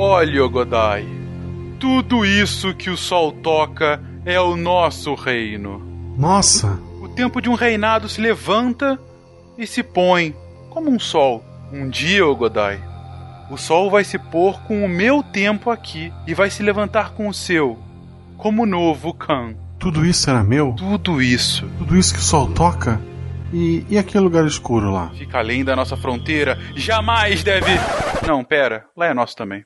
Olha, Godai, tudo isso que o sol toca é o nosso reino. Nossa! O tempo de um reinado se levanta e se põe, como um sol. Um dia, Godai, o sol vai se pôr com o meu tempo aqui e vai se levantar com o seu, como novo Khan. Tudo isso era meu? Tudo isso. Tudo isso que o sol toca? E, e aquele lugar escuro lá? Fica além da nossa fronteira. Jamais deve. Não, pera. Lá é nosso também.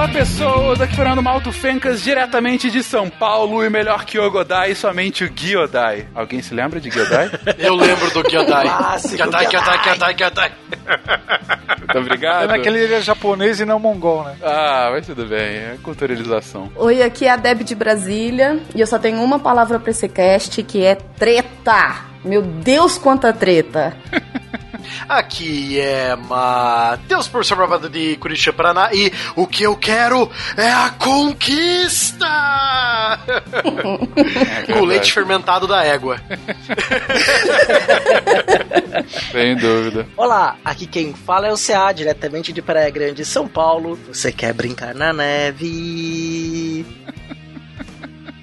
Olá pessoas, aqui Fernando Malto Fencas, diretamente de São Paulo, e melhor que o Godai, somente o Giodai. Alguém se lembra de Giodai? Eu lembro do Gyodai. Clássico, Gyodai, Gyodai, Gyodai, Gyodai. Muito obrigado. Pena que ele é japonês e não mongol, né? Ah, mas tudo bem, é culturalização. Oi, aqui é a Deb de Brasília e eu só tenho uma palavra pra esse cast que é treta. Meu Deus, quanta treta! Aqui é Matheus, professor Bravado de Curitiba, Paraná, e o que eu quero é a conquista! Com o leite fermentado da égua. Sem dúvida. Olá, aqui quem fala é o CA, diretamente de Praia Grande, São Paulo. Você quer brincar na neve?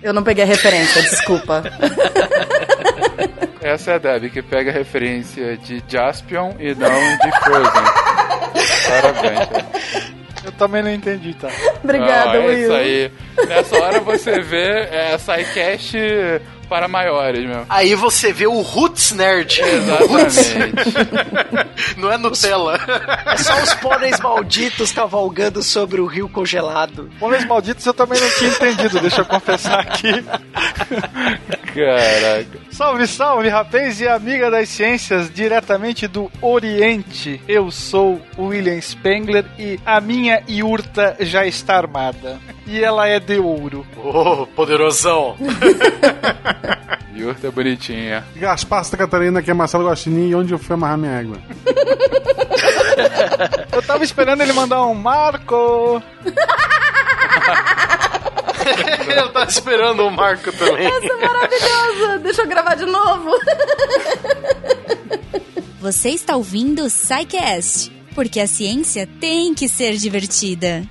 Eu não peguei a referência, desculpa. Essa é a Debbie que pega a referência de Jaspion e não de Frozen. Parabéns. Eu também não entendi, tá? Obrigada, Ah, é Will. isso aí. Nessa hora você vê é, SciCast para maiores, meu. Aí você vê o Roots Nerd. Exatamente. Não é Nutella. É só os pôneis malditos cavalgando sobre o rio congelado. Pôneis malditos eu também não tinha entendido, deixa eu confessar aqui. Caraca. Salve, salve, rapaz e amiga das ciências, diretamente do Oriente. Eu sou o William Spengler e a minha iurta já está armada. E ela é de ouro. Ô, poderosão. Yurta é bonitinha. Gaspar Santa Catarina, que é Marcelo Guaxinim, e onde eu fui amarrar minha égua? Eu tava esperando ele mandar um Marco. Eu tava esperando o Marco também. Essa é maravilhosa! Deixa eu gravar de novo. Você está ouvindo o SciCast, porque a ciência tem que ser divertida.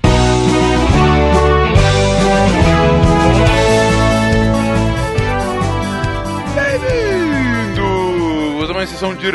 Uma sessão de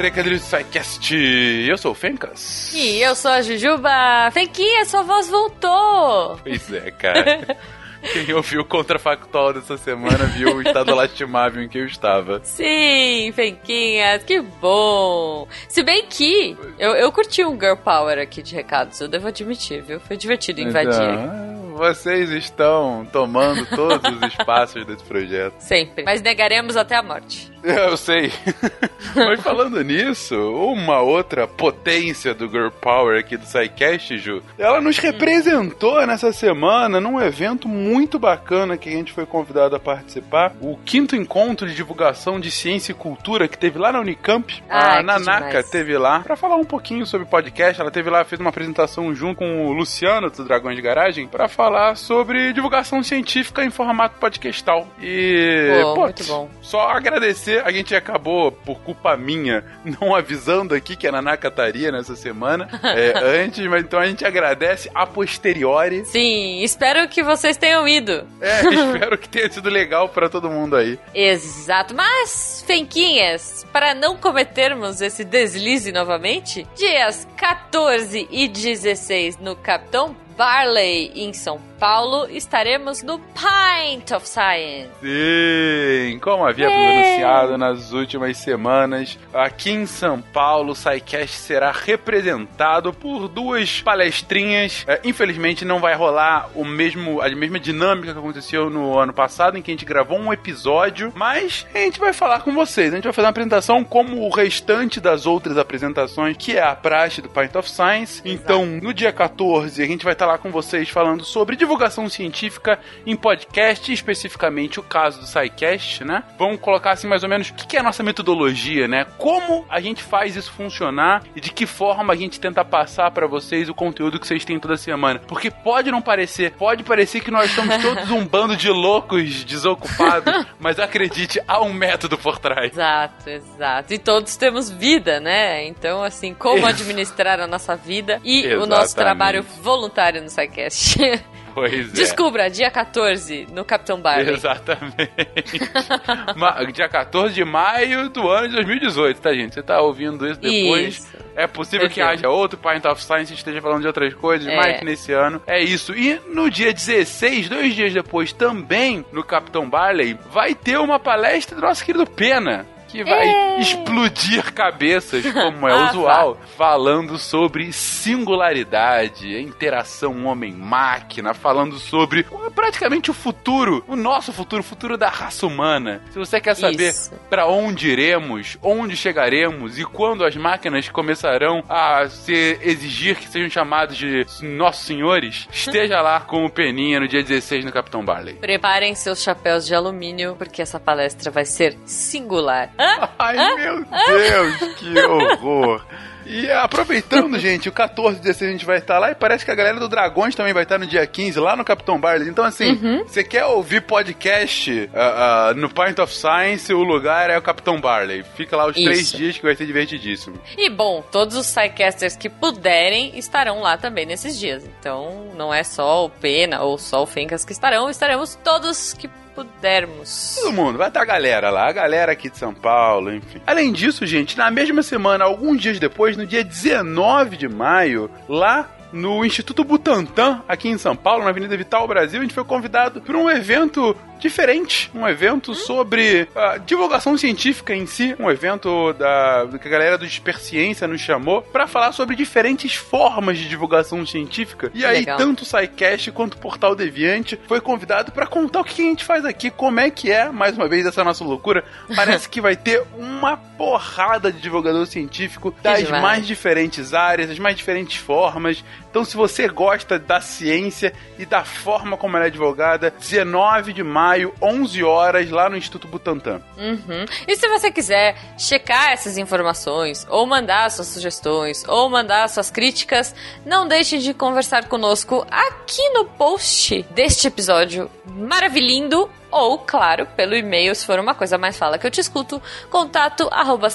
recadilhos do SciCast. Eu sou o Fencas. E eu sou a Jujuba. Fenquinha, sua voz voltou. Pois é, cara. Quem ouviu o contrafactual dessa semana viu o estado lastimável em que eu estava. Sim, Fenquinhas, que bom. Se bem que eu, eu curti um Girl Power aqui de recados, eu devo admitir, viu? Foi divertido invadir. Então, vocês estão tomando todos os espaços desse projeto. Sempre. Mas negaremos até a morte. Eu sei. Mas falando nisso, uma outra potência do Girl Power aqui do SciCast, Ju, ela nos representou nessa semana num evento muito bacana que a gente foi convidado a participar. O quinto encontro de divulgação de ciência e cultura que teve lá na Unicamp. Ah, a Nanaka demais. teve lá pra falar um pouquinho sobre podcast. Ela teve lá, fez uma apresentação junto com o Luciano do Dragões de Garagem pra falar sobre divulgação científica em formato podcastal. E, Pô, pô, muito bom. só agradecer, a gente acabou, por culpa minha, não avisando aqui que a Nanaka estaria nessa semana é, antes, mas então a gente agradece a posteriori. Sim, espero que vocês tenham ido. É, espero que tenha sido legal pra todo mundo aí. Exato. Mas, Fenquinhas, para não cometermos esse deslize novamente, dias 14 e 16 no Capitão Barley, em São Paulo, estaremos no Pint of Science. Sim, como É. anunciado nas últimas semanas, aqui em São Paulo, o SciCast será representado por duas palestrinhas. É, infelizmente não vai rolar o mesmo, a mesma dinâmica que aconteceu no ano passado, em que a gente gravou um episódio, mas a gente vai falar com vocês. A gente vai fazer uma apresentação como o restante das outras apresentações, que é a praxe do Pint of Science. Então, no dia 14, a gente vai estar lá com vocês falando sobre divulgação científica em podcast, especificamente o caso do SciCast, né? Vamos colocar assim mais ou menos o que é a nossa metodologia, né? Como a gente faz isso funcionar e de que forma a gente tenta passar para vocês o conteúdo que vocês têm toda semana. Porque pode não parecer, pode parecer que nós estamos todos um bando de loucos desocupados, mas acredite, há um método por trás. Exato, exato. E todos temos vida, né? Então, assim, como administrar a nossa vida e o nosso Exatamente. trabalho voluntário no SciCast. Pois é. Descubra, dia 14, no Capitão Barley. Exatamente. Dia 14 de maio do ano de 2018, tá, gente? Você tá ouvindo isso depois. Isso. É possível que Entendeu. haja outro Pint of Science esteja falando de outras coisas, É. mas nesse ano é isso. E no dia 16, dois dias depois, também no Capitão Barley, vai ter uma palestra do nosso querido Pena. Que vai explodir cabeças, como é Ah, usual, falando sobre singularidade, interação homem-máquina, falando sobre praticamente o futuro, o nosso futuro, o futuro da raça humana. Se você quer saber para onde iremos, onde chegaremos e quando as máquinas começarão a se exigir que sejam chamados de nossos senhores, esteja lá com o Peninha no dia 16 no Capitão Barley. Preparem seus chapéus de alumínio, porque essa palestra vai ser singular. Hã? Ai, meu Deus, que horror. E aproveitando, gente, o 14 e 16 a gente vai estar lá e parece que a galera do Dragões também vai estar no dia 15 lá no Capitão Barley. Então, assim, você quer ouvir podcast ah, ah, no Pint of Science, o lugar é o Capitão Barley. Fica lá os três Isso. dias que vai ser divertidíssimo. E bom, todos os Psycasters que puderem estarão lá também nesses dias. Então não é só o Pena ou só o Fencas que estarão, estaremos todos que pudermos. Todo mundo, vai estar a galera lá, a galera aqui de São Paulo, enfim. Além disso, gente, na mesma semana, alguns dias depois, no dia 19 de maio, lá no Instituto Butantan, aqui em São Paulo, na Avenida Vital Brasil, a gente foi convidado para um evento diferente, um evento sobre ah, divulgação científica em si, um evento da que a galera do Disperciência nos chamou para falar sobre diferentes formas de divulgação científica. E aí, Legal. tanto o SciCast quanto o Portal Deviante foi convidado para contar o que a gente faz aqui, como é que é, mais uma vez, essa nossa loucura. Parece que vai ter uma porrada de divulgador científico das mais diferentes áreas, das mais diferentes formas. Então, se você gosta da ciência e da forma como ela é divulgada, 19 de maio, 11 horas, lá no Instituto Butantan. Uhum. E se você quiser checar essas informações, ou mandar suas sugestões, ou mandar suas críticas, não deixe de conversar conosco aqui no post deste episódio maravilhindo. Ou, claro, pelo e-mail, se for uma coisa mais fala que eu te escuto, contato arroba.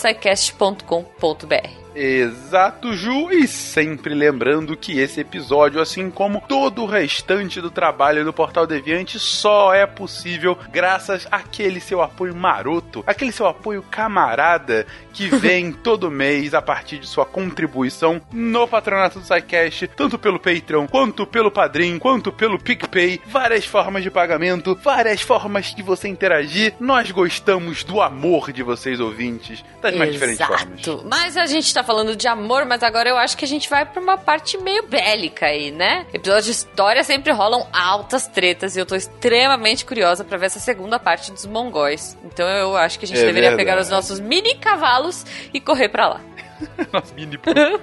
Exato, Ju, e sempre lembrando que esse episódio, assim como todo o restante do trabalho do Portal Deviante, só é possível graças àquele seu apoio maroto, aquele seu apoio camarada que vem todo mês a partir de sua contribuição no patronato do SciCast, tanto pelo Patreon, quanto pelo Padrim, quanto pelo PicPay, várias formas de pagamento, várias formas de você interagir. Nós gostamos do amor de vocês ouvintes, das mais diferentes formas. Exato. Mas a gente tá falando de amor, mas agora eu acho que a gente vai pra uma parte meio bélica aí, né? Episódios de história sempre rolam altas tretas e eu tô extremamente curiosa pra ver essa segunda parte dos mongóis. Então eu acho que a gente É deveria verdade. pegar os nossos mini cavalos e correr pra lá. Nossos mini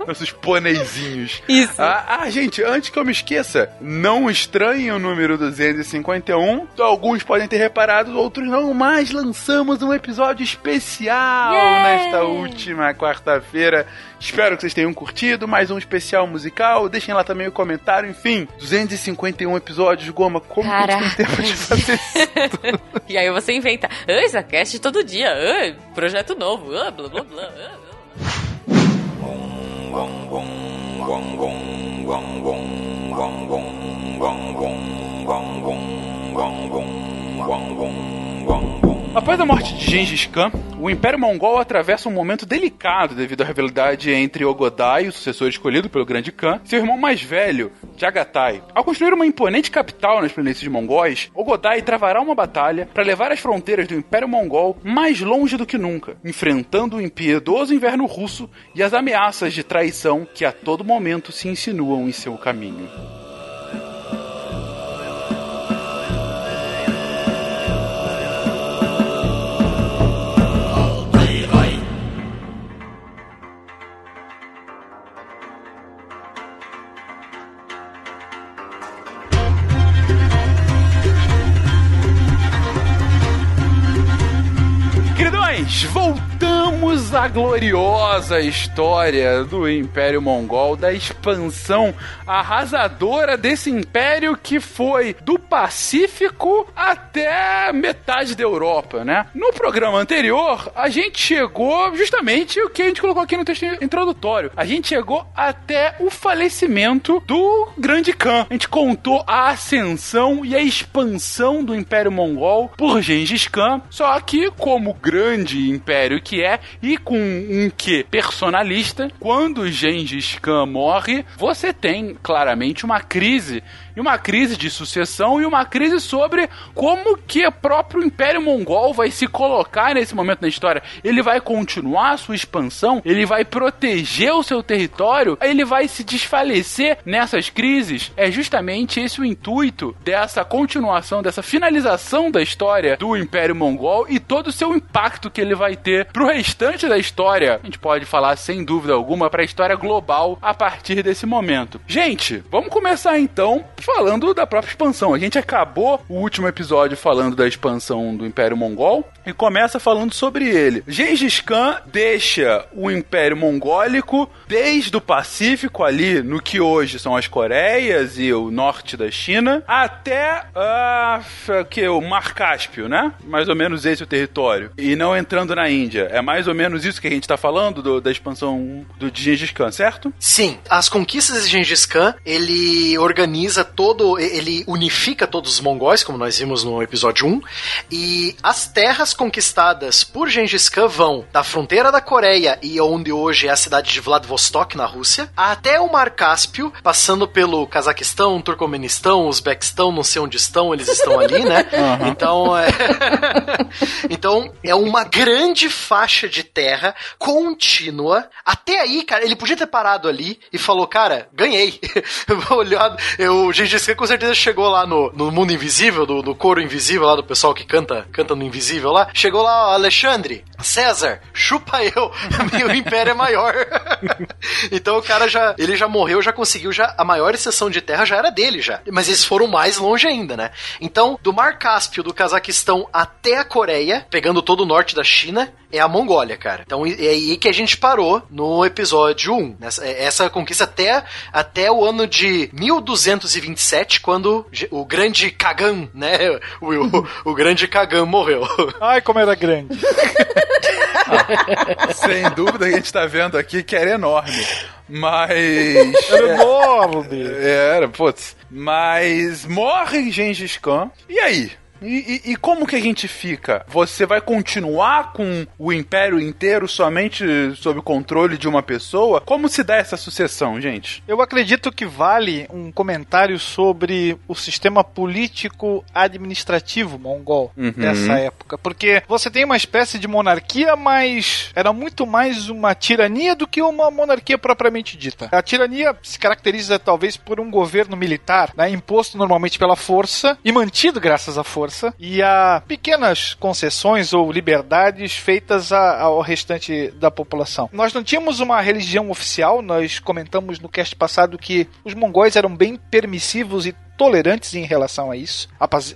nossos pôneizinhos. Isso. Ah, ah, gente, antes que eu me esqueça, não estranhem o número 251. Alguns podem ter reparado, outros não, mas lançamos um episódio especial Yay! nesta última quarta-feira. Espero que vocês tenham curtido, mais um especial musical. Deixem lá também o comentário. Enfim, 251 episódios, Goma. Como que a gente tem Caraca. tempo de fazer isso? E aí você inventa, ah, Isacast todo dia, ah, projeto novo, ah, blá blá blá. ah, wong wong wong wong wong wong Após a morte de Gengis Khan, o Império Mongol atravessa um momento delicado devido à rivalidade entre Ogodai, o sucessor escolhido pelo Grande Khan, e seu irmão mais velho, Jagatai. Ao construir uma imponente capital nas planícies mongóis, Ogodai travará uma batalha para levar as fronteiras do Império Mongol mais longe do que nunca, enfrentando o impiedoso inverno russo e as ameaças de traição que a todo momento se insinuam em seu caminho. Voltamos à gloriosa história do Império Mongol, da expansão arrasadora desse império que foi do Pacífico até metade da Europa, né? No programa anterior, a gente chegou justamente o que a gente colocou aqui no texto introdutório. A gente chegou até o falecimento do Grande Khan. A gente contou a ascensão e a expansão do Império Mongol por Gengis Khan, só que como grande império que é e com um que personalista, quando Gengis Khan morre, você tem claramente uma crise e uma crise de sucessão e uma crise sobre como que o próprio Império Mongol vai se colocar nesse momento na história. Ele vai continuar a sua expansão, ele vai proteger o seu território, ele vai se desfalecer nessas crises. É justamente esse o intuito dessa continuação, dessa finalização da história do Império Mongol e todo o seu impacto que ele vai ter pro restante da história. A gente pode falar sem dúvida alguma para a história global a partir desse momento. Gente, vamos começar então falando da própria expansão. A gente acabou o último episódio falando da expansão do Império Mongol e começa falando sobre ele. Gengis Khan deixa o Império Mongólico desde o Pacífico ali no que hoje são as Coreias e o norte da China até uh, que o Mar Cáspio, né? Mais ou menos esse é o território. E não entrando na Índia. É mais ou menos isso que a gente está falando do, da expansão do de Gengis Khan, certo? Sim. As conquistas de Gengis Khan, ele organiza todo, ele unifica todos os mongóis, como nós vimos no episódio 1, e as terras conquistadas por Gengis Khan vão da fronteira da Coreia e onde hoje é a cidade de Vladivostok, na Rússia, até o Mar Cáspio, passando pelo Cazaquistão, Turcomenistão, Uzbequistão, não sei onde estão, eles estão ali, né? Uhum. Então, é... então, é uma grande faixa de terra contínua. Até aí, cara, ele podia ter parado ali e falou, cara, ganhei. Olhado, eu, Gengis Khan com certeza chegou lá no, no mundo invisível, do, do coro invisível lá do pessoal que canta, canta no invisível lá. Chegou lá, Alexandre, César, chupa eu, meu império é maior. então o cara já, ele já morreu, já conseguiu, já a maior exceção de terra já era dele já. Mas eles foram mais longe ainda, né? Então, do Mar Cáspio, do Cazaquistão até a Coreia, pegando todo o norte da China, é a Mongólia, cara. Então é aí que a gente parou no episódio 1. Nessa, é, essa conquista até, até o ano de 1227, quando o grande Kagan, né? O, o, o grande Kagan morreu. Ai, como era grande. ah, sem dúvida a gente tá vendo aqui que era enorme. Mas. Era enorme! Era, putz. Mas morre Gengis Khan. E aí? E, e, e, como que a gente fica? Você vai continuar com o império inteiro somente sob o controle de uma pessoa? Como se dá essa sucessão, gente? Eu acredito que vale um comentário sobre o sistema político administrativo mongol uhum. dessa época. Porque você tem uma espécie de monarquia, mas era muito mais uma tirania do que uma monarquia propriamente dita. A tirania se caracteriza talvez por um governo militar, né, imposto normalmente pela força e mantido graças à força força e a pequenas concessões ou liberdades feitas a, ao restante da população. Nós não tínhamos uma religião oficial, nós comentamos no cast passado que os mongóis eram bem permissivos e tolerantes em relação a isso,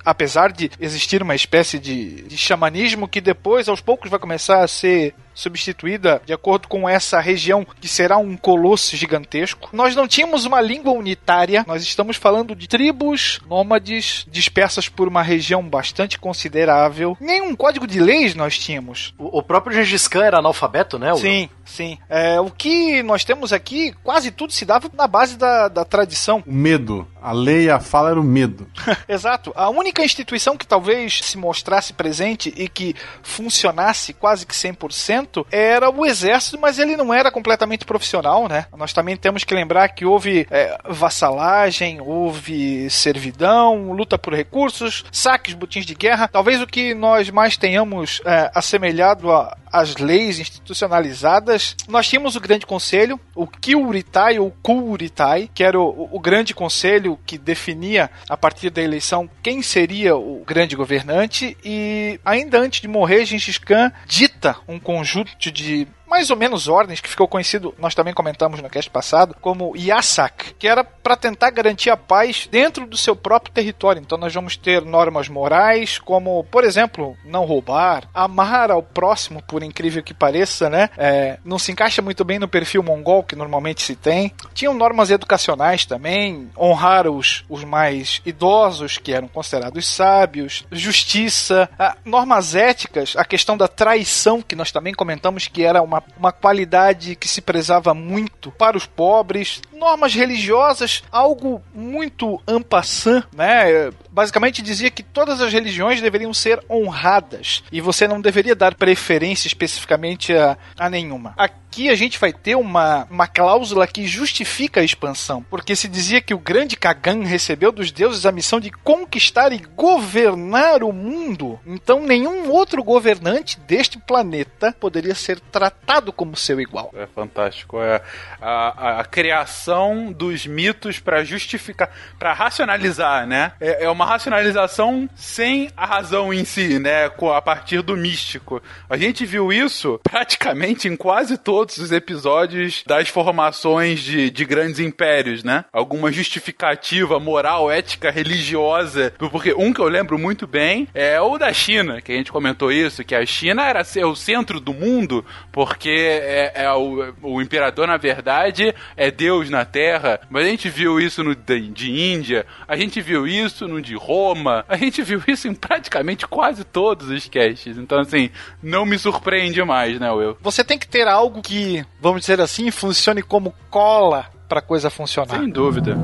apesar de existir uma espécie de, de xamanismo que depois, aos poucos, vai começar a ser substituída de acordo com essa região que será um colosso gigantesco. Nós não tínhamos uma língua unitária, nós estamos falando de tribos nômades dispersas por uma região bastante considerável. Nenhum código de leis nós tínhamos. O, o próprio Gengis Khan era analfabeto, né? Sim, sim. É, o que nós temos aqui, quase tudo se dava na base da, da tradição. O medo. A lei e a fala era o medo. Exato. A única instituição que talvez se mostrasse presente e que funcionasse quase que 100% era o exército, mas ele não era completamente profissional, né? Nós também temos que lembrar que houve é, vassalagem, houve servidão, luta por recursos, saques, botins de guerra. Talvez o que nós mais tenhamos é, assemelhado as leis institucionalizadas, nós tínhamos o Grande Conselho, o Kyuritai ou Kuritai, que era o, o, Grande Conselho que definia a partir da eleição quem seria o grande governante e ainda antes de morrer, Gengis Khan dita um conjunto de mais ou menos ordens, que ficou conhecido, nós também comentamos no cast passado, como Yasak, que era para tentar garantir a paz dentro do seu próprio território. Então nós vamos ter normas morais, como, por exemplo, não roubar, amar ao próximo, por incrível que pareça, né? É, não se encaixa muito bem no perfil mongol que normalmente se tem. Tinham normas educacionais também, honrar os, os mais idosos, que eram considerados sábios, justiça, ah, normas éticas, a questão da traição, que nós também comentamos que era uma, uma qualidade que se prezava muito para os pobres, normas religiosas, algo muito ampassant, né? Basicamente dizia que todas as religiões deveriam ser honradas e você não deveria dar preferência especificamente a, a nenhuma. Aqui a gente vai ter uma, uma cláusula que justifica a expansão, porque se dizia que o grande Kagan recebeu dos deuses a missão de conquistar e governar o mundo. Então nenhum outro governante deste planeta poderia ser tratado como seu igual. É fantástico. É a, a, a criação dos mitos para justificar, para racionalizar, né? É, é, uma racionalização sem a razão em si, né? A partir do místico. A gente viu isso praticamente em quase todos os episódios das formações de, de grandes impérios, né? Alguma justificativa moral, ética, religiosa. Porque um que eu lembro muito bem é o da China, que a gente comentou isso, que a China era o centro do mundo, porque é, é o, o imperador, na verdade, é Deus na Terra. Mas a gente viu isso no de, de Índia, a gente viu isso no de Roma, a gente viu isso em praticamente quase todos os casts. Então, assim, não me surpreende mais, né, Will? Você tem que ter algo que, vamos dizer assim, funcione como cola pra coisa funcionar. Sem dúvida.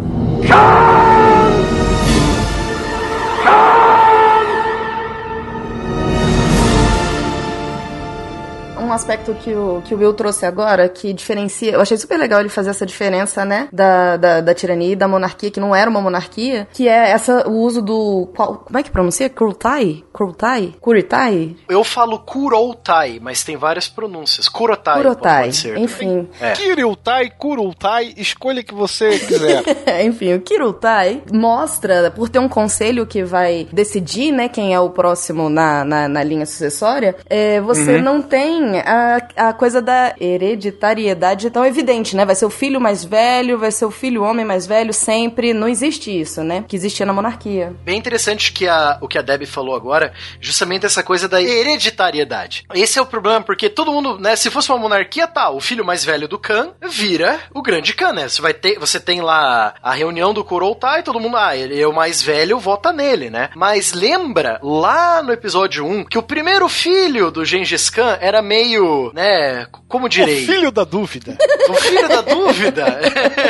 Um aspecto que o, que o Will trouxe agora, que diferencia. Eu achei super legal ele fazer essa diferença, né? Da, da, da tirania e da monarquia, que não era uma monarquia, que é essa, o uso do. Qual, como é que pronuncia? Kurultai? Kurultai? Kuritai? Eu falo Kuroutai, mas tem várias pronúncias. Kurotai. Kurotai. Pode ser. Enfim. É. Kirultai, Kurultai, escolha que você quiser. Enfim, o Kirultai mostra, por ter um conselho que vai decidir, né, quem é o próximo na, na, na linha sucessória, é, você Uhum. não tem a, a coisa da hereditariedade tão evidente, né? Vai ser o filho mais velho, vai ser o filho homem mais velho sempre. Não existe isso, né? Que existia na monarquia. Bem interessante que a, o que a Debbie falou agora, justamente essa coisa da hereditariedade. Esse é o problema, porque todo mundo, né, se fosse uma monarquia, tá, o filho mais velho do Khan vira o grande Khan, né? Você vai ter, você tem lá a reunião do Kuroutai, todo mundo, ah, ele é o mais velho, vota nele, né? Mas lembra lá no episódio 1 que o primeiro filho do Gengis Khan era meio, né, como direi? o filho da dúvida. O filho da dúvida.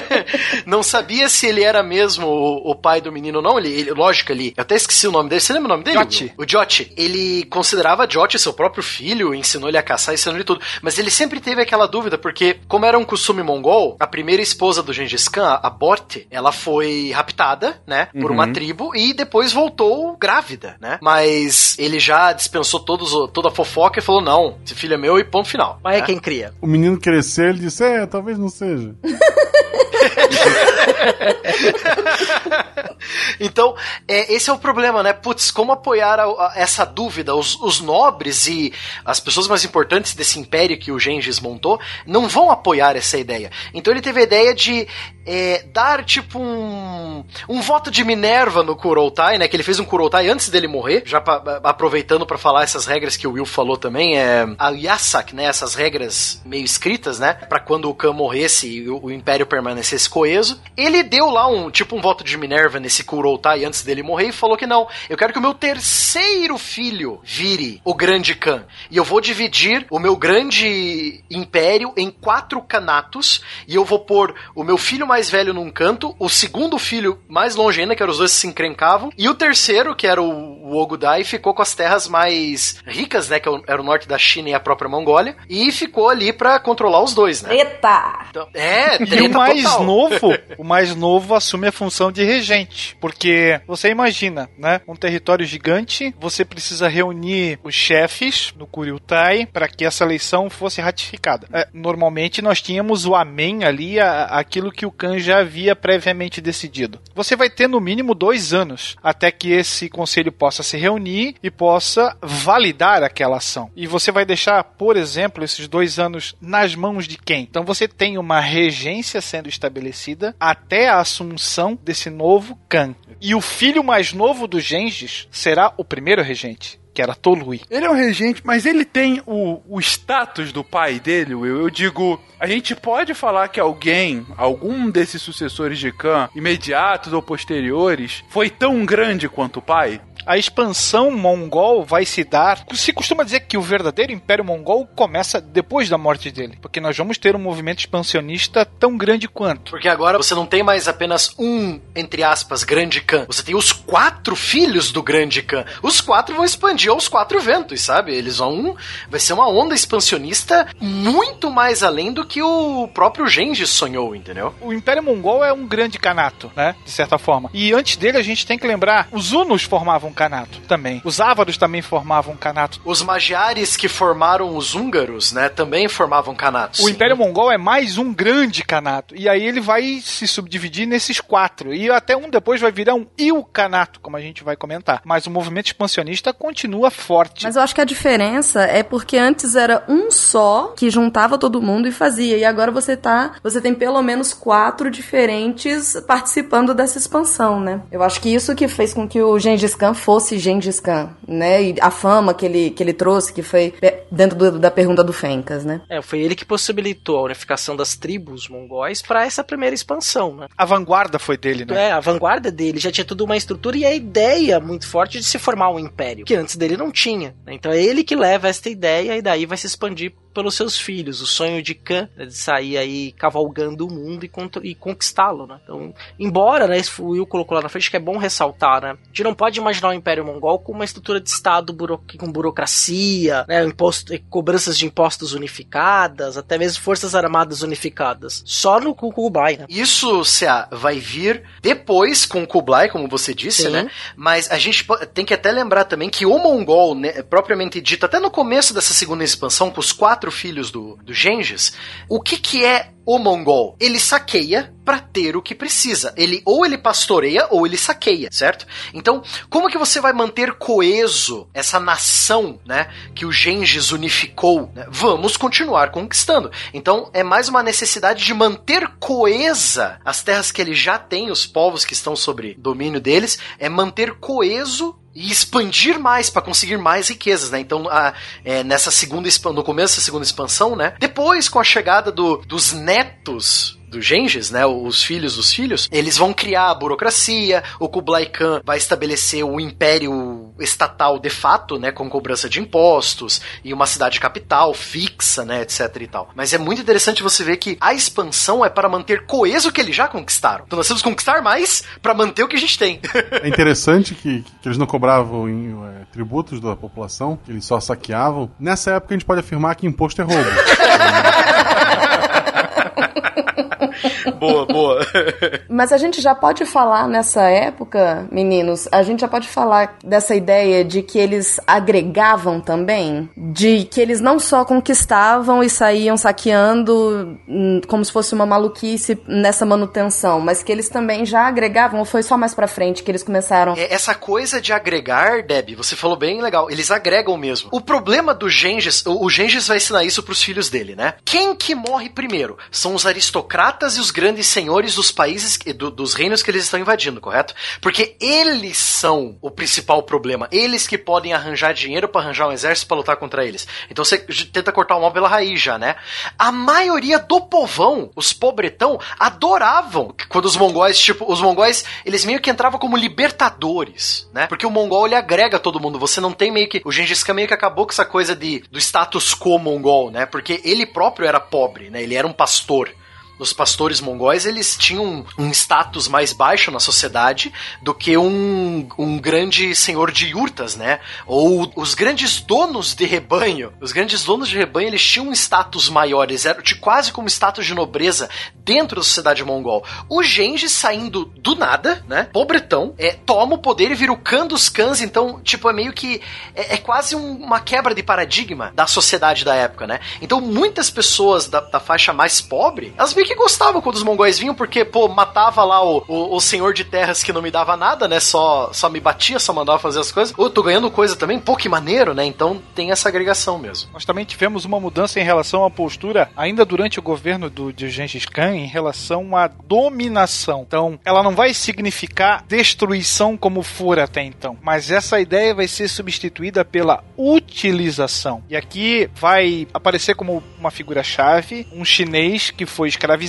não sabia se ele era mesmo o, o pai do menino ou não. Ele, ele- lógico, ele. Eu até esqueci o nome dele. Você lembra o nome dele? Will? O Joti. Ele considerava Joti seu próprio filho, ensinou ele a caçar, ensinou ele tudo. Mas ele sempre teve aquela dúvida, porque, como era um costume mongol, a primeira esposa do Gengis Khan, a Borte, ela foi raptada, né? Por uma tribo e depois voltou grávida, né? Mas ele já dispensou todos, toda a fofoca e falou: não, esse filho é meu e ponto final. Mas é né? quem cria. O menino cresceu, ele disse: É, talvez não seja. Então, é, esse é o problema, né? Putz, como apoiar a- a- essa dúvida? Os, os nobres e as pessoas mais importantes desse império que o Gengis montou não vão apoiar essa ideia. Então ele teve a ideia de é, dar, tipo, um, um voto de Minerva no Kuroutai, né? Que ele fez um Kuroutai antes dele morrer, já pa- aproveitando para falar essas regras que o Will falou também, é a Yasak, né? Essas regras meio escritas, né? Pra quando o Khan morresse e o, o império permanecesse coeso. Ele deu lá um, tipo, um voto de Minerva nesse Kuroutai antes dele morrer e falou que não, eu quero que o meu terceiro filho vire o grande Khan. E eu vou dividir o meu grande império em quatro canatos e eu vou pôr o meu filho mais velho num canto, o segundo filho mais longe ainda, que eram os dois que se encrencavam, e o terceiro, que era o, o Ogudai, ficou com as terras mais ricas, né, que era o norte da China e a própria Mongólia, e ficou ali pra controlar os dois, né? Eita! Então, é, E o mais total. novo, o mais novo assume a função de regente, porque Porque você imagina, né? Um território gigante, você precisa reunir os chefes no Kuriutai para que essa eleição fosse ratificada. É, normalmente nós tínhamos o amém ali, a- aquilo que o Khan já havia previamente decidido. Você vai ter no mínimo dois anos até que esse conselho possa se reunir e possa validar aquela ação. E você vai deixar, por exemplo, esses dois anos nas mãos de quem? Então você tem uma regência sendo estabelecida até a assunção desse novo Khan. E o filho mais novo do Gengis será o primeiro regente, que era Tolui. Ele é um regente, mas ele tem o, o status do pai dele, Will. Eu digo, a gente pode falar que alguém, algum desses sucessores de Khan, imediatos ou posteriores, foi tão grande quanto o pai? A expansão mongol vai se dar. Se costuma dizer que o verdadeiro Império Mongol começa depois da morte dele, porque nós vamos ter um movimento expansionista tão grande quanto. Porque agora você não tem mais apenas um, entre aspas, grande Khan. Você tem os quatro filhos do grande Khan. Os quatro vão expandir aos quatro ventos, sabe? Eles vão. Vai ser uma onda expansionista muito mais além do que o próprio Gengis sonhou, entendeu? O Império Mongol é um grande canato, né? De certa forma. E antes dele a gente tem que lembrar, os Hunos formavam canato também. Os Ávaros também formavam canato. Os magiares que formaram os húngaros, né, também formavam canatos. O Império Mongol é mais um grande canato. E aí ele vai se subdividir nesses quatro. E até um depois vai virar um Il-canato, como a gente vai comentar. Mas o movimento expansionista continua forte. Mas eu acho que a diferença é porque antes era um só que juntava todo mundo e fazia. E agora você tá. Você tem pelo menos quatro diferentes participando dessa expansão, né? Eu acho que isso que fez com que o Gengis Khan fosse Gengis Khan, né? E a fama que ele, que ele trouxe, que foi dentro do- da pergunta do Fencas, né? É, foi ele que possibilitou a unificação das tribos mongóis para essa primeira expansão, né? A vanguarda foi dele, né? É, a vanguarda dele já tinha tudo uma estrutura e a ideia muito forte de se formar um império, que antes dele não tinha. né? Então é ele que leva esta ideia e daí vai se expandir pelos seus filhos. O sonho de Khan né, de sair aí cavalgando o mundo e, e conquistá-lo, né? Então, embora, né, o Will colocou lá na frente, que é bom ressaltar, né? A gente não pode imaginar o Império Mongol com uma estrutura de Estado buro- com burocracia, né? Imposto, cobranças de impostos unificadas, até mesmo forças armadas unificadas. Só no Ku- Kublai, né? Isso, Cia, vai vir depois com o Kublai, como você disse, Sim. né? Mas a gente tem que até lembrar também que o Mongol, né, propriamente dito, até no começo dessa segunda expansão, com os quatro filhos do, do Gengis, o que que é o Mongol? Ele saqueia pra ter o que precisa. Ele ou ele pastoreia ou ele saqueia, certo? Então, como que você vai manter coeso essa nação, né, que o Gengis unificou? né? Vamos continuar conquistando. Então, é mais uma necessidade de manter coesa as terras que ele já tem, os povos que estão sobre domínio deles, é manter coeso e expandir mais para conseguir mais riquezas, né? Então, a- é, nessa segunda no começo da segunda expansão, né? Depois, com a chegada do- dos netos do Gengis, né, os filhos dos filhos, eles vão criar a burocracia, o Kublai Khan vai estabelecer o império estatal de fato, né, com cobrança de impostos e uma cidade capital fixa, né, etc e tal. Mas é muito interessante você ver que a expansão é para manter coeso o que eles já conquistaram. Então nós temos que conquistar mais para manter o que a gente tem. É interessante que, que eles não cobravam em, é, tributos da população, que eles só saqueavam. Nessa época a gente pode afirmar que imposto é roubo. boa, boa. Mas a gente já pode falar nessa época, meninos, a gente já pode falar dessa ideia de que eles agregavam também, de que eles não só conquistavam e saíam saqueando hum, como se fosse uma maluquice nessa manutenção, mas que eles também já agregavam, ou foi só mais pra frente que eles começaram? É, Essa coisa de agregar, Deb, você falou bem legal, eles agregam mesmo. O problema do Gengis, o Gengis vai ensinar isso pros filhos dele, né? Quem que morre primeiro? São os aristocratas e os grandes senhores dos países, do- dos reinos que eles estão invadindo, correto? Porque eles são o principal problema. Eles que podem arranjar dinheiro pra arranjar um exército pra lutar contra eles. Então você tenta cortar o mal pela raiz já, né? A maioria do povão, os pobretão, adoravam quando os mongóis, tipo, os mongóis, eles meio que entravam como libertadores, né? Porque o mongol ele agrega todo mundo. Você não tem meio que o Gengis Khan meio que acabou com essa coisa de do status quo mongol, né? Porque ele próprio era pobre, né? Ele era um pastor. Os pastores mongóis, eles tinham um status mais baixo na sociedade do que um, um grande senhor de yurtas, né? Ou os grandes donos de rebanho. Os grandes donos de rebanho, eles tinham um status maior, eles eram de quase como status de nobreza dentro da sociedade mongol. O Gengis saindo do nada, né? Pobretão, é, toma o poder e vira o Khan dos Khans, então, tipo, é meio que. É, é quase um- uma quebra de paradigma da sociedade da época, né? Então, muitas pessoas da, da faixa mais pobre, elas meio que gostavam quando os mongóis vinham, porque, pô, matava lá o, o, o senhor de terras que não me dava nada, né? Só, só me batia, só mandava fazer as coisas. Ô, tô ganhando coisa também, pô, que maneiro, né? Então tem essa agregação mesmo. Nós também tivemos uma mudança em relação à postura, ainda durante o governo do, de Gengis Khan, em relação à dominação. Então, ela não vai significar destruição como for até então, mas essa ideia vai ser substituída pela utilização. E aqui vai aparecer como uma figura-chave um chinês que foi escravizado,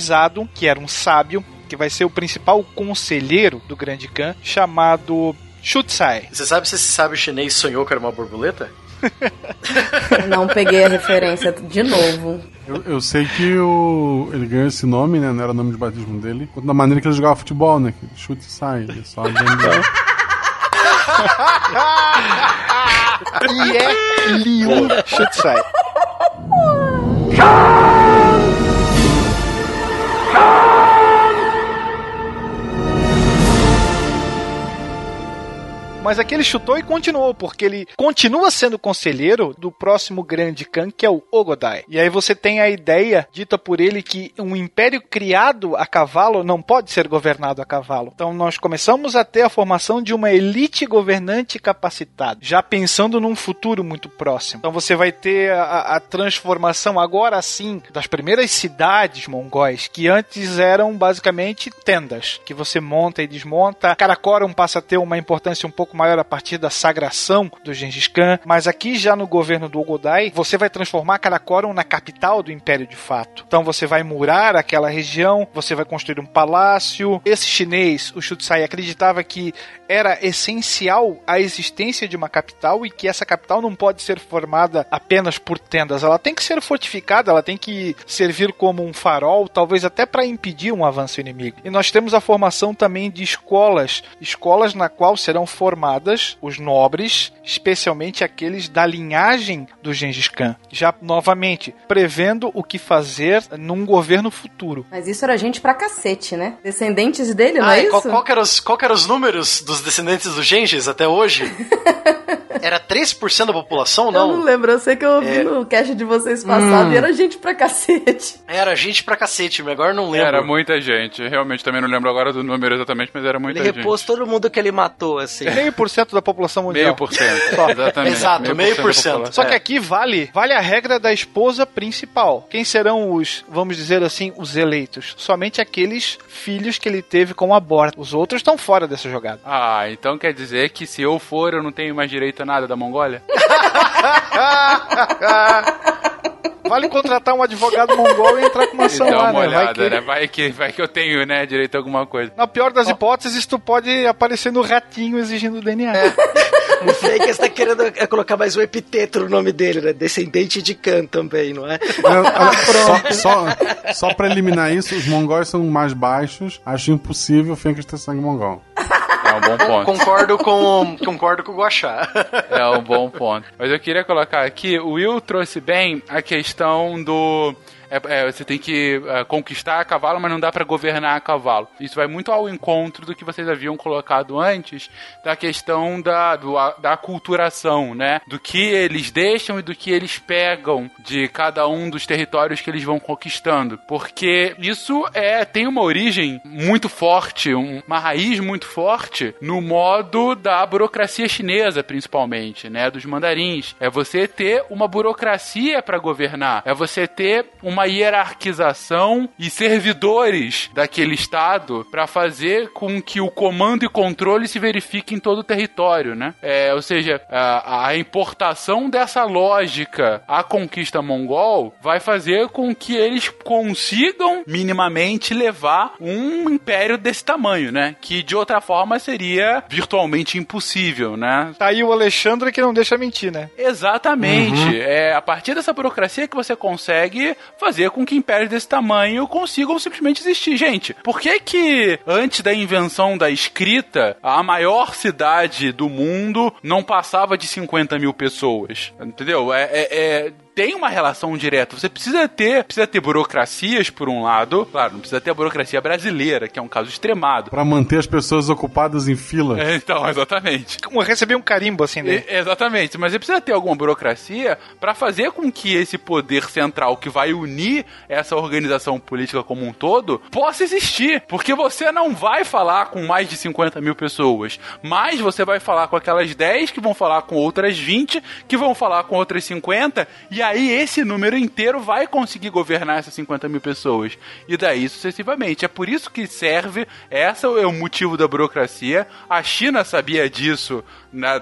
que era um sábio, que vai ser o principal conselheiro do Grande Khan, chamado Shutsai. Você sabe se esse sábio chinês sonhou que era uma borboleta? Não peguei a referência de novo. Eu, eu sei que o, ele ganhou esse nome, né? Não era o nome de batismo dele. Da maneira que ele jogava futebol, né? Que chute e sai. Ele só E é Liu Shutsai. Mas aqui ele chutou e continuou, porque ele continua sendo conselheiro do próximo grande Khan, que é o Ogodai. E aí você tem a ideia dita por ele que um império criado a cavalo não pode ser governado a cavalo. Então nós começamos a ter a formação de uma elite governante capacitada, já pensando num futuro muito próximo. Então você vai ter a, a transformação agora sim das primeiras cidades mongóis, que antes eram basicamente tendas, que você monta e desmonta. Karakoram passa a ter uma importância um pouco maior a partir da sagração do Gengis Khan, mas aqui já no governo do Ogodai, você vai transformar Karakoram na capital do império de fato. Então você vai murar aquela região, você vai construir um palácio. Esse chinês, o Shutsai, acreditava que era essencial a existência de uma capital e que essa capital não pode ser formada apenas por tendas. Ela tem que ser fortificada, ela tem que servir como um farol, talvez até para impedir um avanço inimigo. E nós temos a formação também de escolas, escolas na qual serão formadas os nobres, especialmente aqueles da linhagem do Gengis Khan. Já novamente prevendo o que fazer num governo futuro. Mas isso era gente pra cacete, né? Descendentes dele, não Ah, é e isso? qual, qual, que eram os, qual que eram os números dos descendentes do Gengis até hoje? Era 3% da população, Eu não não? lembro, eu sei que eu ouvi É. no cast de vocês passado Hum. e era gente pra cacete. Era gente pra cacete, mas agora eu não lembro. Era muita gente. Realmente também não lembro agora do número exatamente, mas era muita Ele gente. repôs todo mundo que ele matou, assim. Meio por cento da população mundial. Meio por cento. Exatamente. Exato, meio por cento. Só que É. aqui vale, vale a regra da esposa principal. Quem serão os, vamos dizer assim, os eleitos? Somente aqueles filhos que ele teve com aborto. Os outros estão fora dessa jogada. Ah, então quer dizer que se eu for, eu não tenho mais direito a nada da Mongólia? Vale contratar um advogado mongol e entrar com uma ação lá, uma né? Vai que- né? Vai que, vai que eu tenho, né, direito a alguma coisa. Na pior das hipóteses, tu pode aparecer no ratinho exigindo DNA. O fake está querendo é, colocar mais um epiteto no nome dele, né? Descendente de Khan também, não é? Olha, só, só, só pra eliminar isso, os mongóis são mais baixos. Acho impossível o Fencas ter sangue mongol. É um bom ponto. Concordo com, concordo com o Guaxá. É um bom ponto. Mas eu queria colocar aqui, o Will trouxe bem a questão do. É, é, você tem que é, conquistar a cavalo, mas não dá pra governar a cavalo. Isso vai muito ao encontro do que vocês haviam colocado antes, da questão da, do, da aculturação, né? Do que eles deixam e do que eles pegam de cada um dos territórios que eles vão conquistando. Porque isso é tem uma origem muito forte, um- uma raiz muito forte no modo da burocracia chinesa, principalmente, né? Dos mandarins. É você ter uma burocracia para governar. É você ter uma hierarquização e servidores daquele estado para fazer com que o comando e controle se verifique em todo o território, né? É, ou seja, a, a importação dessa lógica à conquista mongol vai fazer com que eles consigam minimamente levar um império desse tamanho, né? Que de outra forma seria virtualmente impossível, né? Tá aí o Alexandre que não deixa mentir, né? Exatamente. É a partir dessa burocracia que você consegue fazer fazer com que impérios desse tamanho consigam simplesmente existir. Gente, por que que antes da invenção da escrita, a maior cidade do mundo não passava de 50 mil pessoas? Entendeu? É, é, é tem uma relação direta. Você precisa ter, precisa ter burocracias por um lado, claro, não precisa ter a burocracia brasileira, que é um caso extremado. Pra manter as pessoas ocupadas em fila. É, então, exatamente. Como receber um carimbo assim, né? E- exatamente, mas você precisa ter alguma burocracia para fazer com que esse poder central que vai unir essa organização política como um todo possa existir. Porque você não vai falar com mais de 50 mil pessoas, mas você vai falar com aquelas 10 que vão falar com outras 20, que vão falar com outras 50, e aí esse número inteiro vai conseguir governar essas 50 mil pessoas. E daí sucessivamente. É por isso que serve, essa é o motivo da burocracia. A China sabia disso na,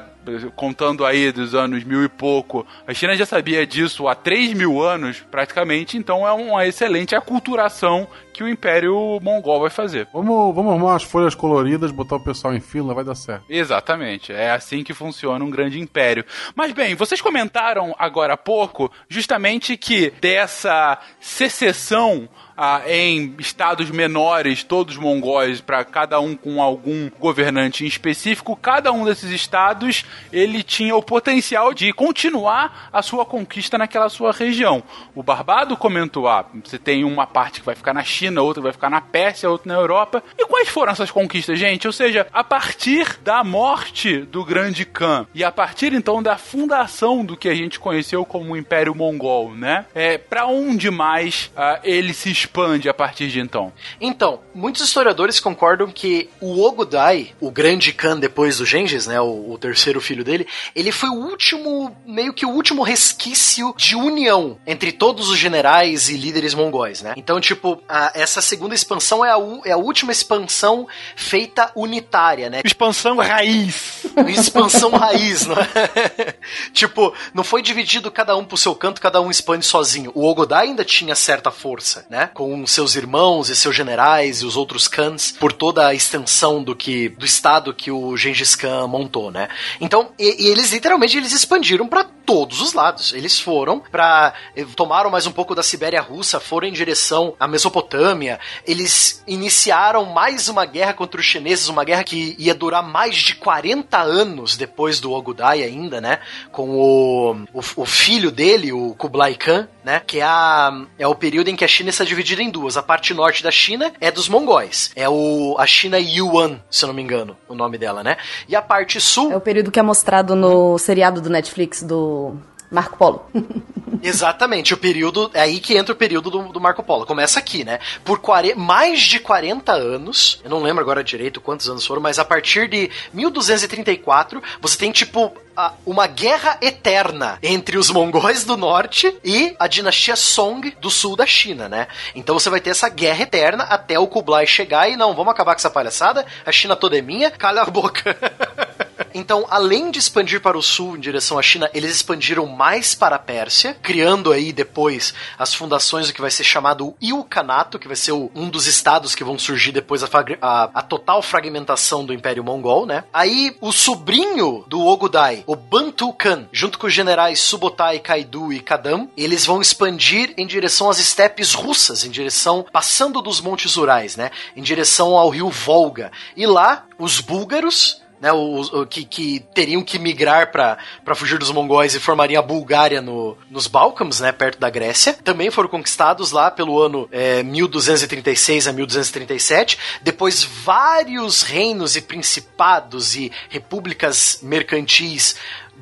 contando aí dos anos mil e pouco, a China já sabia disso há 3 mil anos, praticamente, então é uma excelente aculturação que o Império Mongol vai fazer. Vamos, vamos arrumar umas folhas coloridas, botar o pessoal em fila, vai dar certo. Exatamente, é assim que funciona um grande império. Mas bem, vocês comentaram agora há pouco justamente que dessa secessão ah, em estados menores, todos mongóis, para cada um com algum governante em específico, cada um desses estados ele tinha o potencial de continuar a sua conquista naquela sua região. O Barbado comentou: ah, você tem uma parte que vai ficar na China, outra vai ficar na Pérsia, outra na Europa. E quais foram essas conquistas, gente? Ou seja, a partir da morte do grande Khan e a partir então da fundação do que a gente conheceu como o Império Mongol, né? É, para onde mais ah, ele se expande a partir de então? Então, muitos historiadores concordam que o Ogudai, o grande Khan depois do Gengis, né, o, o terceiro filho dele, ele foi o último, meio que o último resquício de união entre todos os generais e líderes mongóis, né? Então, tipo, a- essa segunda expansão é a, u- é a última expansão feita unitária, né? Expansão raiz. Expansão raiz, não é? tipo, não foi dividido cada um pro seu canto, cada um expande sozinho. O Ogodai ainda tinha certa força, né? Com seus irmãos e seus generais e os outros Khans por toda a extensão do que do estado que o Gengis Khan montou, né? Então, e, e eles literalmente eles expandiram pra todos os lados. Eles foram pra eh, tomaram mais um pouco da Sibéria russa, foram em direção à Mesopotâmia. Eles iniciaram mais uma guerra contra os chineses, uma guerra que ia durar mais de 40 anos depois do Ogudai ainda, né? Com o, o, o filho dele, o Kublai Khan, né? Que é, a, é o período em que a China está dividida em duas. A parte norte da China é dos mongóis. É o, a China Yuan, se eu não me engano, o nome dela, né? E a parte sul É o período que é mostrado no seriado do Netflix do Marco Polo. Exatamente, o período. É aí que entra o período do, do Marco Polo. Começa aqui, né? Por quare- mais de 40 anos, eu não lembro agora direito quantos anos foram, mas a partir de 1234, você tem, tipo, a- uma guerra eterna entre os mongóis do norte e a dinastia Song do sul da China, né? Então você vai ter essa guerra eterna até o Kublai chegar e não, vamos acabar com essa palhaçada, a China toda é minha, cala a boca. Então, além de expandir para o sul em direção à China, eles expandiram mais para a Pérsia, criando aí depois as fundações do que vai ser chamado Ilkhanato, que vai ser o- um dos estados que vão surgir depois fagre- a, a total fragmentação do Império Mongol, né? Aí, o sobrinho do Ogudai, o Bantu Khan, junto com os generais Subotai, Kaidu e Kadam, eles vão expandir em direção às estepes russas, em direção, passando dos montes Urais, né? Em direção ao rio Volga. E lá, os búlgaros né, os, o- que, que teriam que migrar para fugir dos mongóis e formariam a Bulgária no, nos Balcãs, né, perto da Grécia. Também foram conquistados lá pelo ano é, 1236 a 1237. Depois, vários reinos e principados e repúblicas mercantis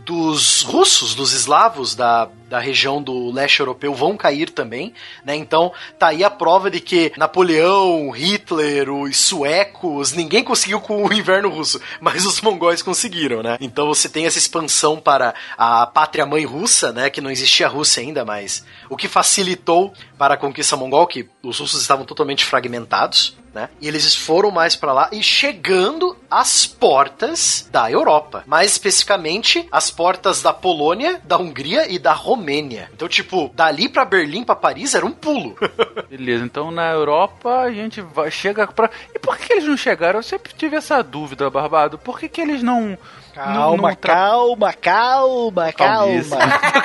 dos russos, dos eslavos da, da região do leste europeu vão cair também, né? Então tá aí a prova de que Napoleão, Hitler, os suecos, ninguém conseguiu com o inverno russo, mas os mongóis conseguiram, né? Então você tem essa expansão para a pátria mãe russa, né? Que não existia a Rússia ainda, mas o que facilitou para a conquista mongol, que os russos estavam totalmente fragmentados, né? E eles foram mais para lá e chegando as portas da Europa. Mais especificamente, as portas da Polônia, da Hungria e da Romênia. Então, tipo, dali pra Berlim, pra Paris, era um pulo. Beleza, então na Europa a gente vai, chega pra. E por que, eles não chegaram? Eu sempre tive essa dúvida, Barbado. Por que, que eles não. Calma, não, não tra- calma, calma, calma.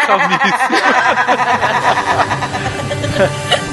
Calmice.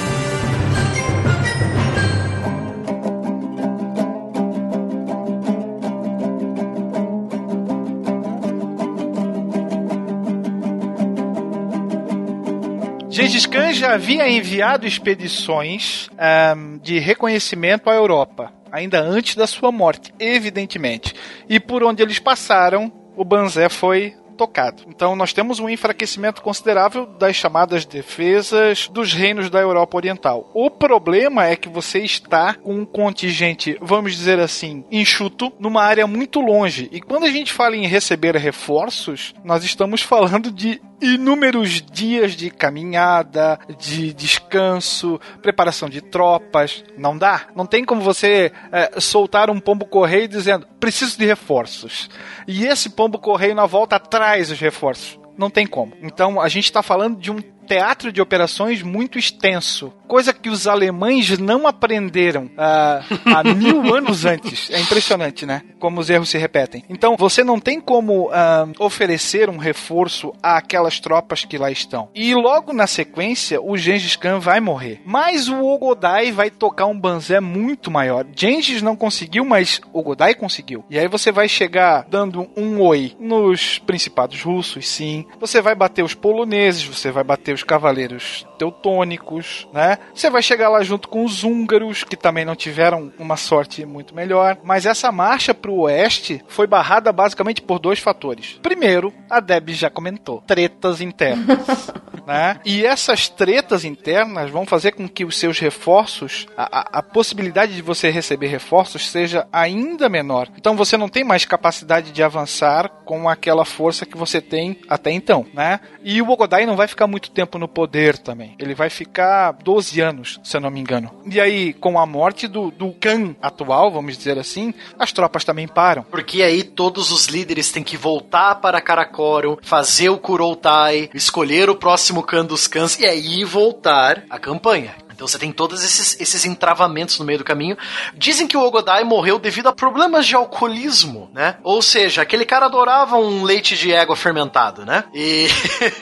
Gengis Khan já havia enviado expedições ahm, de reconhecimento à Europa, ainda antes da sua morte, evidentemente. E por onde eles passaram, o Banzé foi tocado. Então nós temos um enfraquecimento considerável das chamadas defesas dos reinos da Europa Oriental. O problema é que você está com um contingente, vamos dizer assim, enxuto, numa área muito longe. E quando a gente fala em receber reforços, nós estamos falando de inúmeros dias de caminhada, de descanso, preparação de tropas. Não dá. Não tem como você é, soltar um pombo correio dizendo preciso de reforços. E esse pombo correio na volta traz os reforços. Não tem como. Então a gente está falando de um teatro de operações muito extenso, coisa que os alemães não aprenderam ah, há mil anos antes. É impressionante, né? Como os erros se repetem. Então você não tem como ah, oferecer um reforço àquelas tropas que lá estão. E logo na sequência, o Gengis Khan vai morrer. Mas o Ogodai vai tocar um banzé muito maior. Gengis não conseguiu, mas Ogodai conseguiu. E aí você vai chegar dando um oi nos principados russos, sim. Você vai bater os poloneses, você vai bater os cavaleiros teutônicos, né? Você vai chegar lá junto com os húngaros, que também não tiveram uma sorte muito melhor. Mas essa marcha para o oeste foi barrada basicamente por dois fatores. Primeiro, a Deb já comentou, tretas internas. né? E essas tretas internas vão fazer com que os seus reforços, a, a, a possibilidade de você receber reforços seja ainda menor. Então você não tem mais capacidade de avançar com aquela força que você tem até então, né? E o Ogodai não vai ficar muito tempo no poder também. Ele vai ficar 12 anos, se eu não me engano. E aí, com a morte do, do Khan atual, vamos dizer assim, as tropas também param. Porque aí todos os líderes têm que voltar para Karakoro, fazer o Kuroutai, escolher o próximo Khan dos Khans e aí voltar à campanha. Então você tem todos esses, esses entravamentos no meio do caminho. Dizem que o Ogodai morreu devido a problemas de alcoolismo, né? Ou seja, aquele cara adorava um leite de égua fermentado, né? E.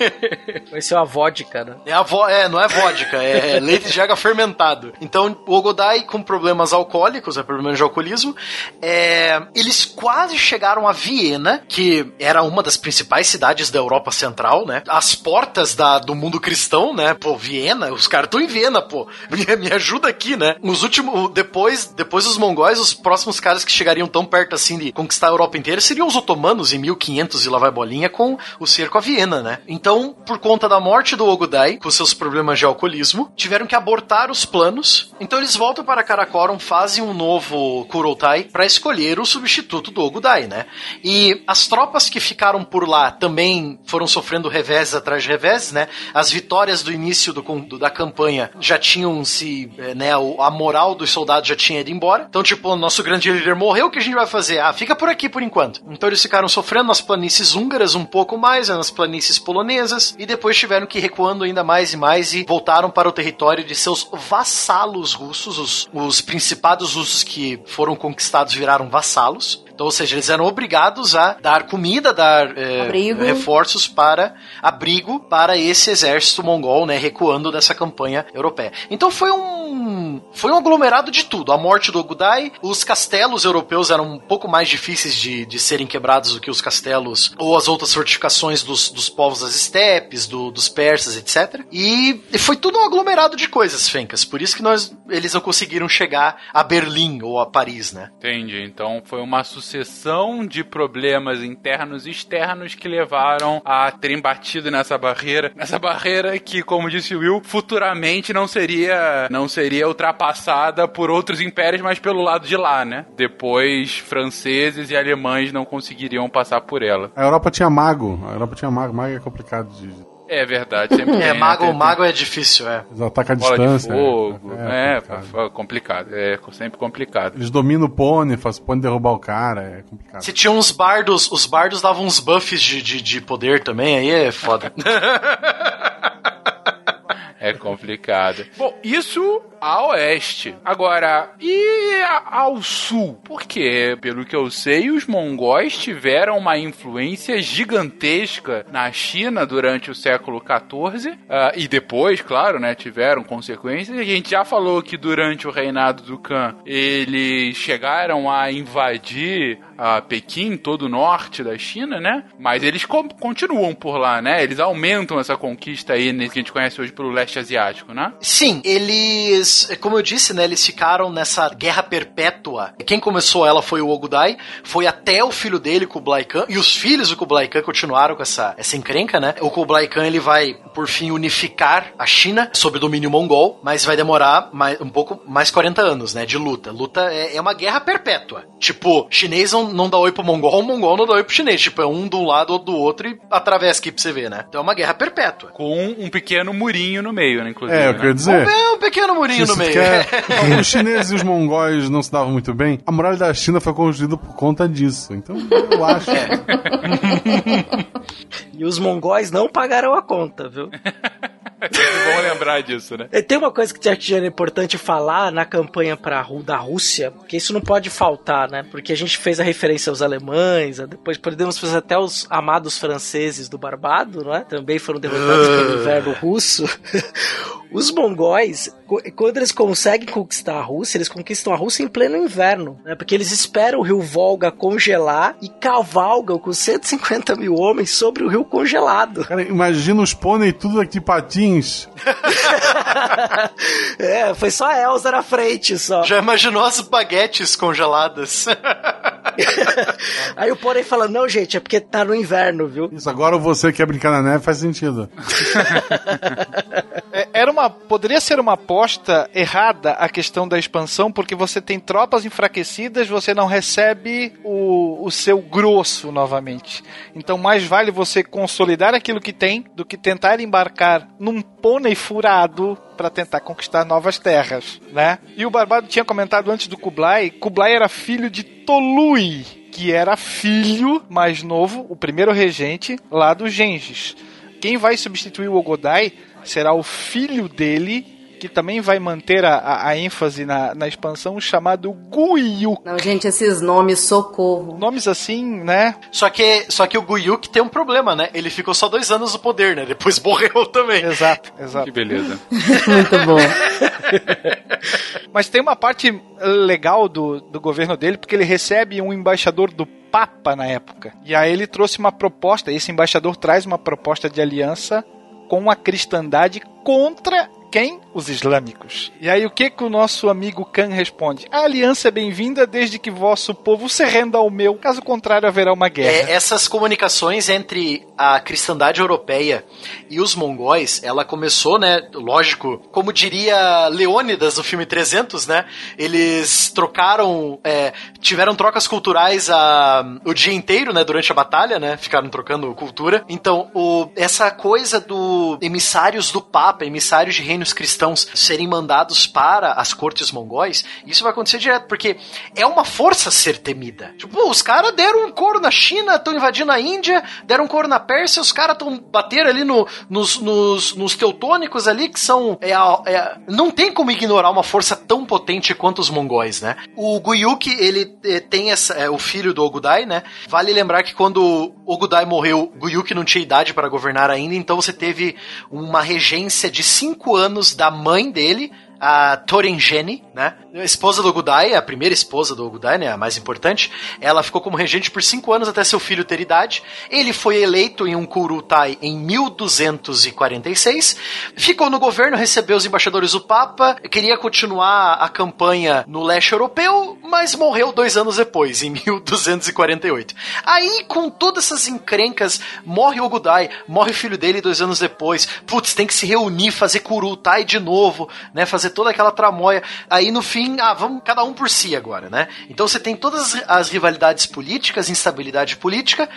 Vai ser uma vodka, né? É, a vo é, não é vodka, é leite de égua fermentado. Então, o Ogodai com problemas alcoólicos, é problemas de alcoolismo, é, eles quase chegaram a Viena, que era uma das principais cidades da Europa Central, né? As portas da, do mundo cristão, né? Pô, Viena, os caras estão em Viena, pô. Me, me ajuda aqui, né? Os últimos, depois, depois dos mongóis, os próximos caras que chegariam tão perto assim de conquistar a Europa inteira seriam os otomanos em 1500 e lá vai bolinha com o cerco a Viena, né? Então, por conta da morte do Ogodai, com seus problemas de alcoolismo, tiveram que abortar os planos. Então eles voltam para Karakorum, fazem um novo Kuroutai para escolher o substituto do Ogodai, né? E as tropas que ficaram por lá também foram sofrendo revés atrás de revés, né? As vitórias do início do, do- da campanha já tinham se, eh, né, a moral dos soldados já tinha ido embora. Então, tipo, nosso grande líder morreu, o que a gente vai fazer? Ah, fica por aqui por enquanto. Então eles ficaram sofrendo nas planícies húngaras um pouco mais, né, nas planícies polonesas, e depois tiveram que ir recuando ainda mais e mais e voltaram para o território de seus vassalos russos, os, os principados russos que foram conquistados viraram vassalos. Então, ou seja, eles eram obrigados a dar comida, dar Abrigo. reforços para abrigo para esse exército mongol, né, recuando dessa campanha europeia. Então foi um foi um aglomerado de tudo. A morte do Ogudai, os castelos europeus eram um pouco mais difíceis de, de serem quebrados do que os castelos ou as outras fortificações dos, dos povos das estepes, do- dos persas, etc. E foi tudo um aglomerado de coisas, Fencas. Por isso que nós eles não conseguiram chegar a Berlim ou a Paris, né? Entendi. Então foi uma sucessão de problemas internos e externos que levaram a terem batido nessa barreira. Nessa barreira que, como disse Will, futuramente não seria, não seria ultrapassada por outros impérios, mas pelo lado de lá, né? Depois, franceses e alemães não conseguiriam passar por ela. A Europa tinha mago. A Europa tinha mago. Mago é complicado de. É verdade, sempre É, tem, né? mago, Tem- tem mago é difícil, é. Eles atacam a bola distância. de fogo. é, É, complicado. é complicado. É sempre complicado. Eles dominam o pônei, fazem o pônei derrubar o cara, é complicado. Se tinha uns bardos, os bardos davam uns buffs de, de, de poder também, aí é foda. É complicado. Bom, isso a oeste. Agora, e ao sul? Porque, pelo que eu sei, os mongóis tiveram uma influência gigantesca na China durante o século XIV. ah, e depois, claro, né, tiveram consequências. A gente já falou que durante o reinado do Khan, eles chegaram a invadir a Pequim, todo o norte da China, né? Mas eles co- continuam por lá, né? Eles aumentam essa conquista aí, nesse que a gente conhece hoje pelo leste asiático, né? Sim, eles, como eu disse, né, eles ficaram nessa guerra perpétua. Quem começou ela foi o Ogudai, foi até o filho dele, Kublai Khan, e os filhos do Kublai Khan continuaram com essa, essa encrenca, né? O Kublai Khan, ele vai, por fim, unificar a China sob domínio mongol, mas vai demorar mais, um pouco mais 40 anos, né, de luta. Luta é, é uma guerra perpétua. Tipo, chinês não, não dá oi pro mongol, o mongol não dá oi pro chinês. Tipo, é um de um lado, outro do outro e atravessa aqui pra você ver, né? Então é uma guerra perpétua. Com um pequeno murinho no meio, né? Inclusive. É, eu né? queria dizer. É um pequeno murinho no meio. quer- os chineses e os mongóis não se davam muito bem. A muralha da China foi construída por conta disso. Então, eu acho. E os mongóis não pagaram a conta, viu? É bom lembrar disso, né? Tem uma coisa que já é importante falar na campanha pra, Ru- da Rússia, que isso não pode faltar, né? Porque a gente fez a referência aos alemães, depois podemos fazer até os amados franceses do Barbado, não é? Também foram derrotados pelo inverno russo. Os mongóis, quando eles conseguem conquistar a Rússia, eles conquistam a Rússia em pleno inverno, né? Porque eles esperam o rio Volga congelar e cavalgam com 150 mil homens sobre o rio congelado. Cara, imagina os pônei tudo aqui É, foi só a Elsa na frente só. Já imaginou as baguetes congeladas? Aí o Porém fala: Não, gente, é porque tá no inverno, viu? Isso, agora você quer brincar na neve faz sentido. Era uma, poderia ser uma aposta errada a questão da expansão, porque você tem tropas enfraquecidas, você não recebe o, o seu grosso novamente. Então, mais vale você consolidar aquilo que tem do que tentar embarcar num pônei furado para tentar conquistar novas terras, né? E o Barbado tinha comentado antes do Kublai, Kublai era filho de Tolui, que era filho mais novo, o primeiro regente lá do Gengis. Quem vai substituir o Ogodai será o filho dele, que também vai manter a, a- a ênfase na, na expansão, chamado Guiyu. Não, gente, esses nomes, socorro. Nomes assim, né? só que, só que o Guyuk tem um problema, né? Ele ficou só dois anos no poder, né? Depois morreu também. Exato, Que exato. beleza. Muito bom. Mas tem uma parte legal do, do governo dele, porque ele recebe um embaixador do Papa na época. E aí ele trouxe uma proposta, esse embaixador traz uma proposta de aliança com a cristandade contra quem? Os islâmicos. E aí o que que o nosso amigo Khan responde? A aliança é bem-vinda desde que vosso povo se renda ao meu, caso contrário haverá uma guerra. É, essas comunicações entre a cristandade europeia e os mongóis, ela começou, né, lógico, como diria Leônidas no filme 300, né, eles trocaram, é, tiveram trocas culturais a, o dia inteiro, né, durante a batalha, né, ficaram trocando cultura. Então, o, essa coisa do emissários do Papa, emissários de reinos cristãos serem mandados para as cortes mongóis, isso vai acontecer direto, porque é uma força ser temida. Tipo, os caras deram um couro na China, estão invadindo a Índia, deram um couro na Pérsia, os caras estão bateram ali no, nos, nos, nos teutônicos ali, que são. É, é não tem como ignorar uma força tão potente quanto os mongóis, né? O Guyuk, ele eh, tem essa. É, o filho do Ogudai, né? Vale lembrar que quando Ogudai morreu, Guyuk não tinha idade para governar ainda, então você teve uma regência de cinco anos da mãe dele, a Torengene, né? A esposa do Ogudai, a primeira esposa do Ogudai, né? A mais importante. Ela ficou como regente por cinco anos até seu filho ter idade. Ele foi eleito em um Kurutai em 1246. Ficou no governo, recebeu os embaixadores do Papa, queria continuar a campanha no leste europeu, mas morreu dois anos depois, em 1248. Aí, com todas essas encrencas, morre o Ogudai, morre o filho dele dois anos depois. Putz, tem que se reunir, fazer Kurutai de novo, né? Fazer toda aquela tramóia. Aí no fim, ah, vamos cada um por si agora, né? Então você tem todas as rivalidades políticas, instabilidade política.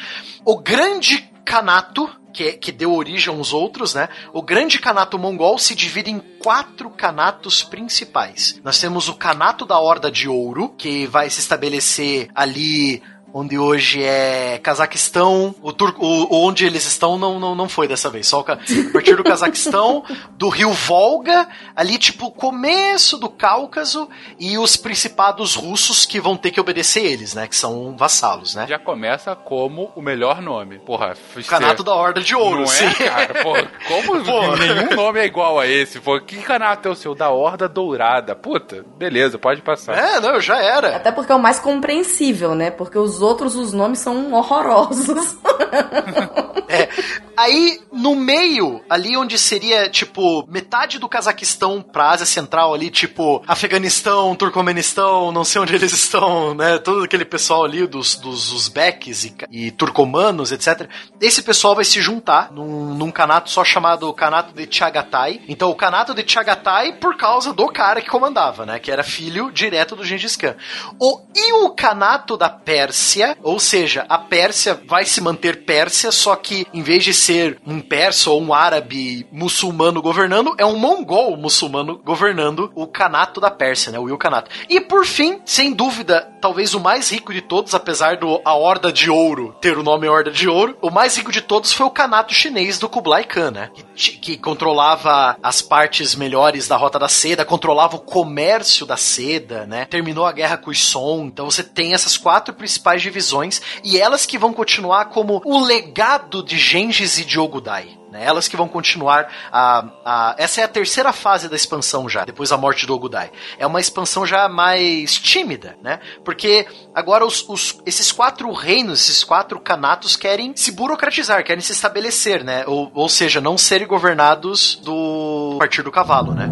O grande canato que, que deu origem aos outros, né? O grande Kanato mongol se divide em quatro Kanatos principais. Nós temos o Kanato da Horda de Ouro, que vai se estabelecer ali onde hoje é Cazaquistão, o, Tur o onde eles estão não, não, não foi dessa vez, só a partir do Cazaquistão, do rio Volga, ali tipo começo do Cáucaso e os principados russos que vão ter que obedecer eles, né, que são vassalos, né? Já começa como o melhor nome. Porra, o Canato da Horda de Ouro, não sim. é, cara? Porra, como Pô. nenhum nome é igual a esse? Pô, que canato é o seu? Da Horda Dourada. Puta, beleza, pode passar. É, não, já era. Até porque é o mais compreensível, né? Porque os outros, os nomes são horrorosos. É. Aí, no meio, ali onde seria, tipo, metade do Cazaquistão pra Ásia Central, ali, tipo, Afeganistão, Turcomenistão, não sei onde eles estão, né? Todo aquele pessoal ali dos, dos Uzbeques e, e turcomanos, etc. Esse pessoal vai se juntar num, num canato só chamado Canato de Chagatai. Então, o Canato de Chagatai por causa do cara que comandava, né? Que era filho direto do Gengis Khan. O, e o Canato da Pérsia, ou seja, a Pérsia vai se manter Pérsia, só que em vez de ser um persa ou um árabe muçulmano governando, é um mongol muçulmano governando o Canato da Pérsia, né? O Ilkhanato. E por fim, sem dúvida, talvez o mais rico de todos, apesar do a Horda de Ouro ter o nome Horda de Ouro, o mais rico de todos foi o Canato chinês do Kublai Khan, né? Que, que controlava as partes melhores da Rota da Seda, controlava o comércio da seda, né? Terminou a guerra com os Song. Então você tem essas quatro principais divisões e elas que vão continuar como o legado de Gengis e de Ogudai. Né? Elas que vão continuar a, a. Essa é a terceira fase da expansão já, depois da morte do Ogudai. É uma expansão já mais tímida, né? Porque agora os, os- esses quatro reinos, esses quatro canatos querem se burocratizar, querem se estabelecer, né? Ou, ou seja, não serem governados do partir do cavalo, né?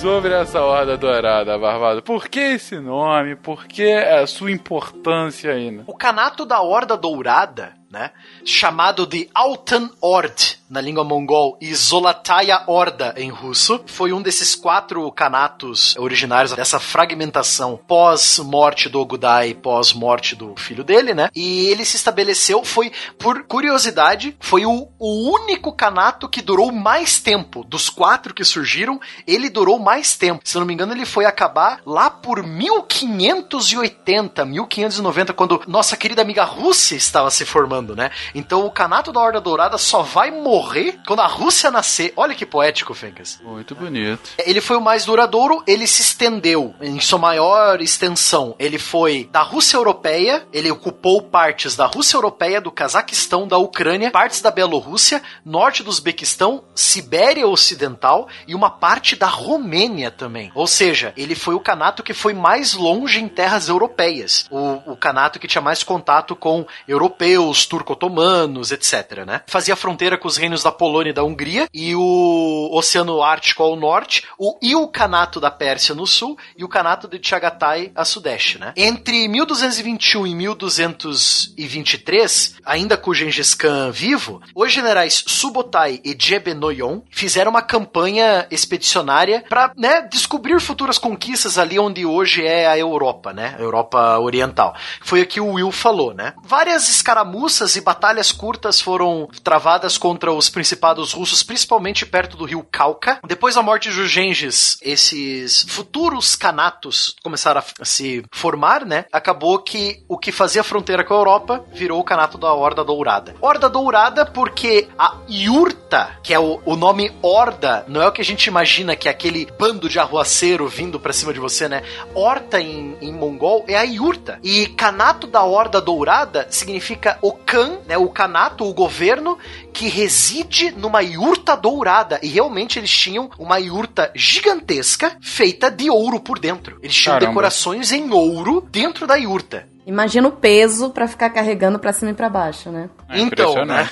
Sobre essa Horda Dourada, Barbado, por que esse nome? Por que a sua importância aí? né? O canato da Horda Dourada, né? Chamado de Altan Ord na língua mongol e Zolataya Horda em russo, foi um desses quatro canatos originários dessa fragmentação pós-morte do Ogudai, pós-morte do filho dele, né? E ele se estabeleceu, foi, por curiosidade, foi o, o único canato que durou mais tempo. Dos quatro que surgiram, ele durou mais tempo. Se eu não me engano, ele foi acabar lá por 1580, 1590, quando nossa querida amiga Rússia estava se formando, né? Então o Canato da Horda Dourada só vai morrer quando a Rússia nascer. Olha que poético, Fencas. Muito bonito. Ele foi o mais duradouro, ele se estendeu em sua maior extensão. Ele foi da Rússia Europeia, ele ocupou partes da Rússia Europeia, do Cazaquistão, da Ucrânia, partes da Bielorrússia, norte do Uzbequistão, Sibéria Ocidental e uma parte da Romênia também. Ou seja, ele foi o canato que foi mais longe em terras europeias. O, o canato que tinha mais contato com europeus, turco-otomanos, etc, né? Fazia fronteira com os reinos da Polônia e da Hungria e o Oceano Ártico ao norte, o, o Canato da Pérsia no sul e o Canato de Chagatai a sudeste, né? Entre 1221 e 1223, ainda com Gengis Khan vivo, os generais Subotai e Jebenoyon fizeram uma campanha expedicionária para, né, descobrir futuras conquistas ali onde hoje é a Europa, né? A Europa Oriental. Foi o que o Will falou, né? Várias escaramuças e batalhas curtas foram travadas contra principados russos, principalmente perto do rio Cauca. Depois da morte de Gengis, esses futuros canatos começaram a se formar, né? Acabou que o que fazia fronteira com a Europa virou o canato da Horda Dourada. Horda Dourada porque a Yurta, que é o, o nome Horda, não é o que a gente imagina que é aquele bando de arruaceiro vindo pra cima de você, né? Horta em, em mongol é a Yurta. E canato da Horda Dourada significa o Khan, né? O canato, o governo que reside numa yurta dourada. E realmente eles tinham uma yurta gigantesca feita de ouro por dentro. Eles tinham Caramba. decorações em ouro dentro da yurta. Imagina o peso pra ficar carregando pra cima e pra baixo, né? É Então, né?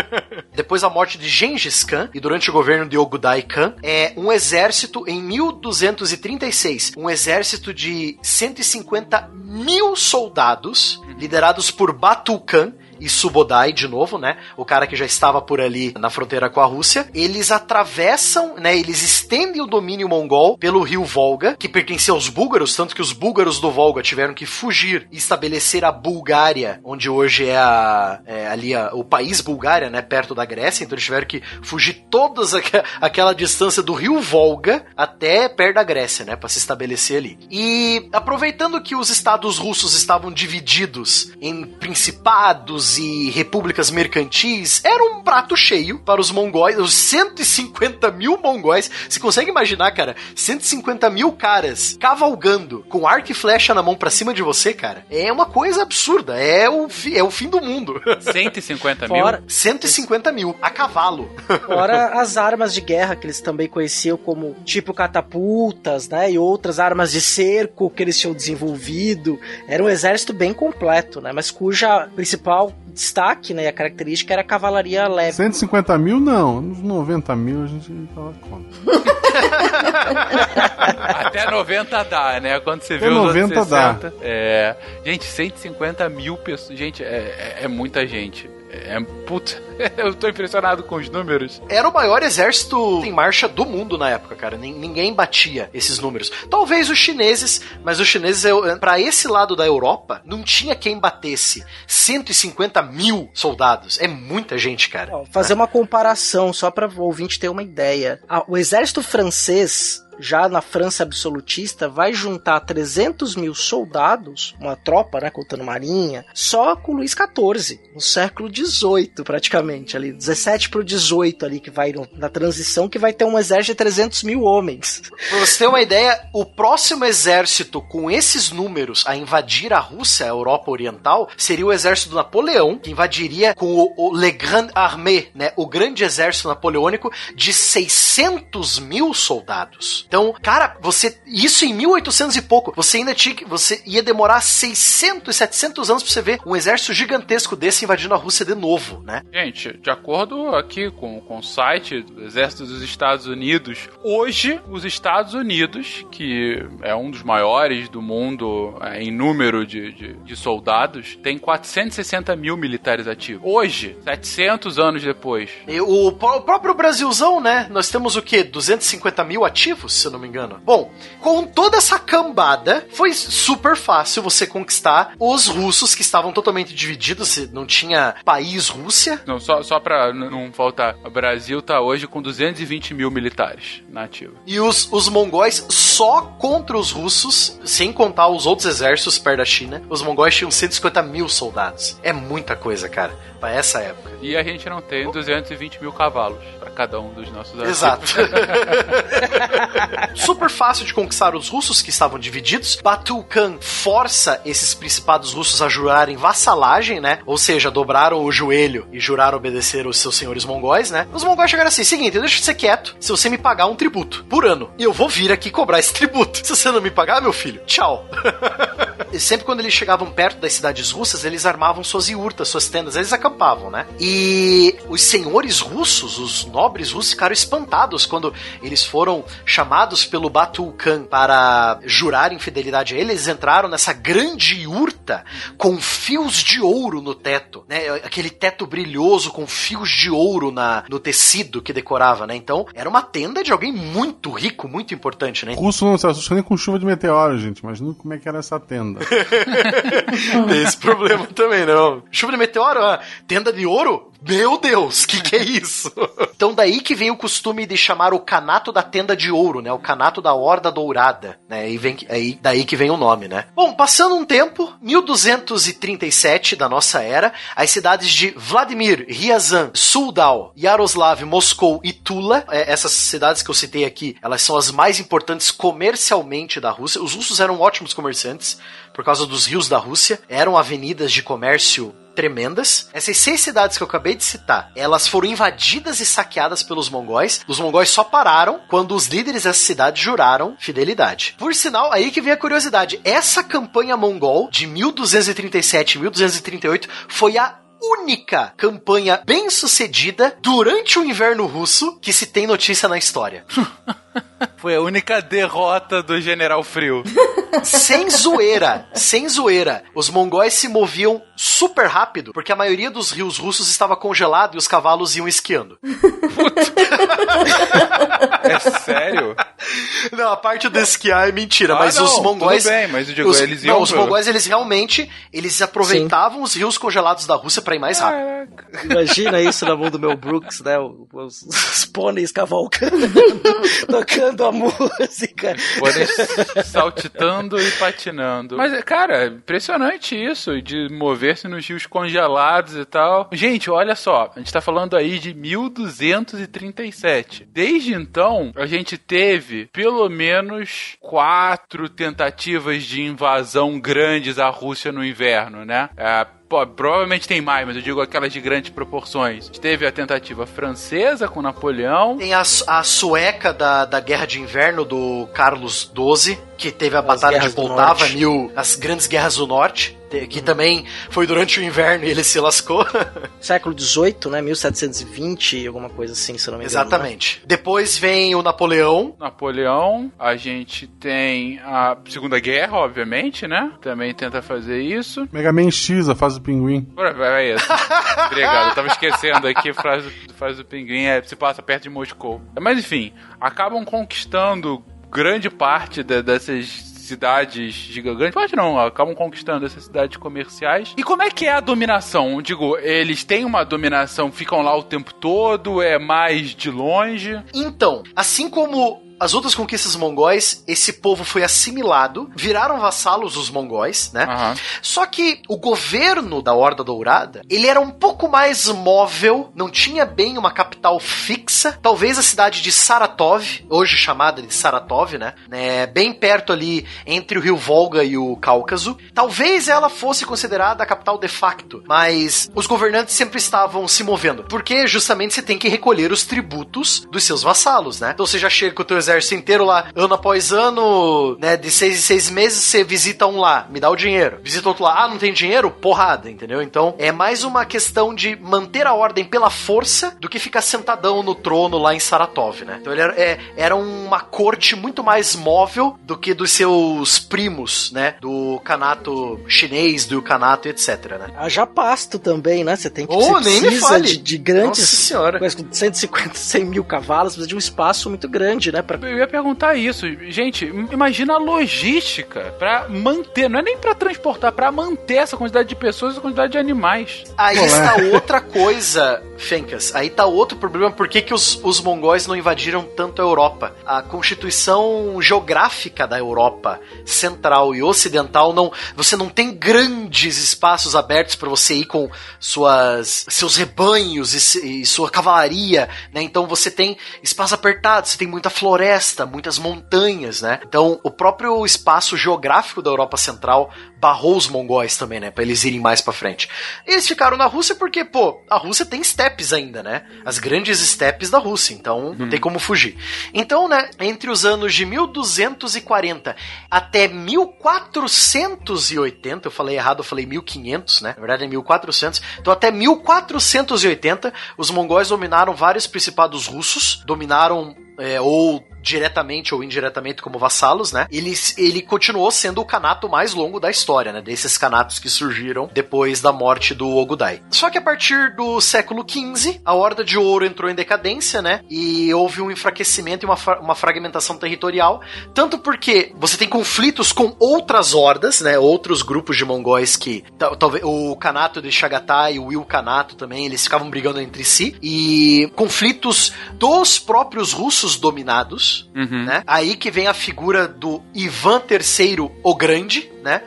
Depois da morte de Gengis Khan e durante o governo de Ogudai Khan, é um exército em 1236, um exército de 150 mil soldados liderados por Batu Khan Subodai de novo, né? O cara que já estava por ali na fronteira com a Rússia. Eles atravessam, né? Eles estendem o domínio mongol pelo rio Volga, que pertencia aos búlgaros, tanto que os búlgaros do Volga tiveram que fugir e estabelecer a Bulgária, onde hoje é, a, é ali a, o país Bulgária, né? Perto da Grécia. Então eles tiveram que fugir todas aqu aquela distância do rio Volga até perto da Grécia, né? Para se estabelecer ali. E aproveitando que os estados russos estavam divididos em principados e repúblicas mercantis, era um prato cheio para os mongóis, os 150 mil mongóis. Você consegue imaginar, cara? 150 mil caras cavalgando com arco e flecha na mão para cima de você, cara? É uma coisa absurda. É o, fi, é o fim do mundo. 150 mil? Fora, 150 mil, a cavalo. fora as armas de guerra que eles também conheciam como tipo catapultas, né? E outras armas de cerco que eles tinham desenvolvido. Era um exército bem completo, né? Mas cuja principal destaque, né, e a característica era a cavalaria leve. 150 mil não, uns 90 mil a gente fala conta. Até 90 dá, né? Quando você vê Até os 90 outros dá. 60. É, gente, 150 mil pessoas. Gente, é, é- é muita gente. É, puta, eu tô impressionado com os números. Era o maior exército em marcha do mundo na época, cara. Nin- Ninguém batia esses números. Talvez os chineses, mas os chineses, eu- pra esse lado da Europa, não tinha quem batesse 150 mil soldados. É muita gente, cara. Ó, fazer uma comparação, só para o ouvinte ter uma ideia. Ah, o exército francês, já na França absolutista, vai juntar 300 mil soldados, uma tropa, né, contando marinha, só com Luís XIV, no século XVIII, praticamente, ali, 17 pro 18 ali, que vai na transição, que vai ter um exército de 300 mil homens. Pra você ter uma ideia, o próximo exército com esses números a invadir a Rússia, a Europa Oriental, seria o exército do Napoleão, que invadiria com o, o Le Grand Armée, né, o grande exército napoleônico de 600 mil soldados. Então, cara, você isso em 1800 e pouco, você ainda tinha que você ia demorar 600, 700 anos pra você ver um exército gigantesco desse invadindo a Rússia de novo, né? Gente, de acordo aqui com, com o site do Exército dos Estados Unidos, hoje os Estados Unidos, que é um dos maiores do mundo é, em número de, de, de soldados, tem 460 mil militares ativos. Hoje, 700 anos depois. E o, o próprio Brasilzão, né? Nós temos o quê? 250 mil ativos, se eu não me engano. Bom, com toda essa cambada, foi super fácil você conquistar os russos que estavam totalmente divididos, não tinha país Rússia. Não, só, só pra não faltar, o Brasil tá hoje com 220 mil militares na ativa. E os, os mongóis só contra os russos, sem contar os outros exércitos perto da China, os mongóis tinham 150 mil soldados. É muita coisa, cara, pra essa época. E a gente não tem 220 mil cavalos pra cada um dos nossos Exato. Super fácil de conquistar os russos que estavam divididos. Batu Khan força esses principados russos a jurarem vassalagem, né? Ou seja, dobraram o joelho e juraram obedecer os seus senhores mongóis, né? Os mongóis chegaram assim: seguinte, deixa de ser quieto se você me pagar um tributo por ano. E eu vou vir aqui cobrar esse tributo. Se você não me pagar, meu filho, tchau. E sempre quando eles chegavam perto das cidades russas, eles armavam suas iurtas, suas tendas, eles acampavam, né? E os senhores russos, os nobres russos, ficaram espantados quando eles foram chamados pelo Batu Khan para jurar fidelidade a ele. Eles entraram nessa grande iurta com fios de ouro no teto, né? Aquele teto brilhoso com fios de ouro na, no tecido que decorava, né? Então, era uma tenda de alguém muito rico, muito importante, né? Russo não se assusta nem com chuva de meteoro, gente. Imagina como é que era essa tenda. Tem esse problema também, não. Chuva de meteoro, tenda de ouro? Meu Deus, que que é isso? então daí que vem o costume de chamar o canato da tenda de ouro, né? O canato da horda dourada, né? Aí vem aí daí que vem o nome, né? Bom, passando um tempo, 1237 da nossa era, as cidades de Vladimir, Ryazan, Suldal, Yaroslav, Moscou e Tula, é, essas cidades que eu citei aqui, elas são as mais importantes comercialmente da Rússia. Os russos eram ótimos comerciantes por causa dos rios da Rússia, eram avenidas de comércio tremendas. Essas seis cidades que eu acabei de citar, elas foram invadidas e saqueadas pelos mongóis. Os mongóis só pararam quando os líderes dessa cidade juraram fidelidade. Por sinal, aí que vem a curiosidade. Essa campanha mongol de 1237 e 1238 foi a única campanha bem sucedida durante o inverno russo que se tem notícia na história. Foi a única derrota do General Frio. sem zoeira, sem zoeira, os mongóis se moviam super rápido, porque a maioria dos rios russos estava congelado e os cavalos iam esquiando. É sério? Não, a parte do esquiar é mentira, Ah, mas não, os mongóis. tudo bem, mas eu digo, os, eles não, iam os pro- mongóis, eles realmente eles aproveitavam os rios congelados da Rússia para ir mais rápido. Imagina isso na mão do Mel Brooks, né? Os, os pôneis cavalcando, tocando a música. Saltitando e patinando. Mas, cara, é impressionante isso, de mover-se nos rios congelados e tal. Gente, olha só, a gente tá falando aí de 1237. Desde então, a gente teve pelo menos quatro tentativas de invasão grandes à Rússia no inverno, né? É, Pô, provavelmente tem mais, mas eu digo aquelas de grandes proporções. Teve a tentativa francesa com Napoleão. Tem a, a sueca da, da Guerra de Inverno do Carlos XII, que teve a Batalha de Poltava, mil, as grandes guerras do norte, te- que também foi durante o inverno e ele se lascou. Século XVIII, né? 1720, alguma coisa assim, se eu não me engano. Exatamente. Depois vem o Napoleão. Napoleão, a gente tem a Segunda Guerra, obviamente, né? Também tenta fazer isso. Mega Man X, a fase do pinguim. Vai, vai, isso. Obrigado, eu tava esquecendo aqui a frase, frase do pinguim, é, se passa perto de Moscou. Mas enfim, acabam conquistando grande parte da- dessas cidades gigantes. Pode não, acabam conquistando essas cidades comerciais. E como é que é a dominação? Digo, eles têm uma dominação, ficam lá o tempo todo, é mais de longe. Então, assim como as outras conquistas mongóis, esse povo foi assimilado, viraram vassalos os mongóis, né? Aham. Só que o governo da Horda Dourada, ele era um pouco mais móvel, não tinha bem uma capital fixa. Talvez a cidade de Saratov, hoje chamada de Saratov, né? né, Bem perto ali entre o rio Volga e o Cáucaso. Talvez ela fosse considerada a capital de facto, mas os governantes sempre estavam se movendo, porque justamente você tem que recolher os tributos dos seus vassalos, né? Então você já chega com o teu exército inteiro lá, ano após ano, né? De seis em seis meses você visita um lá, me dá o dinheiro. Visita outro lá, ah, não tem dinheiro? Porrada, entendeu? Então é mais uma questão de manter a ordem pela força do que ficar sentadão no trono lá em Saratov, né? Então ele era, é- era uma corte muito mais móvel do que dos seus primos, né? Do canato chinês, do canato, etc, né? Haja pasto também, né? Você tem que Oh, nem me fale. de, de grandes. Nossa senhora. Com 150, 100 mil cavalos, precisa de um espaço muito grande, né? Pra... Eu ia perguntar isso. Gente, imagina a logística pra manter, não é nem pra transportar, pra manter essa quantidade de pessoas e essa quantidade de animais. Aí Olé. está outra coisa, Fencas. Aí tá outro problema. Por que, que os, os mongóis não invadiram tanto a Europa? A constituição geográfica da Europa central e ocidental não. Você não tem grandes espaços abertos para você ir com suas seus rebanhos e, e sua cavalaria, né? Então você tem espaço apertado, você tem muita floresta, muitas montanhas, né? Então o próprio espaço geográfico da Europa Central barrou os mongóis também, né? Pra eles irem mais pra frente. Eles ficaram na Rússia porque, pô, a Rússia tem estepes ainda, né? As grandes estepes da Rússia, então não tem como fugir. Então, né, entre os anos de 1240 até 1480, eu falei errado, eu falei 1500, né? Na verdade é 1400. Então, até 1480, os mongóis dominaram vários principados russos, dominaram é, ou diretamente ou indiretamente como vassalos, né? Ele, ele continuou sendo o canato mais longo da história, né? Desses canatos que surgiram depois da morte do Ogudai. Só que a partir do século XV, a Horda de Ouro entrou em decadência, né? E houve um enfraquecimento e uma, uma fragmentação territorial, tanto porque você tem conflitos com outras hordas, né? Outros grupos de mongóis que tal- talvez o Kanato de Chagatai e o Ilkhanato também, eles ficavam brigando entre si e conflitos dos próprios russos dominados, Uhum. né? Aí que vem a figura do Ivan III o Grande, né?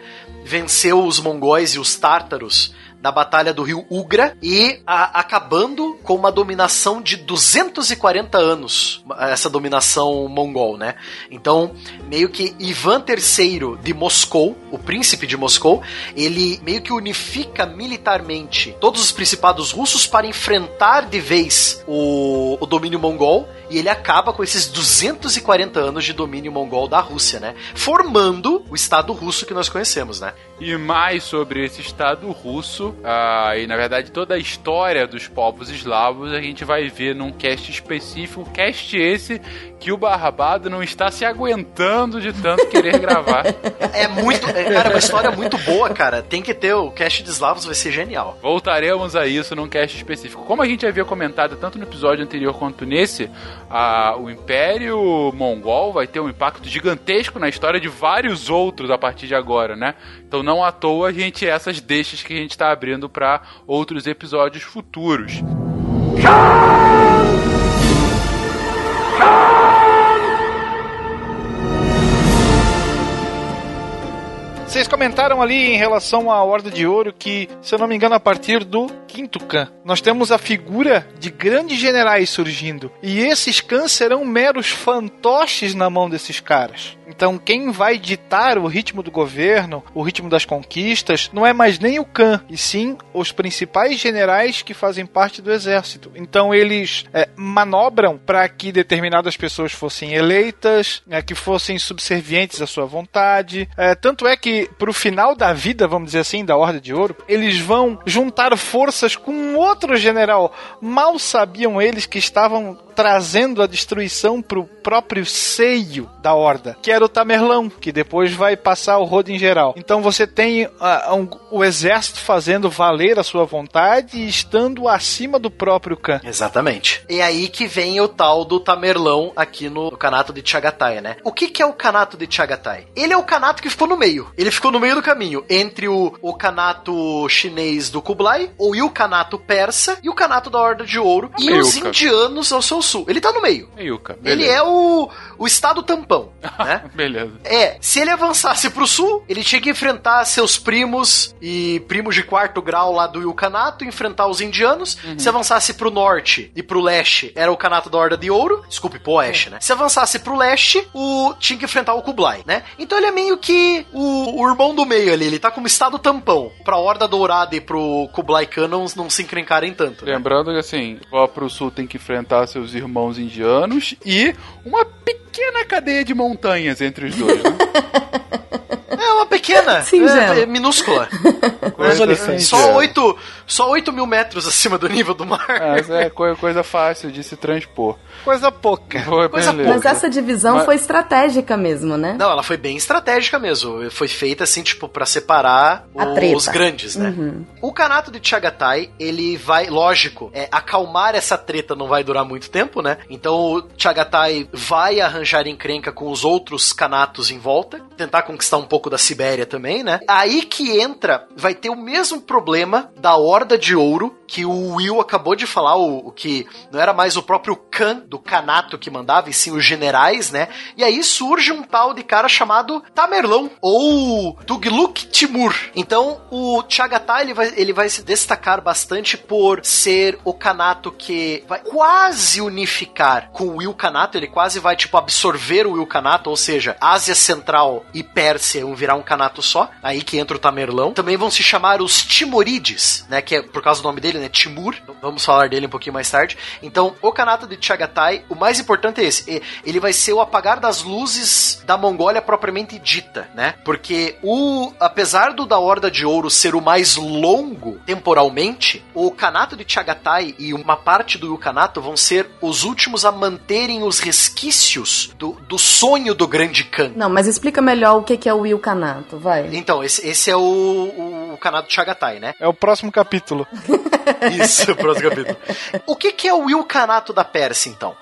Venceu os mongóis e os tártaros na batalha do rio Ugra e a- acabando com uma dominação de 240 anos, essa dominação mongol, né? Então, meio que Ivan III de Moscou, o príncipe de Moscou, ele meio que unifica militarmente todos os principados russos para enfrentar de vez o, o domínio mongol e ele acaba com esses 240 anos de domínio mongol da Rússia, né? Formando o Estado russo que nós conhecemos, né? E mais sobre esse Estado russo Ah, e na verdade toda a história dos povos eslavos a gente vai ver num cast específico. Cast esse que o Barbado não está se aguentando de tanto querer gravar. É muito. é, Cara, é uma história muito boa, cara. Tem que ter o cast de Slavos, vai ser genial. Voltaremos a isso num cast específico. Como a gente havia comentado tanto no episódio anterior quanto nesse, a- o Império Mongol vai ter um impacto gigantesco na história de vários outros a partir de agora, né? Então não à toa a gente essas deixas que a gente está abrindo para outros episódios futuros. Vocês comentaram ali em relação à Horda de Ouro que, se eu não me engano, a partir do quinto Khan, nós temos a figura de grandes generais surgindo. E esses Khans serão meros fantoches na mão desses caras. Então, quem vai ditar o ritmo do governo, o ritmo das conquistas, não é mais nem o Khan, e sim os principais generais que fazem parte do exército. Então, eles é, manobram para que determinadas pessoas fossem eleitas, é, que fossem subservientes à sua vontade. É, tanto é que, pro final da vida, vamos dizer assim, da Horda de Ouro, eles vão juntar forças com outro general. Mal sabiam eles que estavam trazendo a destruição pro próprio seio da Horda, que era o Tamerlão, que depois vai passar o rodo em geral. Então você tem ah, um- o exército fazendo valer a sua vontade e estando acima do próprio Khan. Exatamente. E aí que vem o tal do Tamerlão aqui no, no Kanato de Chagatai, né? O que, que é o Kanato de Chagatai? Ele é o Kanato que ficou no meio. Ele ficou no meio do caminho entre o, o Kanato chinês do Kublai, ou o Kanato persa e o Kanato da Horda de Ouro e os indianos ao seu sul. Ele tá no meio. Meiuca, Ele é o, o estado tampão, né? Beleza. É, se ele avançasse pro sul, ele tinha que enfrentar seus primos e primos de quarto grau lá do Ilkhanato, enfrentar os indianos. Se avançasse pro norte e pro leste, era o Kanato da Horda de Ouro. Desculpe, pro oeste, né? Se avançasse pro leste, o tinha que enfrentar o Kublai, né? Então ele é meio que o, o irmão do meio ali, ele tá como estado tampão. Pra Horda Dourada e pro Kublai não, não se encrencarem tanto, né? Lembrando que assim, lá pro sul tem que enfrentar seus irmãos indianos e uma pequena cadeia de montanhas entre os dois, né? É uma pequena, Singela. é, é minúscula. Coisa olifantes. Só simples. 8, só 8 mil metros acima do nível do mar. É, é coi- coisa fácil de se transpor. Coisa pouca. Foi, Coisa beleza. Mas essa divisão Mas- foi estratégica mesmo, né? Não, ela foi bem estratégica mesmo. Foi feita assim, tipo, pra separar A o- treta. os grandes, né? Uhum. O Kanato de Chagatai, ele vai, lógico, é, acalmar essa treta não vai durar muito tempo, né? Então o Chagatai vai arranjar encrenca com os outros Kanatos em volta, tentar conquistar um pouco da Sibéria também, né? Aí que entra, vai ter o mesmo problema da Horda de Ouro, que o Will acabou de falar, o, o que não era mais o próprio Khan do Kanato que mandava, e sim os generais, né? E aí surge um tal de cara chamado Tamerlão, ou Tugluk Timur. Então, o Chagatai, ele vai, ele vai se destacar bastante por ser o Kanato que vai quase unificar com o Ilkhanato, ele quase vai, tipo, absorver o Ilkhanato, ou seja, Ásia Central e Pérsia vão virar um Kanato só, aí que entra o Tamerlão. Também vão se chamar os Timorides, né, que é por causa do nome dele, né, Timur. Vamos falar dele um pouquinho mais tarde. Então, o Kanato de Chagatai, o mais importante é esse, ele vai ser o apagar das luzes da Mongólia propriamente dita, né? Porque o apesar do da Horda de Ouro ser o mais longo temporalmente, o Kanato de Chagatai e uma parte do Ilkhanato vão ser os últimos a manterem os resquícios do, do sonho do Grande Khan. Não, mas explica melhor o que que é o Ilkhanato, vai. Então, esse, esse é o, o, o Kanato de Chagatai, né? É o próximo capítulo. Isso, próximo capítulo. O que, que é o Ilkhanato da Pérsia, então?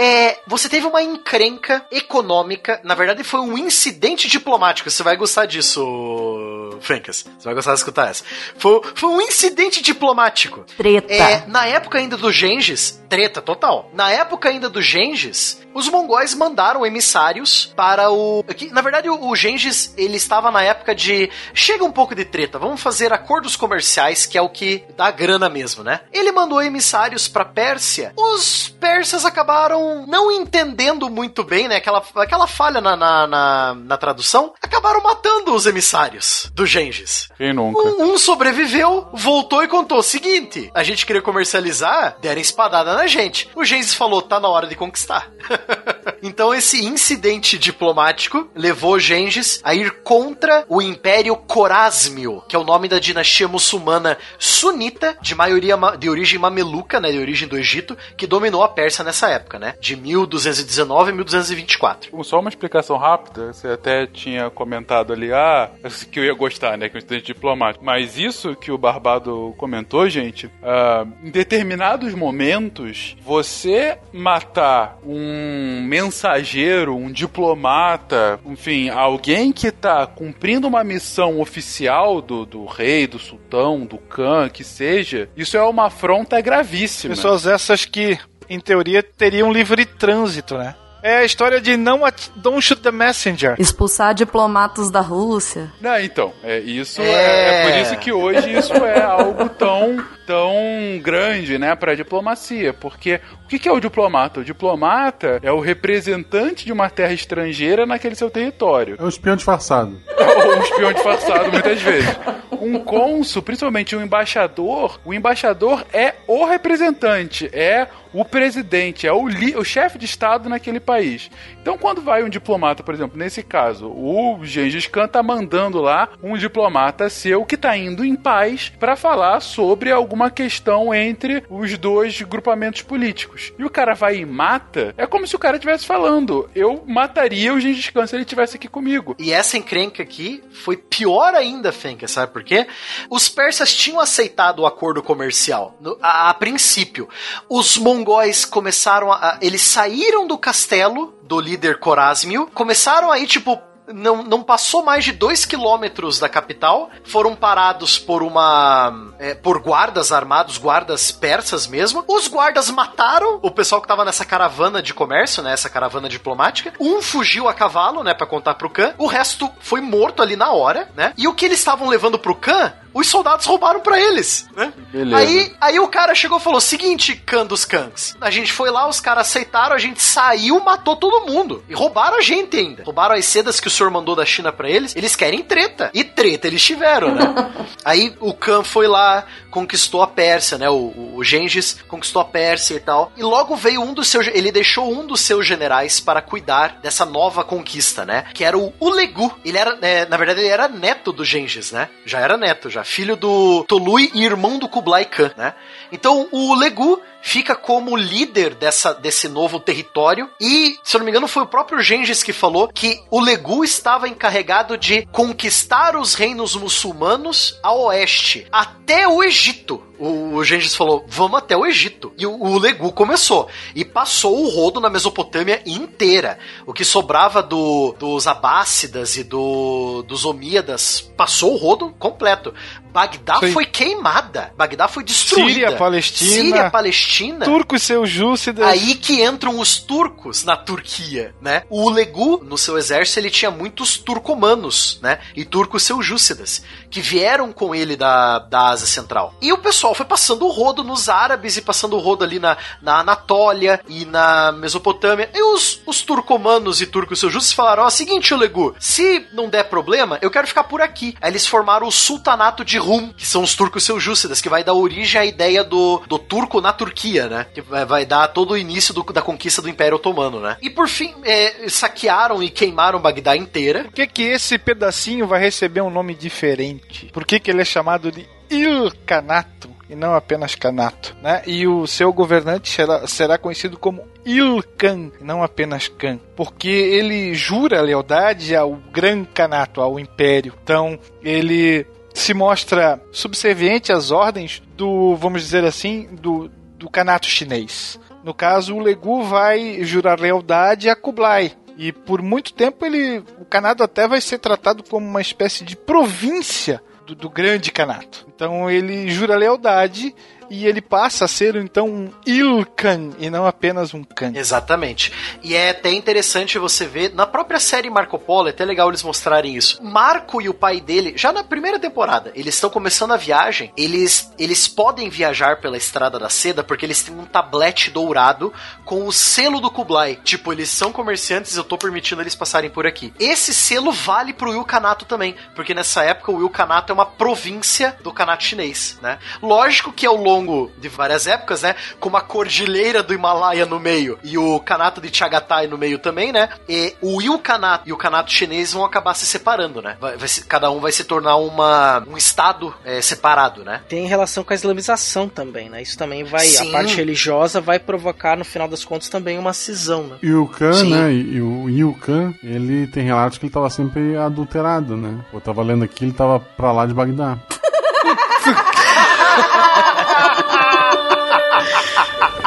É, você teve uma encrenca econômica, na verdade foi um incidente diplomático, você vai gostar disso, Fencas. Você vai gostar de escutar essa. Foi, foi um incidente diplomático. Treta. É, na época ainda do Gengis, treta total. Na época ainda do Gengis, os mongóis mandaram emissários para o. que, na verdade, o, o Gengis ele estava na época de. Chega um pouco de treta, vamos fazer acordos comerciais, que é o que dá grana mesmo, né? Ele mandou emissários para Pérsia. Os persas acabaram não entendendo muito bem, né? Aquela, aquela falha na, na, na, na tradução. Acabaram matando os emissários do Gengis. Quem nunca? Um, um sobreviveu, voltou e contou o seguinte: a gente queria comercializar, deram espadada na gente. O Gengis falou: tá na hora de conquistar. Então esse incidente diplomático levou Gengis a ir contra o Império Corásmio, que é o nome da dinastia muçulmana sunita de maioria ma- de origem mameluca, né, de origem do Egito, que dominou a Pérsia nessa época, né, de 1219 a 1224. Só uma explicação rápida, você até tinha comentado ali, ah, que eu ia gostar, né, que é um estudante diplomático. Mas isso que o Barbado comentou, gente, ah, em determinados momentos, você matar um mensageiro, um diplomata, enfim, alguém que tá cumprindo uma missão oficial do, do rei, do sultão, do khan, que seja, isso é uma afronta gravíssima. Pessoas essas que, em teoria, teriam livre trânsito, né? É a história de não at- don't shoot the messenger. Expulsar diplomatas da Rússia. Não, então, é isso é. É. é por isso que hoje isso é algo tão tão grande, né, para diplomacia, porque o que é o diplomata? O diplomata é o representante de uma terra estrangeira naquele seu território. É um espião disfarçado. ou um espião disfarçado muitas vezes. Um cônsul, principalmente um embaixador, o embaixador é o representante, é o presidente, é o, o chefe de estado naquele país. Então, quando vai um diplomata, por exemplo, nesse caso, o Gengis Khan tá mandando lá um diplomata seu que tá indo em paz para falar sobre alguma questão entre os dois grupamentos políticos. E o cara vai e mata, é como se o cara estivesse falando: eu mataria o Gengis Khan se ele estivesse aqui comigo. E essa encrenca aqui foi pior ainda, Fenka, sabe por quê? Os persas tinham aceitado o acordo comercial, no- a, a princípio. Os mongóis começaram a, Eles saíram do castelo do líder Corásmio, começaram aí, tipo. Não, não passou mais de dois quilômetros da capital, foram parados por uma. é, por guardas armados, guardas persas mesmo. Os guardas mataram o pessoal que tava nessa caravana de comércio, né? Essa caravana diplomática. Um fugiu a cavalo, né? Pra contar pro Khan. O resto foi morto ali na hora, né? E o que eles estavam levando pro Khan, os soldados roubaram pra eles, né? Beleza. Aí, aí o cara chegou e falou: seguinte, Khan dos Khans. A gente foi lá, os caras aceitaram, a gente saiu, matou todo mundo. E roubaram a gente ainda. Roubaram as sedas que o senhor mandou da China pra eles. Eles querem treta. E treta eles tiveram, né? aí o Khan foi lá, conquistou a Pérsia, né? O, o, Gengis conquistou a Pérsia e tal. E logo veio um dos seus. Ele deixou um dos seus generais para cuidar dessa nova conquista, né? Que era o Ulegu. Ele era, né, na verdade, ele era neto do Gengis, né? Já era neto, já. Filho do Tolui e irmão do Kublai Khan, né? Então o Ulegu fica como líder dessa, desse novo território. E, se eu não me engano, foi o próprio Gengis que falou que o Legu estava encarregado de conquistar os reinos muçulmanos a oeste, até o Egito. O, o Gengis falou: vamos até o Egito. E o, o Legu começou. E passou o rodo na Mesopotâmia inteira. O que sobrava do, dos Abássidas e do, dos Omíadas passou o rodo completo. Bagdá Sim. foi queimada. Bagdá foi destruída. Síria, Palestina. Síria, Palestina. Turcos seus Júcidas. Aí que entram os turcos na Turquia, né? O Ulegu, no seu exército, ele tinha muitos turcomanos, né? E turcos seljúcidas, que vieram com ele da, da Ásia Central. E o pessoal foi passando o rodo nos árabes e passando o rodo ali na, na Anatólia e na Mesopotâmia. E os, os turcomanos e turcos seljúcidas falaram, ó, seguinte, Ulegu, se não der problema, eu quero ficar por aqui. Aí eles formaram o Sultanato de Rum, que são os turcos seljúcidas, que vai dar origem à ideia do, do turco na Turquia, né? Que vai dar todo o início do- da conquista do Império Otomano, né? E por fim, é, saquearam e queimaram Bagdá inteira. Por que, que esse pedacinho vai receber um nome diferente? Por que, que ele é chamado de Ilcanato e não apenas Canato? Né? E o seu governante será, será conhecido como Ilkan, não apenas Khan, porque ele jura lealdade ao Gran Canato, ao Império. Então, ele se mostra subserviente às ordens do, vamos dizer assim, do, do Canato chinês. No caso, o Legu vai jurar lealdade a Kublai. E por muito tempo ele, o Canato até vai ser tratado como uma espécie de província do, do grande Canato. Então ele jura lealdade e ele passa a ser então um Ilkan e não apenas um Khan. Exatamente. E é até interessante você ver, na própria série Marco Polo, é até legal eles mostrarem isso. Marco e o pai dele, já na primeira temporada, eles estão começando a viagem, eles, eles podem viajar pela Estrada da Seda porque eles têm um tablete dourado com o selo do Kublai. Tipo, eles são comerciantes, eu tô permitindo eles passarem por aqui. Esse selo vale pro Ilkhanato também, porque nessa época o Ilkhanato é uma província do Kanato chinês, né? Lógico que ao longo longo de várias épocas, né? Com uma cordilheira do Himalaia no meio e o Kanato de Chagatai no meio também, né? E o Ilkanato e o Kanato chinês vão acabar se separando, né? Vai, vai se- cada um vai se tornar uma, um estado é, separado, né? Tem relação com a islamização também, né? Isso também vai. Sim. A parte religiosa vai provocar, no final das contas, também uma cisão, né? E o Khan, né? E, e o Yu Khan, ele tem relatos que ele tava sempre adulterado, né? Eu tava lendo aqui, ele tava pra lá de Bagdá.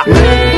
Por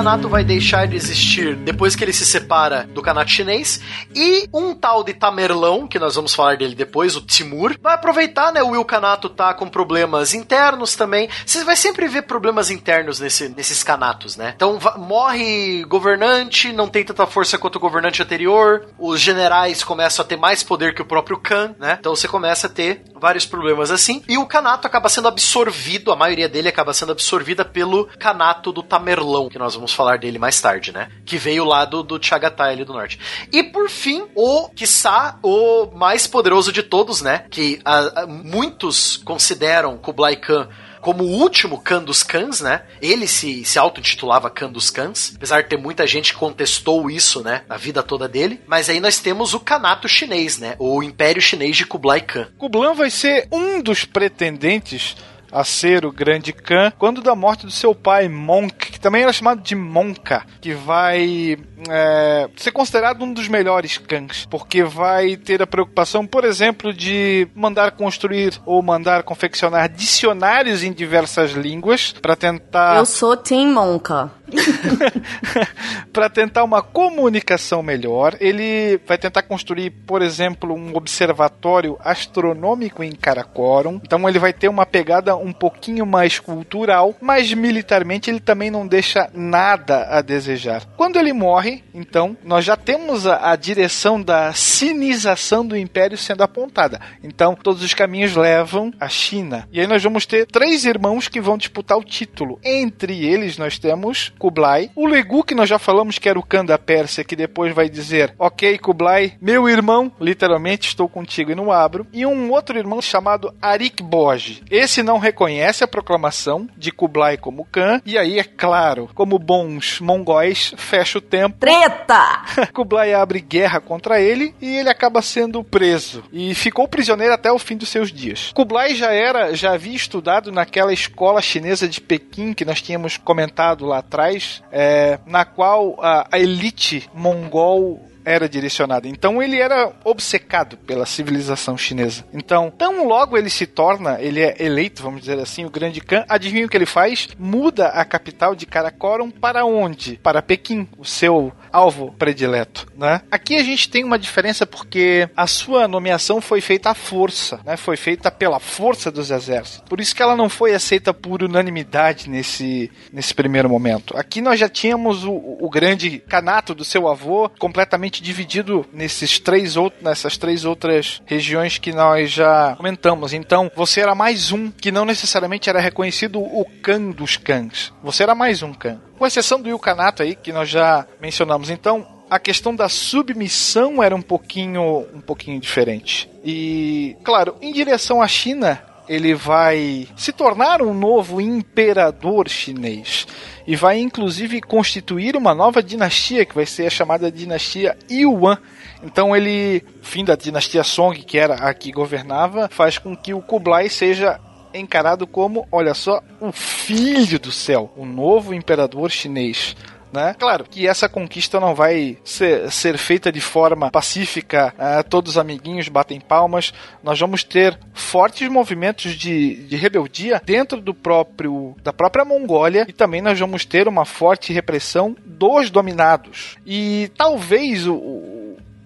fim, o Ilkanato vai deixar de existir depois que ele se separa do Kanato chinês. E um tal de Tamerlão, que nós vamos falar dele depois, o Timur, vai aproveitar, né? O Ilkanato tá com problemas internos também. Você vai sempre ver problemas internos nesse- nesses canatos, né? Então, morre governante, não tem tanta força quanto o governante anterior. Os generais começam a ter mais poder que o próprio Khan, né? Então, você começa a ter vários problemas assim. E o Kanato acaba sendo absorvido, a maioria dele acaba sendo absorvida pelo Kanato do Tamerlão, que nós vamos falar dele mais tarde, né? Que veio lá do, do Chagatai ali do norte. E por fim, o, quiçá, o mais poderoso de todos, né? Que ah, ah, muitos consideram Kublai Khan como o último Khan dos Khans, né? Ele se, se auto-intitulava Khan dos Khans, apesar de ter muita gente que contestou isso, né? A vida toda dele. Mas aí nós temos o Kanato chinês, né? O Império Chinês de Kublai Khan. Kublan vai ser um dos pretendentes a ser o grande Khan quando da morte do seu pai, Monk, que também era chamado de Monka, que vai é, ser considerado um dos melhores Khans, porque vai ter a preocupação, por exemplo, de mandar construir ou mandar confeccionar dicionários em diversas línguas para tentar Eu sou Tim Monka. para tentar uma comunicação melhor. Ele vai tentar construir, por exemplo, um observatório astronômico em Karakorum. Então ele vai ter uma pegada um pouquinho mais cultural, mas militarmente ele também não deixa nada a desejar. Quando ele morre, então, nós já temos a, a direção da sinização do império sendo apontada. Então, todos os caminhos levam à China. E aí nós vamos ter três irmãos que vão disputar o título. Entre eles nós temos Kublai, o Legu que nós já falamos que era o Khan da Pérsia, que depois vai dizer: "OK, Kublai, meu irmão, literalmente estou contigo e não abro", e um outro irmão chamado Arik Boj. Esse não reconhece a proclamação de Kublai como Khan, e aí é claro, como bons mongóis, fecha o tempo Treta! Kublai abre guerra contra ele e ele acaba sendo preso e ficou prisioneiro até o fim dos seus dias. Kublai já era, já havia estudado naquela escola chinesa de Pequim que nós tínhamos comentado lá atrás, é, na qual a, a elite mongol era direcionada. Então ele era obcecado pela civilização chinesa. Então, tão logo ele se torna, ele é eleito, vamos dizer assim, o grande Khan, adivinha o que ele faz? Muda a capital de Karakorum para onde? Para Pequim, o seu alvo predileto, né? Aqui a gente tem uma diferença porque a sua nomeação foi feita à força, né? Foi feita pela força dos exércitos. Por isso que ela não foi aceita por unanimidade nesse, nesse primeiro momento. Aqui nós já tínhamos o, o grande canato do seu avô completamente dividido nesses três out, nessas três outras regiões que nós já comentamos. Então, você era mais um que não necessariamente era reconhecido o Khan dos Khans. Você era mais um Khan. Com exceção do Ilkanato aí, que nós já mencionamos. Então, a questão da submissão era um pouquinho, um pouquinho diferente. E, claro, em direção à China, ele vai se tornar um novo imperador chinês e vai inclusive constituir uma nova dinastia que vai ser a chamada dinastia Yuan. Então ele, fim da dinastia Song, que era a que governava, faz com que o Kublai seja encarado como, olha só, o filho do céu, o novo imperador chinês. Né? Claro que essa conquista não vai ser, ser feita de forma pacífica, ah, todos os amiguinhos batem palmas. Nós vamos ter fortes movimentos de, de rebeldia dentro do próprio da própria Mongólia e também nós vamos ter uma forte repressão dos dominados. E talvez o, o, o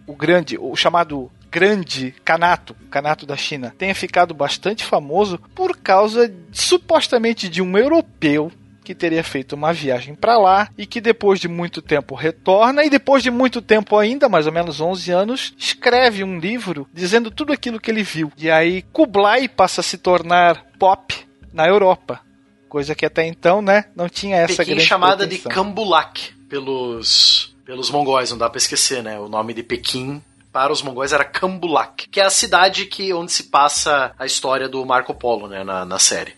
o grande, o chamado grande Kanato, Kanato da China, tenha ficado bastante famoso por causa supostamente de um europeu que teria feito uma viagem para lá e que depois de muito tempo retorna e depois de muito tempo ainda, mais ou menos 11 anos, escreve um livro dizendo tudo aquilo que ele viu. E aí Kublai passa a se tornar pop na Europa. Coisa que até então, né, não tinha essa Pequim grande chamada de pretensão. Kambulak pelos, pelos mongóis, não dá pra esquecer, né? O nome de Pequim para os mongóis era Kambulak, que é a cidade que, onde se passa a história do Marco Polo, né, na, na série.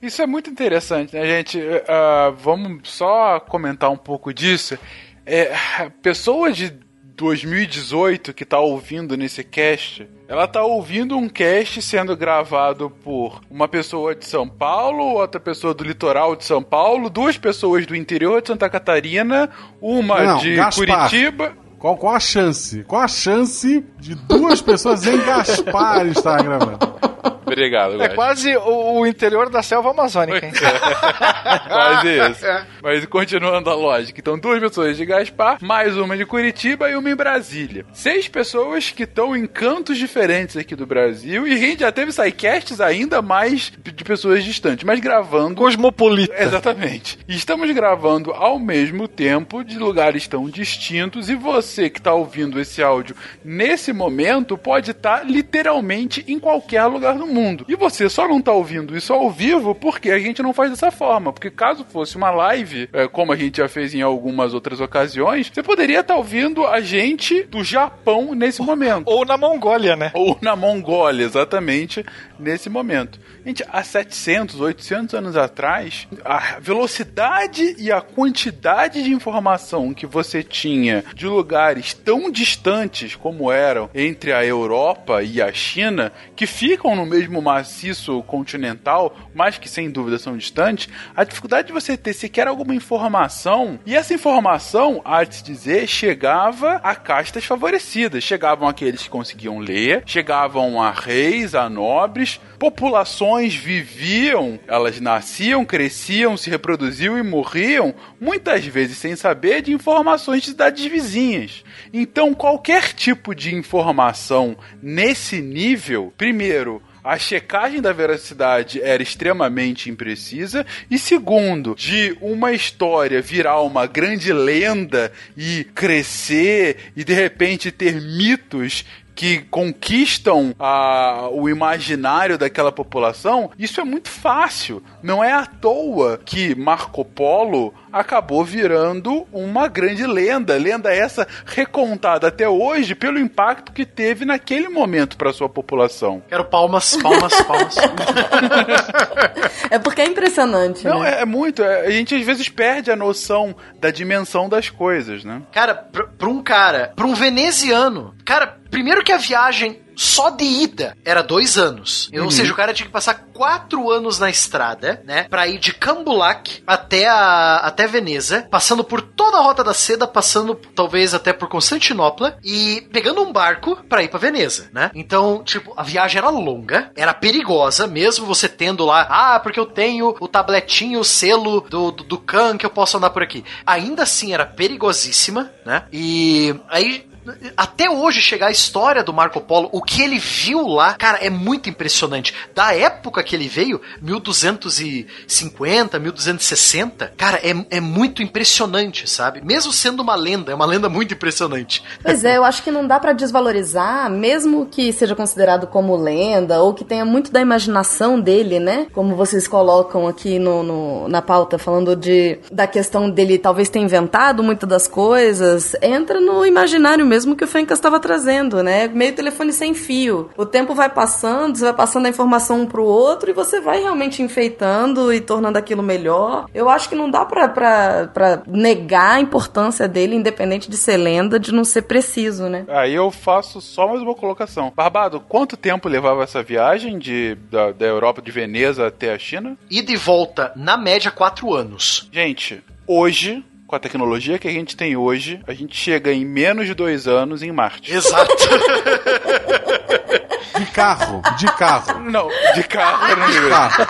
Isso é muito interessante, né, gente? Ah, vamos só comentar um pouco disso. É, a pessoa de 2018 que tá ouvindo nesse cast, ela tá ouvindo um cast sendo gravado por uma pessoa de São Paulo, outra pessoa do litoral de São Paulo, duas pessoas do interior de Santa Catarina, uma Não, de Gaspar. Curitiba. Qual, qual a chance? Qual a chance de duas pessoas em Gaspar estar gravando? Obrigado, É Gaspar. quase o, o interior da selva amazônica, hein? Quase isso. Mas continuando a lógica. Então, duas pessoas de Gaspar, mais uma de Curitiba e uma em Brasília. Seis pessoas que estão em cantos diferentes aqui do Brasil. E a gente já teve sidecasts ainda mais de pessoas distantes, mas gravando. Cosmopolita. Exatamente. E estamos gravando ao mesmo tempo de lugares tão distintos. E você que está ouvindo esse áudio nesse momento pode estar literalmente em qualquer lugar do mundo. E você só não está ouvindo isso ao vivo porque a gente não faz dessa forma. Porque caso fosse uma live, é, como a gente já fez em algumas outras ocasiões, você poderia estar ouvindo a gente do Japão nesse momento. Ou na Mongólia, né? Ou na Mongólia, exatamente nesse momento. Gente, há 700, 800 anos atrás, a velocidade e a quantidade de informação que você tinha de lugares tão distantes como eram entre a Europa e a China, que ficam no mesmo maciço continental, mas que sem dúvida são distantes, a dificuldade de você ter sequer alguma informação, e essa informação, há de se dizer, chegava a castas favorecidas. Chegavam aqueles que conseguiam ler, chegavam a reis, a nobres, populações viviam, elas nasciam, cresciam, se reproduziam e morriam, muitas vezes sem saber de informações de cidades vizinhas. Então, qualquer tipo de informação nesse nível, primeiro, a checagem da veracidade era extremamente imprecisa. E segundo, de uma história virar uma grande lenda e crescer e de repente ter mitos que conquistam a, o imaginário daquela população, isso é muito fácil. Não é à toa que Marco Polo acabou virando uma grande lenda. Lenda essa recontada até hoje pelo impacto que teve naquele momento para sua população. Quero palmas, palmas, palmas. É porque é impressionante, Não, né? é, é muito. é- a gente às vezes perde a noção da dimensão das coisas, né? Cara, pra, pra um cara, pra um veneziano, cara, primeiro que a viagem só de ida era dois anos. Ou seja, o cara tinha que passar quatro anos na estrada, né? Pra ir de Cambulac até, a, até Veneza, passando por toda a Rota da Seda, passando talvez até por Constantinopla e pegando um barco pra ir pra Veneza, né? Então, tipo, a viagem era longa, era perigosa, mesmo você tendo lá, ah, porque eu tenho o tabletinho, o selo do, do, do Khan que eu posso andar por aqui. Ainda assim, era perigosíssima, né? E aí até hoje chegar a história do Marco Polo, o que ele viu lá, cara, é muito impressionante. Da época que ele veio, 1250, 1260, cara, é, é muito impressionante, sabe? Mesmo sendo uma lenda, é uma lenda muito impressionante. Pois é, eu acho que não dá pra desvalorizar, mesmo que seja considerado como lenda, ou que tenha muito da imaginação dele, né? Como vocês colocam aqui no, no- na pauta, falando de da questão dele talvez ter inventado muitas das coisas, entra no imaginário mesmo que o Fencas estava trazendo, né? Meio telefone sem fio. O tempo vai passando, você vai passando a informação um pro outro e você vai realmente enfeitando e tornando aquilo melhor. Eu acho que não dá pra, pra, pra negar a importância dele, independente de ser lenda, de não ser preciso, né? Aí eu faço só mais uma colocação. Barbado, quanto tempo levava essa viagem de, da, da Europa, de Veneza até a China? Ida e volta, na média, quatro anos. Gente, hoje, com a tecnologia que a gente tem hoje, a gente chega em menos de dois anos em Marte. Exato. De carro, de carro. Não, de carro. De né? carro.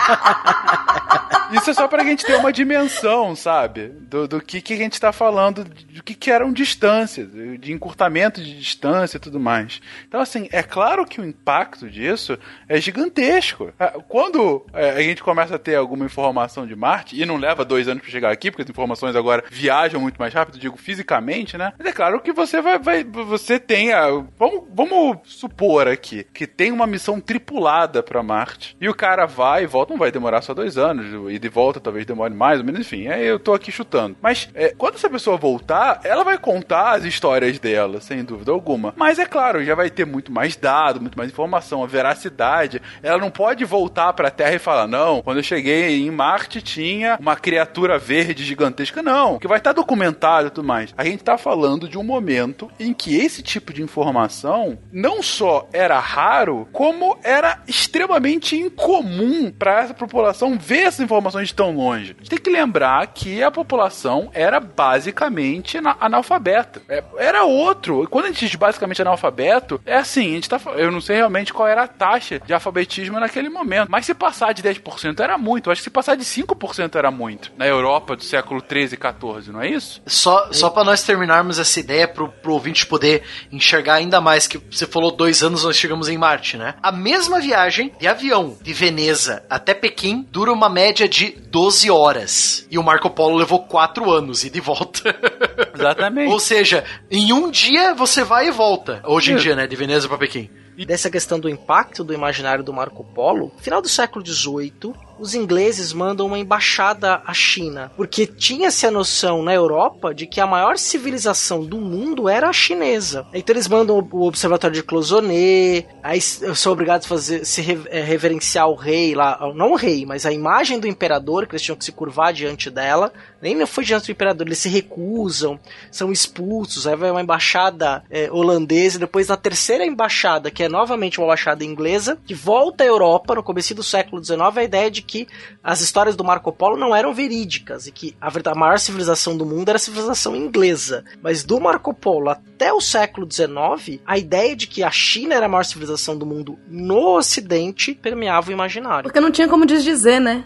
Isso é só pra gente ter uma dimensão, sabe? Do, do que, que a gente tá falando, do que, que eram distâncias, de encurtamento de distância e tudo mais. Então, assim, é claro que o impacto disso é gigantesco. Ah, Quando é, a gente começa a ter alguma informação de Marte, e não leva dois anos pra chegar aqui, porque as informações agora viajam muito mais rápido, digo fisicamente, né? Mas é claro que você vai. vai você tem a. Vamos, vamos supor aqui que tem uma missão tripulada pra Marte. E o cara vai e volta, não vai demorar só dois anos. E de volta talvez demore mais ou menos, enfim. Aí eu tô aqui chutando. Mas é, quando essa pessoa voltar, ela vai contar as histórias dela, sem dúvida alguma. Mas é claro, já vai ter muito mais dado, muito mais informação, a veracidade. Ela não pode voltar pra Terra e falar: não, quando eu cheguei em Marte tinha uma criatura verde gigantesca. Não, que vai estar documentado e tudo mais. A gente tá falando de um momento em que esse tipo de informação não só era raro, como era extremamente incomum para essa população ver essas informações de tão longe. A gente tem que lembrar que a população era basicamente ana- analfabeta. É, era outro. Quando a gente diz basicamente analfabeto, é assim, a gente tá, eu não sei realmente qual era a taxa de alfabetismo naquele momento, mas se passar de 10% era muito. Eu acho que se passar de 5% era muito. Na Europa do século 13 e 14, não é isso? Só, só para nós terminarmos essa ideia, pro, pro ouvinte poder enxergar ainda mais, que você falou dois anos nós chegamos em Marte, né? A mesma viagem de avião de Veneza até Pequim dura uma média de 12 horas. E o Marco Polo levou 4 anos e de volta. Exatamente. Ou seja, em um dia você vai e volta. Hoje em dia, né? De Veneza para Pequim. dessa questão do impacto do imaginário do Marco Polo, final do século XVIII, os ingleses mandam uma embaixada à China, porque tinha-se a noção na Europa de que a maior civilização do mundo era a chinesa. Então eles mandam o observatório de Clozoné, aí são obrigados a fazer, se eh, reverenciar o rei lá, não o rei, mas a imagem do imperador, que eles tinham que se curvar diante dela, nem foi diante do imperador, eles se recusam, são expulsos, aí vai uma embaixada eh, holandesa, depois na terceira embaixada, que é novamente uma embaixada inglesa, que volta à Europa no começo do século XIX, a ideia de que as histórias do Marco Polo não eram verídicas, e que a, maior civilização do mundo era a civilização inglesa. Mas do Marco Polo até o século XIX, a ideia de que a China era a maior civilização do mundo no Ocidente permeava o imaginário. Porque não tinha como desdizer, né?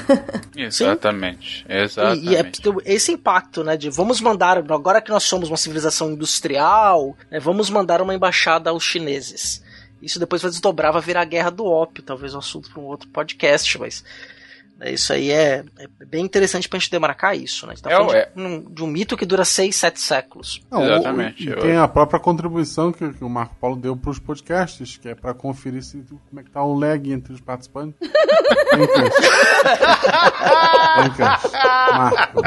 Exatamente. E, e é Exatamente. esse impacto, né, de vamos mandar, agora que nós somos uma civilização industrial, né, vamos mandar uma embaixada aos chineses. Isso depois vai desdobrar, vai virar a guerra do ópio, talvez um assunto para um outro podcast, mas né, isso aí é, é bem interessante pra gente demarcar isso, né? A gente tá É, falando é. de, um- de um mito que dura 6, 7 séculos. Não, o- Exatamente. E Eu- tem a própria contribuição que, que o Marco Paulo deu para os podcasts, que é para conferir se, como é que tá o lag entre os participantes. Vem, Cris. Vem, Cris. Marco.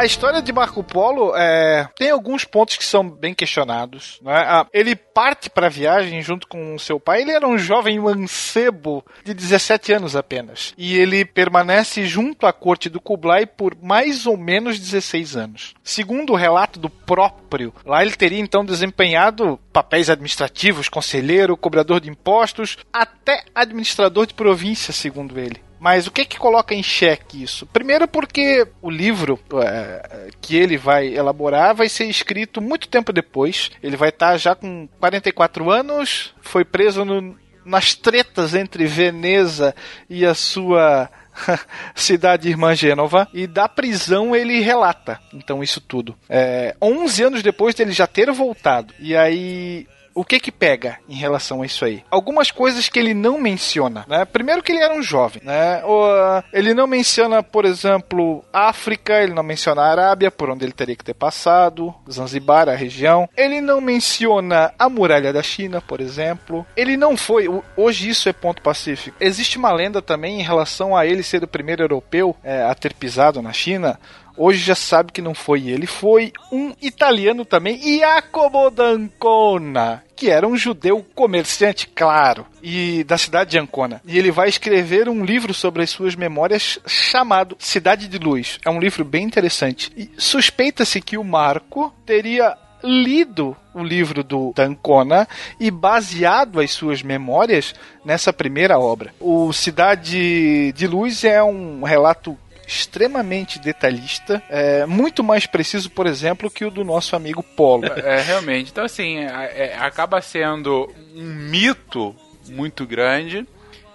A história de Marco Polo é, tem alguns pontos que são bem questionados. Né? Ah, ele parte para a viagem junto com seu pai. Ele era um jovem mancebo de 17 anos apenas. E ele permanece junto à corte do Kublai por mais ou menos 16 anos. Segundo o relato do próprio, lá ele teria então desempenhado papéis administrativos, conselheiro, cobrador de impostos, até administrador de província, segundo ele. Mas o que que coloca em xeque isso? Primeiro porque o livro é, que ele vai elaborar vai ser escrito muito tempo depois. Ele vai estar já com 44 anos, foi preso no- nas tretas entre Veneza e a sua cidade irmã Gênova e da prisão ele relata então isso tudo é, 11 anos depois dele já ter voltado e aí o que que pega em relação a isso aí? Algumas coisas que ele não menciona, né? Primeiro que ele era um jovem, né? O, ah, ele não menciona, por exemplo, África, ele não menciona a Arábia, por onde ele teria que ter passado, Zanzibar, a região. Ele não menciona a muralha da China, por exemplo. Ele não foi, hoje isso é ponto pacífico. Existe uma lenda também em relação a ele ser o primeiro europeu é, a ter pisado na China. Hoje já sabe que não foi ele, foi um italiano também, Jacopo d'Ancona, que era um judeu comerciante, claro, e da cidade de Ancona. E ele vai escrever um livro sobre as suas memórias chamado Cidade de Luz. É um livro bem interessante. E suspeita-se que o Marco teria lido o livro do D'Ancona e baseado as suas memórias nessa primeira obra. O Cidade de Luz é um relato extremamente detalhista, é, muito mais preciso, por exemplo, que o do nosso amigo Polo. É, realmente. Então, assim, é- é- acaba sendo um mito muito grande.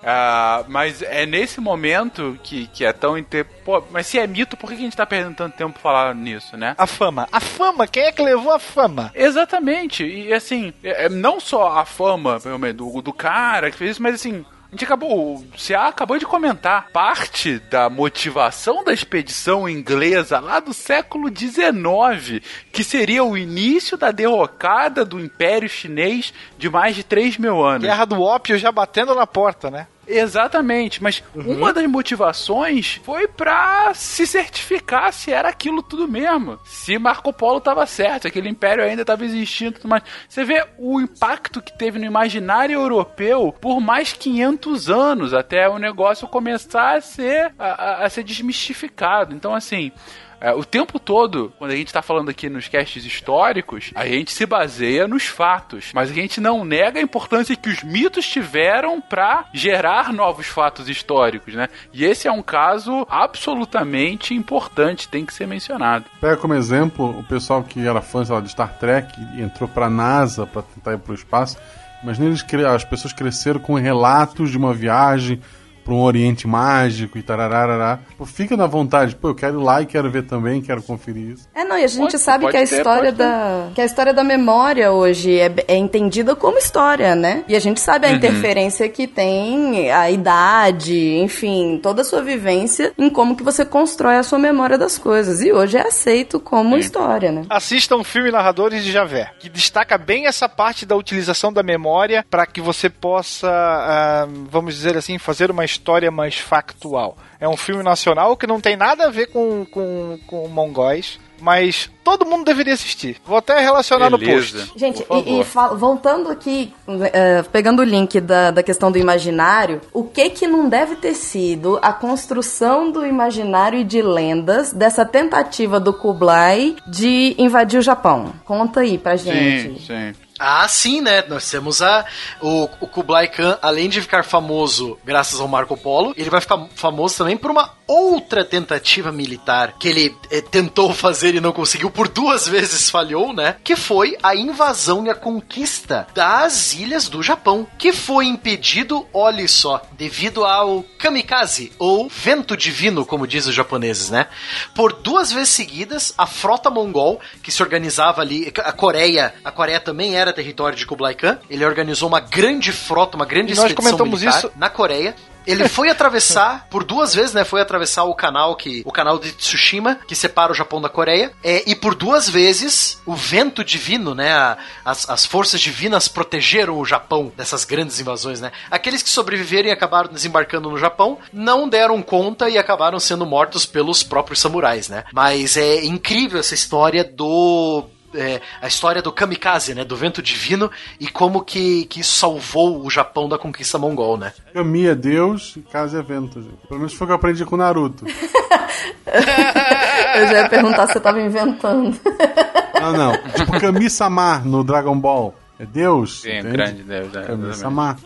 ah, mas é nesse momento que, que é tão. Inter... Pô, mas se é mito, por que a gente tá perdendo tanto tempo falando nisso, né? A fama. A fama, quem é que levou a fama? Exatamente. E assim, é- é não só a fama pelo menos, do, do cara que fez isso, mas assim. A gente acabou. O CA acabou de comentar. Parte da motivação da expedição inglesa lá do século XIX, que seria o início da derrocada do Império Chinês de mais de 3 mil anos. Guerra do ópio já batendo na porta, né? Exatamente, mas uma das motivações foi pra se certificar se era aquilo tudo mesmo. Se Marco Polo tava certo, se aquele império ainda estava existindo e tudo mais. Você vê o impacto que teve no imaginário europeu por mais 500 anos, até o negócio começar a ser, a, a- a ser desmistificado. Então, assim. É, o tempo todo, quando a gente tá falando aqui nos casts históricos, a gente se baseia nos fatos, mas a gente não nega a importância que os mitos tiveram pra gerar novos fatos históricos, né? E esse é um caso absolutamente importante, tem que ser mencionado. Pega como exemplo o pessoal que era fã lá, de Star Trek e entrou pra NASA pra tentar ir pro espaço. Imagina eles, as pessoas cresceram com relatos de uma viagem pra um Oriente Mágico e tarararará. Pô, fica na vontade. Pô, eu quero ir lá e quero ver também, quero conferir isso. É, não, e a gente Pode- sabe pode que a ter, história ter. da que a história da memória hoje é, é entendida como história, né? E a gente sabe a Uhum. interferência que tem a idade, enfim, toda a sua vivência em como que você constrói a sua memória das coisas. E hoje é aceito como história, né? Assista um filme Narradores de Javé, que destaca bem essa parte da utilização da memória para que você possa, ah, vamos dizer assim, fazer uma história mais factual. É um filme nacional que não tem nada a ver com, com, com mongóis, mas todo mundo deveria assistir. Vou até relacionar no Beleza. post. Gente, e, e voltando aqui, é, pegando o link da, da questão do imaginário, o que que não deve ter sido a construção do imaginário e de lendas dessa tentativa do Kublai de invadir o Japão? Conta aí pra gente. Sim, sim. Ah, sim, né? Nós temos a, o, o Kublai Khan, além de ficar famoso graças ao Marco Polo, ele vai ficar famoso também por uma outra tentativa militar que ele eh, tentou fazer e não conseguiu, por duas vezes falhou, né? Que foi a invasão e a conquista das ilhas do Japão, que foi impedido, olhe só, devido ao kamikaze, ou vento divino, como dizem os japoneses, né? Por duas vezes seguidas, a frota mongol, que se organizava ali, a Coreia, a Coreia também era território de Kublai Khan, ele organizou uma grande frota, uma grande E nós expedição comentamos militar isso- na Coreia. Ele foi atravessar por duas vezes, né? Foi atravessar o canal que o canal de Tsushima que separa o Japão da Coreia. É, e por duas vezes o vento divino, né? a- as, as forças divinas protegeram o Japão dessas grandes invasões, né? Aqueles que sobreviveram e acabaram desembarcando no Japão não deram conta e acabaram sendo mortos pelos próprios samurais, né? Mas é incrível essa história do é, a história do kamikaze, né? Do vento divino e como que, que isso salvou o Japão da conquista mongol, né? Kami é Deus e Kaze é vento, gente. Pelo menos foi o que eu aprendi com o Naruto. Eu já ia perguntar se você tava inventando. Não, não. Tipo Kami Samar no Dragon Ball. É Deus? Sim, entende? grande Deus. Kami Exatamente. Samar.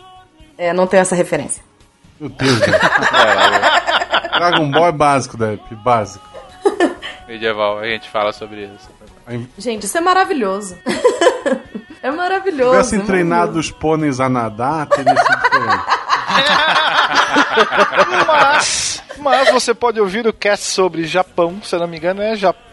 É, não tenho essa referência. Meu Deus, velho. Dragon Ball é básico, Depp. Básico. Medieval, a gente fala sobre isso. Gente, isso é maravilhoso. é maravilhoso. tivessem é treinado os pôneis a nadar, teria sido diferente. Mas, mas você pode ouvir o cast sobre Japão, se eu não me engano, é Japão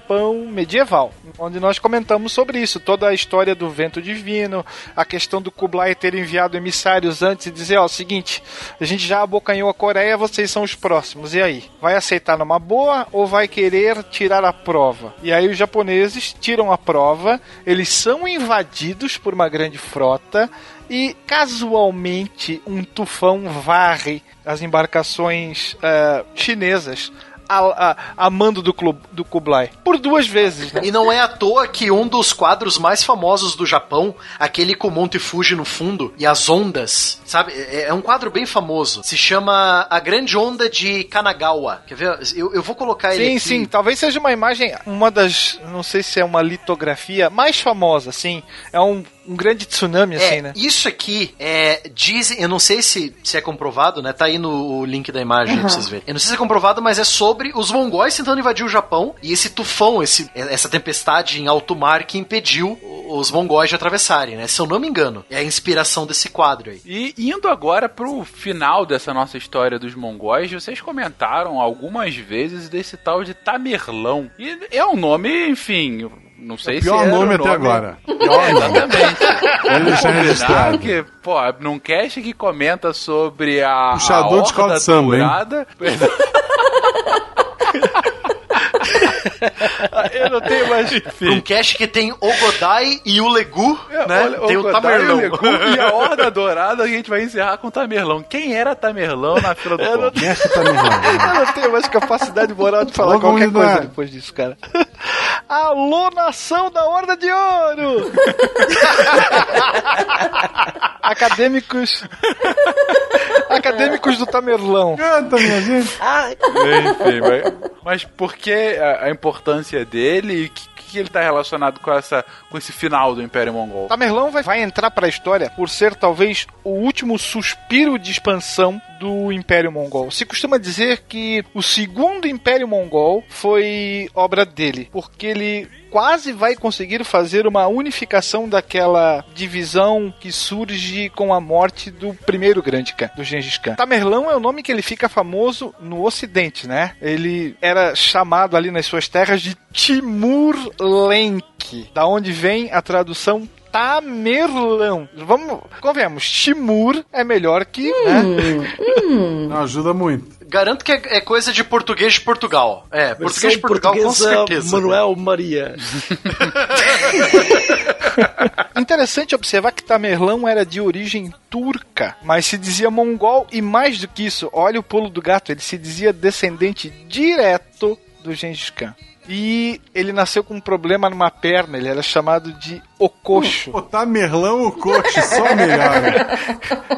medieval, onde nós comentamos sobre isso, toda a história do vento divino, a questão do Kublai ter enviado emissários antes e dizer, ó, seguinte, a gente já abocanhou a Coreia, vocês são os próximos, e aí? Vai aceitar numa boa ou vai querer tirar a prova? E aí os japoneses tiram a prova, eles são invadidos por uma grande frota, e casualmente um tufão varre as embarcações eh, chinesas a, a, a mando do, club, do Kublai. Por duas vezes, né? E não é à toa que um dos quadros mais famosos do Japão, aquele com o Monte Fuji no fundo e as ondas, sabe? É, é um quadro bem famoso. Se chama A Grande Onda de Kanagawa. Quer ver? Eu, eu vou colocar ele Sim, sim, talvez seja uma imagem, uma das, não sei se é uma litografia mais famosa, sim. É um, um grande tsunami, É, assim, né? isso aqui é. Dizem, eu não sei se, se é comprovado, né? Tá aí no link da imagem pra vocês verem. Eu não sei se é comprovado, mas é sobre os mongóis tentando invadir o Japão e esse tufão, esse, essa tempestade em alto mar que impediu os mongóis de atravessarem, né? Se eu não me engano, é a inspiração desse quadro aí. E indo agora pro final dessa nossa história dos mongóis, vocês comentaram algumas vezes desse tal de Tamerlão. E é um nome, enfim, não sei O pior se era nome até agora. É, exatamente. Ele deixar registrado. Porque, pô, num cast que comenta sobre a. Puxador a de Horda de samba, hein? Eu não tenho mais. Um cast que tem o Godai e o Legu, né? Olha, tem o, Godai, Tamerlão. Legu E a Horda Dourada a gente vai encerrar com o Tamerlão. Quem era Tamerlão na fila do Eu não tá me enrolando. Eu não tenho mais capacidade moral de falar qualquer coisa depois disso, cara. Alô, nação da Horda de Ouro! Acadêmicos. Acadêmicos do Tamerlão. Canta, minha gente. Enfim, mas, mas por que a, a importância dele e que, que ele tá relacionado com, essa, com esse final do Império Mongol? Tamerlão vai, vai entrar pra história por ser talvez o último suspiro de expansão do Império Mongol. Se costuma dizer que o segundo Império Mongol foi obra dele, porque ele quase vai conseguir fazer uma unificação daquela divisão que surge com a morte do primeiro grande Khan, do Gengis Khan. Tamerlão é o nome que ele fica famoso no ocidente, né? Ele era chamado ali nas suas terras de Timur Lenk, da onde vem a tradução Tamerlão. Vamos, convenhamos, Timur é melhor que, né? Não, ajuda muito. Garanto que é, é coisa de português de Portugal. É, português de Versão Portugal com certeza. Manuel Maria. Interessante observar que Tamerlão era de origem turca, mas se dizia mongol e mais do que isso, olha o pulo do gato, ele se dizia descendente direto do Gengis Khan. E ele nasceu com um problema numa perna, ele era chamado de Ococho. Pô, tá Merlão o coach, só melhora.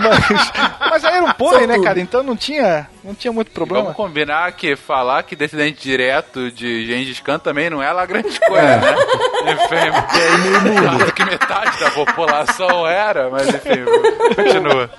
mas, mas aí era um pônei, né, cara? Então não tinha, não tinha muito problema. Vamos combinar que falar que descendente direto de Gengis Khan também não é lá grande coisa, É. né? Enfim, é meio mundo. que metade da população era, mas enfim, continua.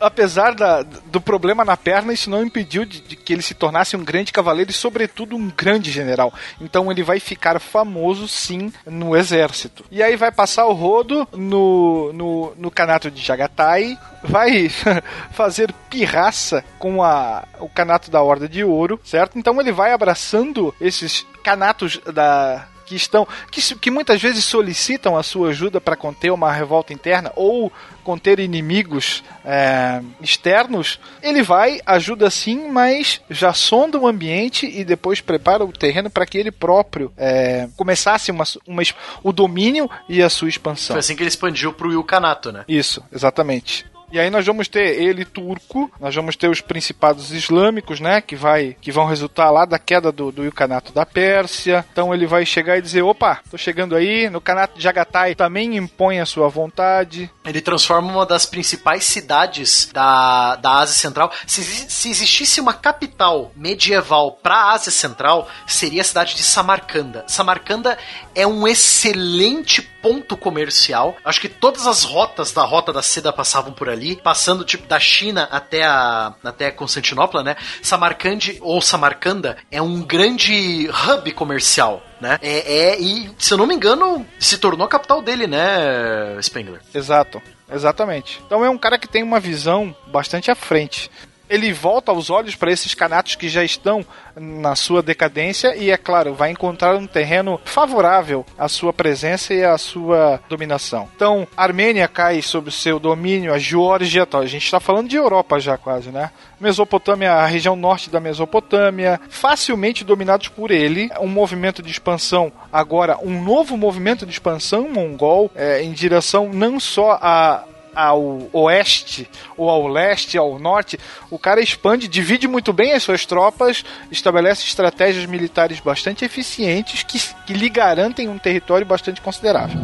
apesar da- do problema na perna, isso não impediu de, de que ele se tornasse um grande cavaleiro e, sobretudo, um grande general. Então ele vai ficar famoso, sim, no exército. E aí vai passar o rodo no, no, no canato de Jagatai, vai fazer pirraça com a, o canato da Horda de Ouro, certo? Então ele vai abraçando esses canatos da que estão que, que muitas vezes solicitam a sua ajuda para conter uma revolta interna ou conter inimigos é, externos, ele vai, ajuda sim, mas já sonda o ambiente e depois prepara o terreno para que ele próprio é, começasse uma, uma, o domínio e a sua expansão. Foi assim que ele expandiu pro Yukanato, né? Isso, exatamente. E aí nós vamos ter ele turco, nós vamos ter os principados islâmicos, né, que vai que vão resultar lá da queda do, do Ilkhanato da Pérsia. Então ele vai chegar e dizer, opa, tô chegando aí, no Kanato de Jagatai também impõe a sua vontade. Ele transforma uma das principais cidades da, da Ásia Central. Se, se existisse uma capital medieval para a Ásia Central, seria a cidade de Samarcanda. Samarcanda é um excelente ponto comercial. Acho que todas as rotas da Rota da Seda passavam por ali, passando tipo da China até a até Constantinopla, né? Samarcande ou Samarcanda é um grande hub comercial. Né? É, é, e se eu não me engano, se tornou a capital dele, né, Spengler? Exato, exatamente. Então é um cara que tem uma visão bastante à frente. Ele volta os olhos para esses canatos que já estão na sua decadência e, é claro, vai encontrar um terreno favorável à sua presença e à sua dominação. Então, a Armênia cai sob seu domínio, a Geórgia, tá, a gente está falando de Europa já quase, né? Mesopotâmia, a região norte da Mesopotâmia, facilmente dominados por ele. Um movimento de expansão, agora um novo movimento de expansão mongol é, em direção não só a ao oeste ou ao leste, ao norte, o cara expande, divide muito bem as suas tropas, estabelece estratégias militares bastante eficientes que, que lhe garantem um território bastante considerável.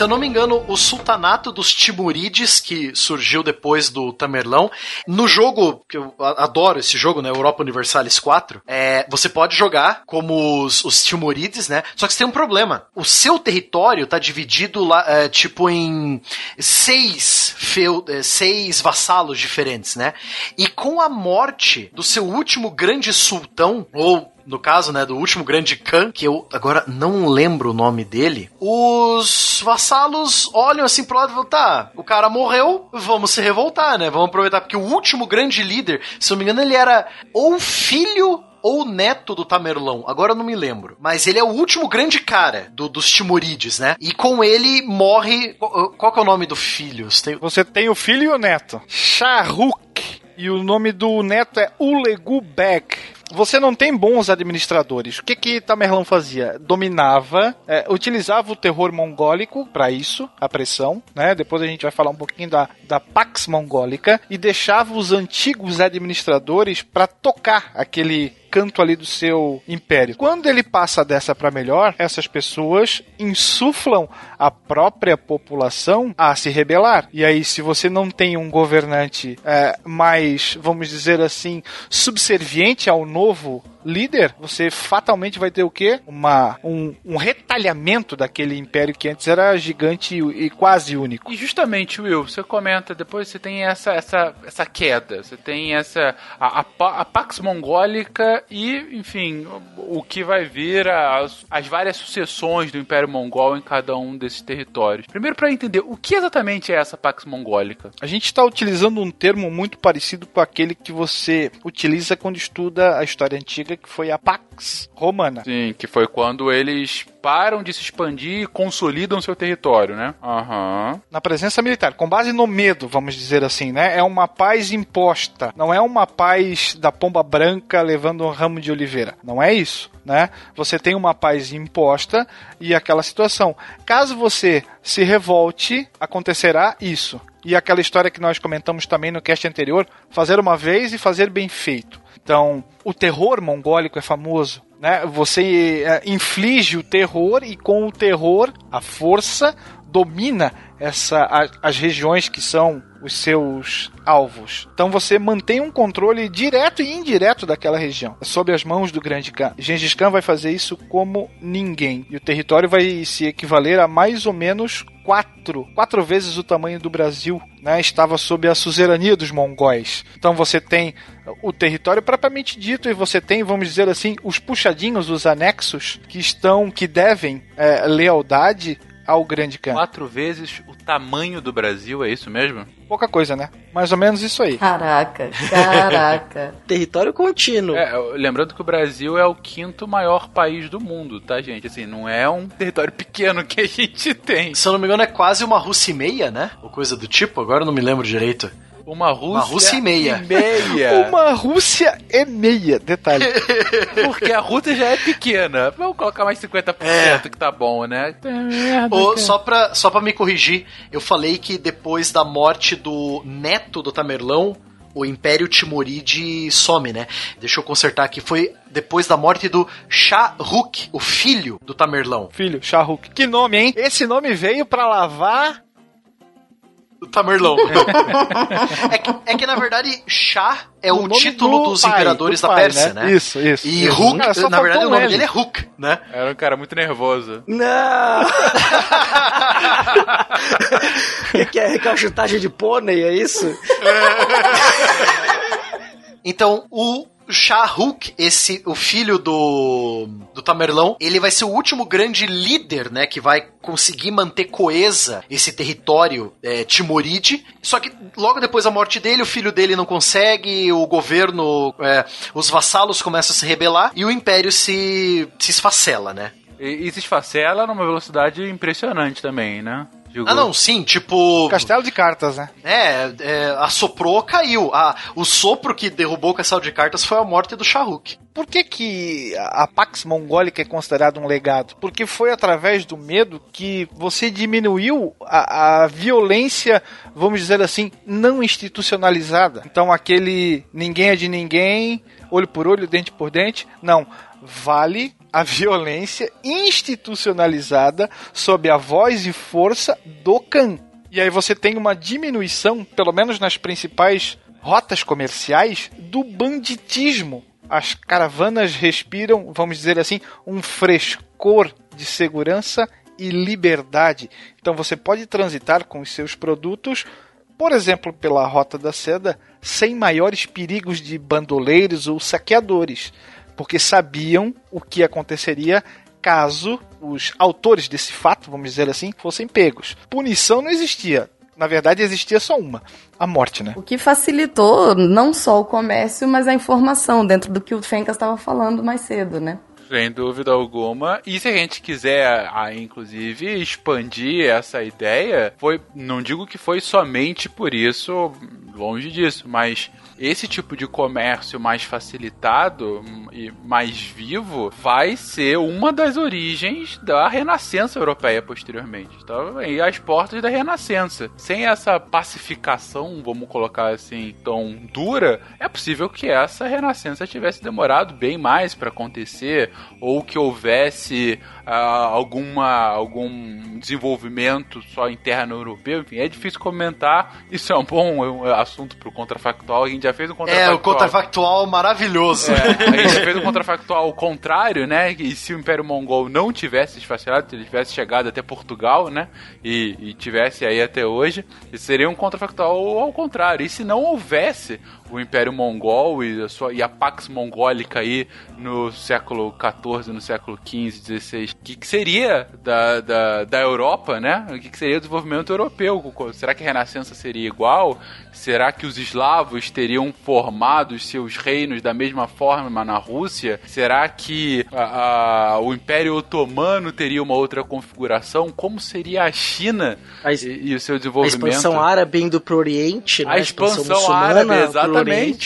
Se eu não me engano, o sultanato dos Timurides, que surgiu depois do Tamerlão, no jogo, que eu adoro esse jogo, né? Europa Universalis 4, é, você pode jogar como os, os Timurides, né? Só que você tem um problema. O seu território tá dividido lá, é, tipo, em seis, feu, é, seis vassalos diferentes, né? E com a morte do seu último grande sultão, ou no caso, né, do último grande Khan, que eu agora não lembro o nome dele, os vassalos olham assim pro lado e falam, tá, o cara morreu, vamos se revoltar, né, vamos aproveitar, porque o último grande líder, se eu não me engano, ele era ou filho ou neto do Tamerlão, agora eu não me lembro. Mas ele é o último grande cara do- dos Timurides, né? E com ele morre. Qual, que é o nome do filho? Você tem- Você tem o filho e o neto. Shahrukh. E o nome do neto é Ulegu Beg. Você não tem bons administradores. O que que Tamerlão fazia? Dominava, é, utilizava o terror mongólico para isso, a pressão, né? Depois a gente vai falar um pouquinho da, da Pax Mongólica e deixava os antigos administradores para tocar aquele canto ali do seu império. Quando ele passa dessa para melhor, essas pessoas insuflam a própria população a se rebelar. E aí, se você não tem um governante é, mais, vamos dizer assim, subserviente ao novo líder, você fatalmente vai ter o quê? Uma, um, um retalhamento daquele império que antes era gigante e, e quase único. E justamente, Will, você comenta, depois você tem essa, essa, essa queda, você tem essa. A, a, a Pax Mongólica e, enfim, o, o que vai vir, as, as várias sucessões do Império Mongol em cada um desses territórios. Primeiro, para entender, o que exatamente é essa Pax Mongólica? A gente está utilizando um termo muito parecido com aquele que você utiliza quando estuda a história antiga, que foi a Pax Romana. Sim, que foi quando eles param de se expandir e consolidam seu território, né? Aham. Na presença militar, com base no medo, vamos dizer assim, né? É uma paz imposta, não é uma paz da pomba branca levando um ramo de oliveira. Não é isso, né? Você tem uma paz imposta e aquela situação. Caso você se revolte, acontecerá isso. E aquela história que nós comentamos também no cast anterior, fazer uma vez e fazer bem feito. Então, o terror mongólico é famoso, né? Você é, inflige o terror e com o terror, a força domina essa, a- as regiões que são os seus alvos. Então você mantém um controle direto e indireto daquela região, sob as mãos do grande Khan. Gengis Khan vai fazer isso como ninguém. E o território vai se equivaler a mais ou menos quatro, quatro vezes o tamanho do Brasil, né? Estava sob a suzerania dos mongóis. Então você tem o território propriamente dito e você tem, vamos dizer assim, os puxadinhos, os anexos que estão, que devem é, lealdade ao grande Khan. Quatro vezes o tamanho do Brasil, é isso mesmo? Pouca coisa, né? Mais ou menos isso aí. Caraca, caraca. Território contínuo. É, lembrando que o Brasil é o quinto maior país do mundo, tá, gente? Assim, não é um território pequeno que a gente tem. Se eu não me engano, é quase uma Rússia e meia, né? Ou coisa do tipo, agora eu não me lembro direito. Uma Rússia, Rússia e meia. e meia. Uma Rússia e meia, detalhe. Porque a Rússia já é pequena. Vamos colocar mais 50% É. que tá bom, né? É merda, Ô, cara. só, pra, só pra me corrigir, eu falei que depois da morte do neto do Tamerlão, o Império Timuride some, né? Deixa eu consertar aqui. Foi depois da morte do Shah Rukh, o filho do Tamerlão. Filho, Shahrukh. Que nome, hein? Esse nome veio pra lavar. Do Tamerlão. é, que, é que, na verdade, Shah é o, nome título do dos pai, imperadores do da pai, Pérsia, né? Isso, isso. E isso. Ruk, Cara, só na verdade, o nome L. dele é Ruk, né? Era um cara muito nervoso. Não! O que, que é recalchutagem de pônei, é isso? Então, o Shah Rukh, esse, o filho do, do Tamerlão, ele vai ser o último grande líder, né, que vai conseguir manter coesa esse território é, timoride. Só que logo depois da morte dele, o filho dele não consegue, o governo, é, os vassalos começam a se rebelar e o império se, se esfacela, né? E, e se esfacela numa velocidade impressionante também, né? Digo, Ah, não, sim, tipo. Castelo de cartas, né? É, é, assoprou, caiu. Ah, o sopro que derrubou o castelo de cartas foi a morte do Shah Rukh. Por que, que a a Pax Mongólica é considerada um legado? Porque foi através do medo que você diminuiu a, a violência, vamos dizer assim, não institucionalizada. Então aquele ninguém é de ninguém, olho por olho, dente por dente, não. Vale a violência institucionalizada sob a voz e força do Khan. E aí você tem uma diminuição, pelo menos nas principais rotas comerciais, do banditismo. As caravanas respiram, vamos dizer assim, um frescor de segurança e liberdade. Então você pode transitar com os seus produtos, por exemplo, pela Rota da Seda, sem maiores perigos de bandoleiros ou saqueadores, porque sabiam o que aconteceria caso os autores desse fato, vamos dizer assim, fossem pegos. Punição não existia. Na verdade, existia só uma: a morte, né? O que facilitou não só o comércio, mas a informação, dentro do que o Fencas estava falando mais cedo, né? Sem dúvida alguma. E se a gente quiser, ah, inclusive, expandir essa ideia, foi. Não digo que foi somente por isso, longe disso, mas esse tipo de comércio mais facilitado e mais vivo vai ser uma das origens da renascença europeia posteriormente. Então, aí as portas da renascença. Sem essa pacificação, vamos colocar assim, tão dura, é possível que essa renascença tivesse demorado bem mais para acontecer ou que houvesse uh, alguma algum desenvolvimento só interno europeu. Enfim, é difícil comentar. Isso é um bom assunto para o contrafactual. A gente já fez um contrafactual. É, o contrafactual maravilhoso. É, a gente fez um contrafactual ao contrário, né? E se o Império Mongol não tivesse esfacelado, se ele tivesse chegado até Portugal, né? E, e tivesse aí até hoje, seria um contrafactual ao contrário. E se não houvesse o Império Mongol e a, sua, e a Pax Mongólica aí no século XIV, no século XV, XVI. O que, que seria da, da, da Europa, né? O que, que seria o desenvolvimento europeu? Será que a Renascença seria igual? Será que os eslavos teriam formado seus reinos da mesma forma na Rússia? Será que a, a, o Império Otomano teria uma outra configuração? Como seria a China a, e, e, o seu desenvolvimento? A expansão árabe indo para o Oriente, né? A expansão, a expansão árabe, exatamente.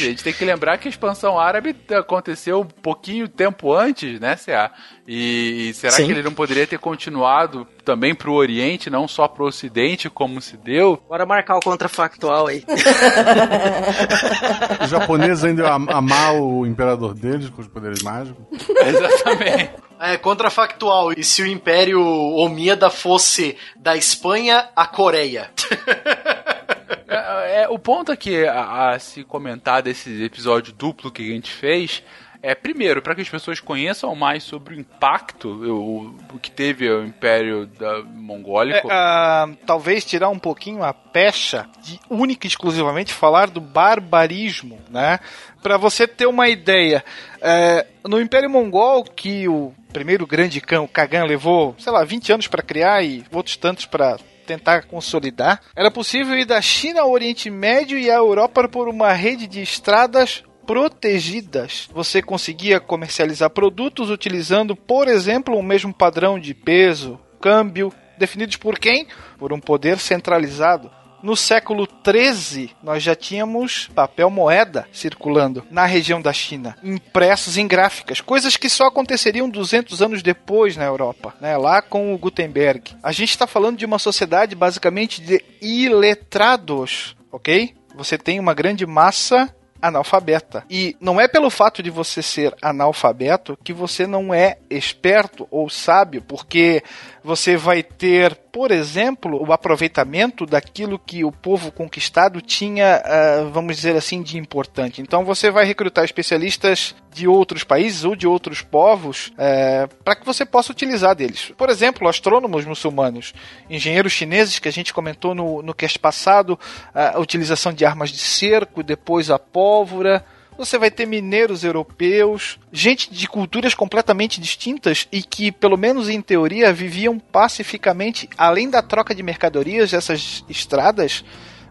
A gente tem que lembrar que a expansão árabe aconteceu um pouquinho tempo antes, né, C.A.? E, e será Sim. que ele não poderia ter continuado também para o Oriente, não só para o Ocidente, como se deu? Bora marcar o contrafactual aí. Os japoneses ainda amar o imperador deles com os poderes mágicos. Exatamente. É, contrafactual. E se o Império Omíada fosse da Espanha à Coreia? é, é, o ponto aqui a, a se comentar desse episódio duplo que a gente fez é, primeiro, para que as pessoas conheçam mais sobre o impacto o, o que teve o Império da Mongólico. É, uh, talvez tirar um pouquinho a pecha de única e exclusivamente falar do barbarismo, né? Para você ter uma ideia, é, no Império Mongol, que o primeiro grande cão, o Kagan, levou, sei lá, 20 anos para criar e outros tantos para tentar consolidar, era possível ir da China ao Oriente Médio e à Europa por uma rede de estradas protegidas. Você conseguia comercializar produtos utilizando, por exemplo, o mesmo padrão de peso, câmbio, definidos por quem? Por um poder centralizado. No século 13, nós já tínhamos papel moeda circulando na região da China, impressos em gráficas, coisas que só aconteceriam 200 anos depois na Europa, né, lá com o Gutenberg. A gente está falando de uma sociedade basicamente de iletrados, ok? Você tem uma grande massa analfabeta. E não é pelo fato de você ser analfabeto que você não é esperto ou sábio, porque você vai ter, por exemplo, o aproveitamento daquilo que o povo conquistado tinha, uh, vamos dizer assim, de importante. Então você vai recrutar especialistas de outros países ou de outros povos uh, para que você possa utilizar deles. Por exemplo, astrônomos muçulmanos, engenheiros chineses que a gente comentou no, no cast passado, a utilização de armas de cerco, depois a pólvora você vai ter mineiros europeus, gente de culturas completamente distintas e que, pelo menos em teoria, viviam pacificamente. Além da troca de mercadorias, essas estradas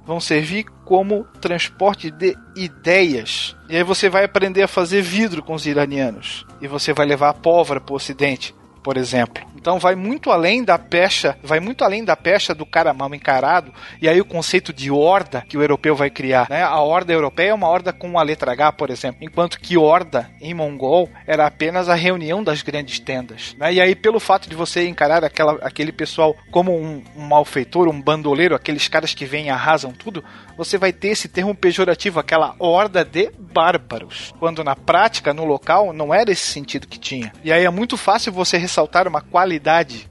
vão servir como transporte de ideias. E aí você vai aprender a fazer vidro com os iranianos. E você vai levar a pólvora para o ocidente por exemplo. Então vai muito além da pecha, vai muito além da pecha do cara mal encarado, e aí o conceito de horda que o europeu vai criar. Né? A horda europeia é uma horda com a letra H, por exemplo, enquanto que horda em mongol era apenas a reunião das grandes tendas. Né? E aí, pelo fato de você encarar aquela, aquele pessoal como um, um malfeitor, um bandoleiro, aqueles caras que vêm e arrasam tudo, você vai ter esse termo pejorativo, aquela horda de bárbaros, quando na prática, no local, não era esse sentido que tinha. E aí é muito fácil você ressaltar uma qualidade,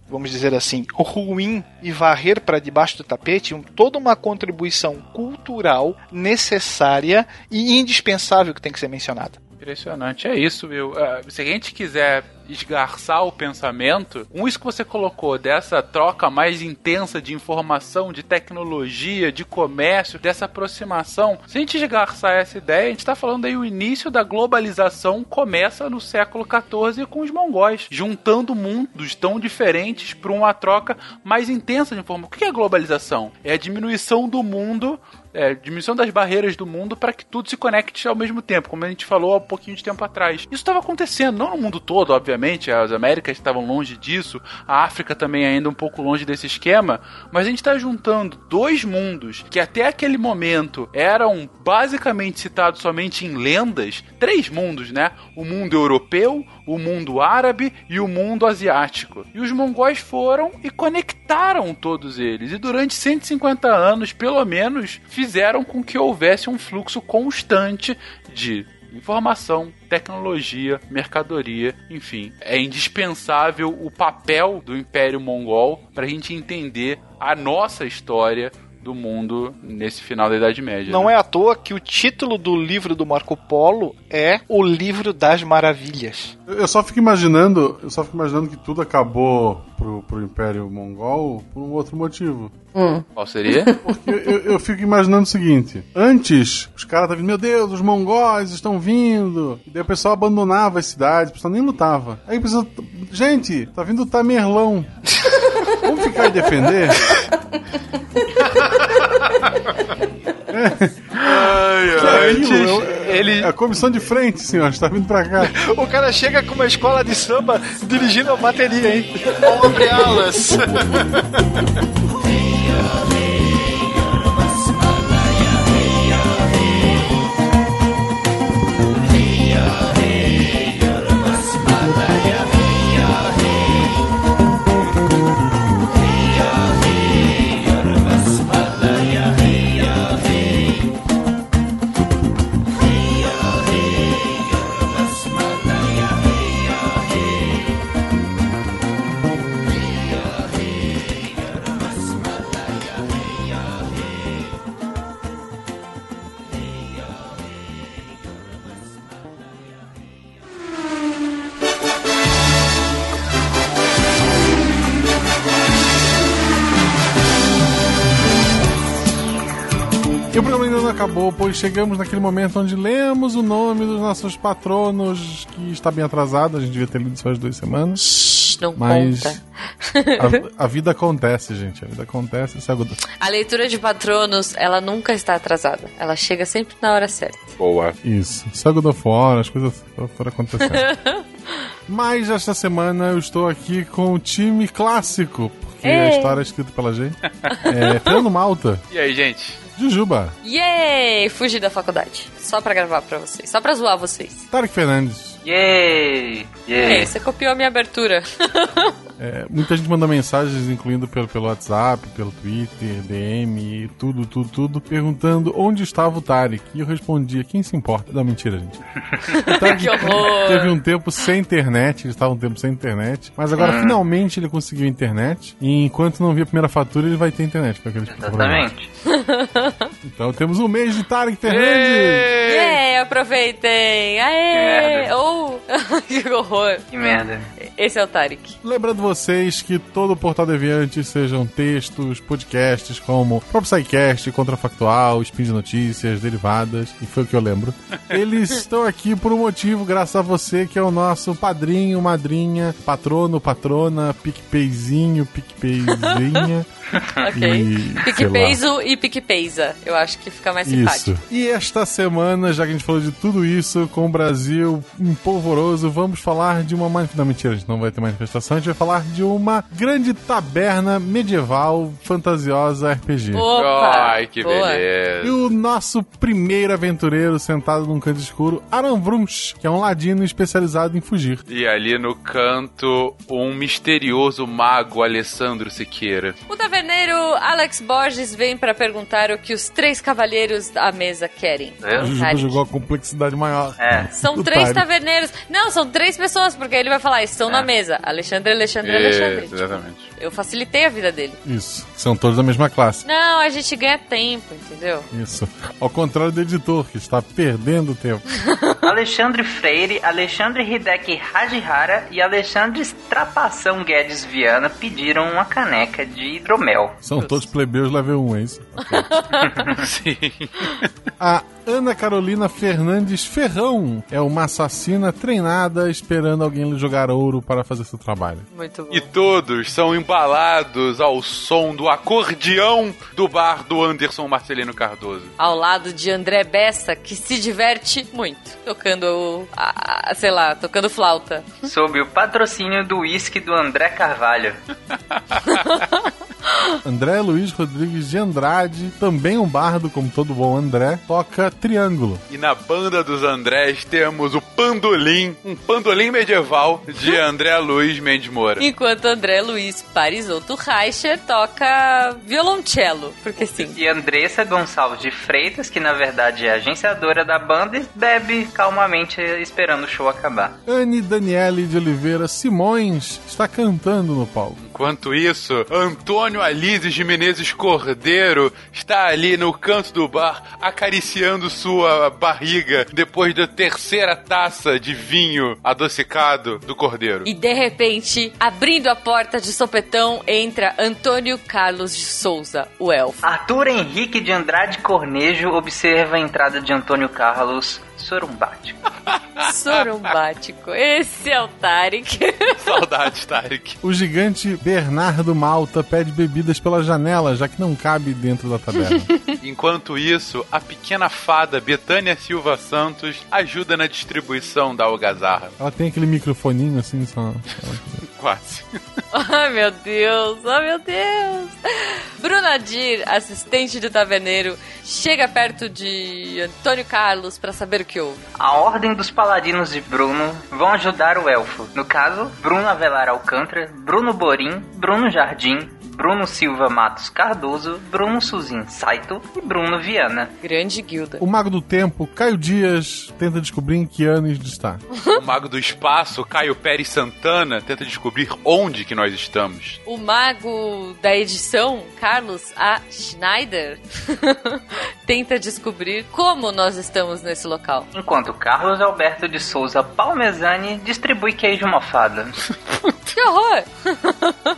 vamos dizer assim, ruim e varrer para debaixo do tapete um, toda uma contribuição cultural necessária e indispensável que tem que ser mencionada. Impressionante, é isso, viu? Uh, se a gente quiser esgarçar o pensamento, com isso que você colocou, dessa troca mais intensa de informação, de tecnologia, de comércio, dessa aproximação, se a gente esgarçar essa ideia, a gente está falando aí o início da globalização começa no século XIV com os mongóis, juntando mundos tão diferentes para uma troca mais intensa de informação. O que é globalização? É a diminuição do mundo é, diminuição das barreiras do mundo para que tudo se conecte ao mesmo tempo, como a gente falou há um pouquinho de tempo atrás. Isso estava acontecendo, não no mundo todo, obviamente, as Américas estavam longe disso, a África também ainda um pouco longe desse esquema, mas a gente está juntando dois mundos que até aquele momento eram basicamente citados somente em lendas, três mundos, né? O mundo europeu, o mundo árabe e o mundo asiático. E os mongóis foram e conectaram todos eles. E durante 150 anos, pelo menos, fizeram com que houvesse um fluxo constante de informação, tecnologia, mercadoria, enfim. É indispensável o papel do Império Mongol para a gente entender a nossa história do mundo nesse final da Idade Média. Não né? é à toa que o título do livro do Marco Polo é O Livro das Maravilhas. Eu só fico imaginando, eu só fico imaginando que tudo acabou pro, pro Império Mongol por um outro motivo. Hum. Qual seria? Porque eu, eu, fico imaginando o seguinte: antes, os caras estavam vindo, meu Deus, os mongóis estão vindo. E daí o pessoal abandonava as cidades, o pessoal nem lutava. Aí o pessoal, gente, tá vindo o Tamerlão. Vamos ficar e defender? ai, É- ele- É a comissão de frente, senhor, está vindo pra cá. O cara chega com uma escola de samba dirigindo a bateria, hein? Abre alas. acabou, pois chegamos naquele momento onde lemos o nome dos nossos patronos, que está bem atrasado, a gente devia ter lido só as duas semanas. Não Mas conta. a, a vida acontece, gente. A vida acontece. Isso é A leitura de patronos, ela nunca está atrasada. Ela chega sempre na hora certa. Boa. Isso. Só God of War, as coisas foram acontecendo. Mas esta semana eu estou aqui com o time clássico, porque a Ei. história é escrita pela gente. É Fernando Malta, E aí, gente? Jujuba, Yay! Fugi da faculdade. Só pra gravar pra vocês. Só pra zoar vocês. Tarek Fernandes. Yay! Ok, você copiou a minha abertura. É, muita gente manda mensagens, incluindo pelo, pelo WhatsApp, pelo Twitter, DM, tudo, tudo, tudo, perguntando onde estava o Tarek. E eu respondia, quem se importa? Não, mentira, gente. O Tarek Que horror! teve um tempo sem internet, ele estava um tempo sem internet, mas agora finalmente ele conseguiu internet. E enquanto não vir a primeira fatura, ele vai ter internet. Foi o que ele explicou pra nós. Exatamente. Então temos um mês de Tarek Fernandes. Yay! Aproveitem! Aê! Ou. que horror! Que merda. Esse é o Tarek. Lembrando vocês que todo o Portal Deviante sejam textos, podcasts como o próprio SciCast, Contrafactual, Spin de Notícias, Derivadas, e foi o que eu lembro. Eles estão aqui por um motivo, graças a você que é o nosso padrinho, madrinha, patrono, patrona, PicPayzinho, PicPayzinha. Ok. E. PicPeiso e PicPeisa. Eu acho que fica mais simpático. Isso. E esta semana, já que a gente falou de tudo isso, com o Brasil em polvoroso, vamos falar de uma. Não, mentira, a gente não vai ter manifestação, a gente vai falar de uma grande taberna medieval fantasiosa RPG. Opa! Ai, que Boa. E beleza. o nosso primeiro aventureiro sentado num canto escuro, Aran Vrunch, que é um ladino especializado em fugir. E ali no canto, um misterioso mago Alessandro Siqueira. O taverneiro Alex Borges vem pra perguntar o que os três cavalheiros da mesa querem. Tarek. jogou a complexidade maior. É. São três taverneiros. Não, são três pessoas, porque ele vai falar, estão na mesa. Alexandre, Alexandre, Alexandre. Isso, exatamente. Eu facilitei a vida dele. Isso. São todos da mesma classe. Não, a gente ganha tempo, entendeu? Isso. Ao contrário do editor, que está perdendo tempo. Alexandre Freire, Alexandre Hideki Hajihara e Alexandre Trapação Guedes Viana pediram uma caneca de hidromel. São todos plebeus level 1, é isso? Sim. A Ana Carolina Fernandes Ferrão é uma assassina treinada esperando alguém lhe jogar ouro para fazer seu trabalho. Muito bom. E todos são embalados ao som do acordeão do bar do Anderson Marcelino Cardoso. Ao lado de André Bessa, que se diverte muito. Tocando, o- a, a- sei lá, tocando flauta. Sob o patrocínio do uísque do André Carvalho. André Luiz Rodrigues de Andrade, também um bardo, como todo bom André, toca triângulo. E na banda dos Andrés temos o Pandolim, um pandolim medieval de André Luiz Mendes Moura. Enquanto André Luiz Parisotto Reicher toca violoncelo. Porque sim. E Andressa Gonçalves de Freitas, que na verdade é agenciadora da banda, e bebe calmamente esperando o show acabar. Anne Daniele de Oliveira Simões está cantando no palco. Enquanto isso, Antônio Alises de Menezes Cordeiro está ali no canto do bar acariciando sua barriga depois da terceira taça de vinho adocicado do Cordeiro. E de repente, abrindo a porta de sopetão, entra Antônio Carlos de Souza, o elfo. Arthur Henrique de Andrade Cornejo observa a entrada de Antônio Carlos Sorumbático. Sorumbático. Esse é o Tarek. Saudades, Tarek. O gigante Bernardo Malta pede bebidas pela janela, já que não cabe dentro da taberna. Enquanto isso, a pequena fada Betânia Silva Santos ajuda na distribuição da algazarra. Ela tem aquele microfoninho assim, só. Quase. Ai, meu Deus. Ai, meu Deus. Bruna Dir, assistente do taverneiro, chega perto de Antônio Carlos pra saber o que houve. A Ordem dos Paladinos de Bruno vão ajudar o elfo. No caso, Bruno Avelar Alcântara, Bruno Borim, Bruno Jardim, Bruno Silva Matos Cardoso, Bruno Suzin Saito e Bruno Viana. Grande guilda. O Mago do Tempo, Caio Dias, tenta descobrir em que ano está. O mago do espaço, Caio Pérez Santana, tenta descobrir onde que nós estamos. O mago da edição, Carlos A. Schneider, tenta descobrir como nós estamos nesse local. Enquanto Carlos Alberto de Souza Palmezani distribui queijo mofado. Que horror!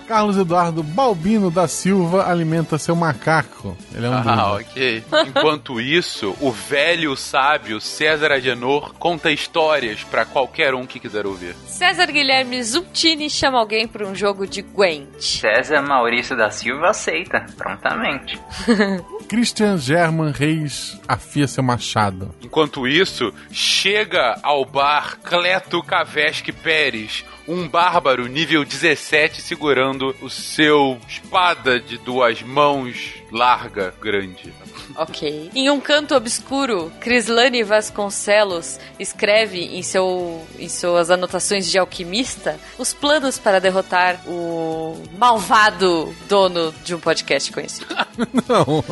Carlos Eduardo Balbino da Silva alimenta seu macaco. Ele é um Ah, druida. ok. Enquanto isso, o velho sábio César Agenor conta histórias pra qualquer um que quiser ouvir. César Guilherme Zultini chama alguém para um jogo de Gwent. César Maurício da Silva aceita, prontamente. Christian German Reis afia seu machado. Enquanto isso, chega ao bar Cleto Kavesque Pérez, um bárbaro nível 17 segurando o seu espada de duas mãos larga, grande. Ok. Em um canto obscuro, Crislane Vasconcelos escreve em, seu, em suas anotações de alquimista os planos para derrotar o malvado dono de um podcast conhecido. Não.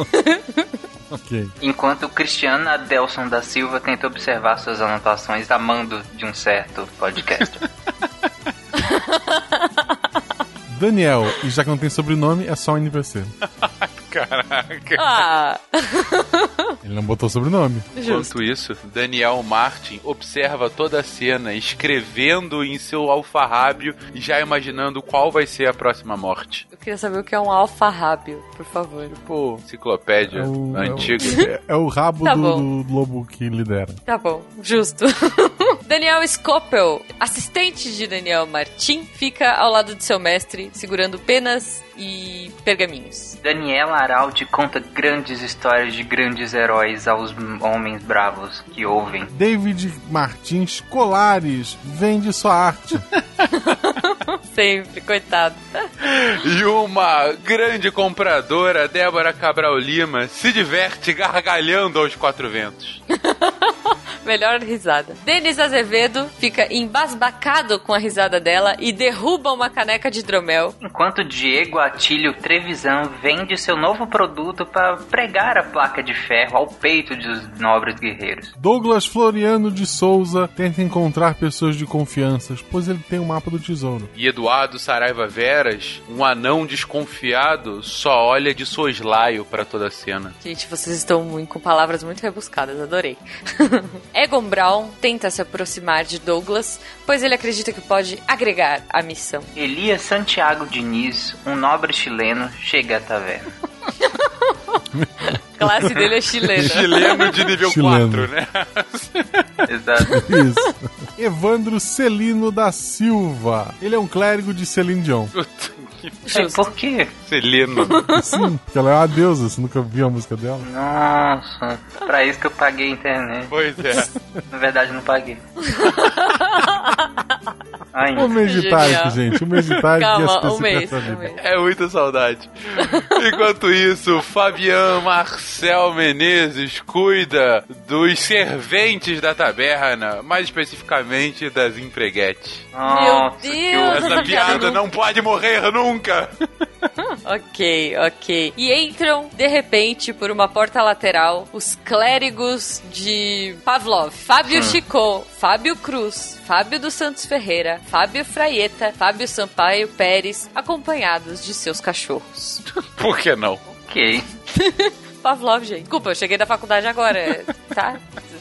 ok. Enquanto Cristiano Adelson da Silva tenta observar suas anotações a mando de um certo podcast. Daniel, e já que não tem sobrenome, é só um NPC. Caraca. Ah, Ele não botou sobrenome. justo. Enquanto isso, Daniel Martin observa toda a cena, escrevendo em seu alfarrábio e já imaginando qual vai ser a próxima morte. Eu queria saber o que é um alfarrábio, por favor. Pô, enciclopédia É o, antiga. É, o- é o rabo Tá do, do lobo que lidera. Tá bom, justo. Daniel Scopel, assistente de Daniel Martin, fica ao lado de seu mestre, segurando penas e pergaminhos. Daniela Araldi conta grandes histórias de grandes heróis aos homens bravos que ouvem. David Martins Colares vende sua arte. Sempre, coitado. E uma grande compradora, Débora Cabral Lima, se diverte gargalhando aos quatro ventos. Melhor risada. Denis Azevedo fica embasbacado com a risada dela e derruba uma caneca de hidromel. Enquanto Diego Atílio Trevisan vende seu novo produto para pregar a placa de ferro ao peito dos nobres guerreiros. Douglas Floriano de Souza tenta encontrar pessoas de confiança, pois ele tem o mapa do tesouro. E Eduardo Saraiva Veras, um anão desconfiado, só olha de soslaio para toda a cena. Gente, vocês estão muito, com palavras muito rebuscadas, adorei. Egon Brown tenta se aproximar de Douglas, pois ele acredita que pode agregar à missão. Elias Santiago Diniz, um nobre chileno, chega à taverna. A classe dele é chilena. Chileno de nível Chileno. 4, né? Exato. Isso. Evandro Celino da Silva. Ele é um clérigo de Celine Dion. É, por quê? Celino. Sim, porque ela é uma deusa, você nunca viu a música dela? Nossa, pra isso que eu paguei a internet. Pois é. Na verdade, eu não paguei. Ai, Um mês de tarde, gente. Um mês de tarde Calma, e as um pessoas mês, um. É muita saudade. Enquanto isso, Fabian Marcel Menezes cuida dos serventes da taberna, mais especificamente das empreguetes. Nossa, Meu Deus! Essa piada não pode morrer nunca! Ok, ok. E entram, de repente, por uma porta lateral, os clérigos de Pavlov. Fábio Chicô, Fábio Cruz, Fábio dos Santos Ferreira, Fábio Fraieta, Fábio Sampaio Pérez, acompanhados de seus cachorros. Por que não? Ok. Pavlov, gente. Desculpa, eu cheguei da faculdade agora, tá?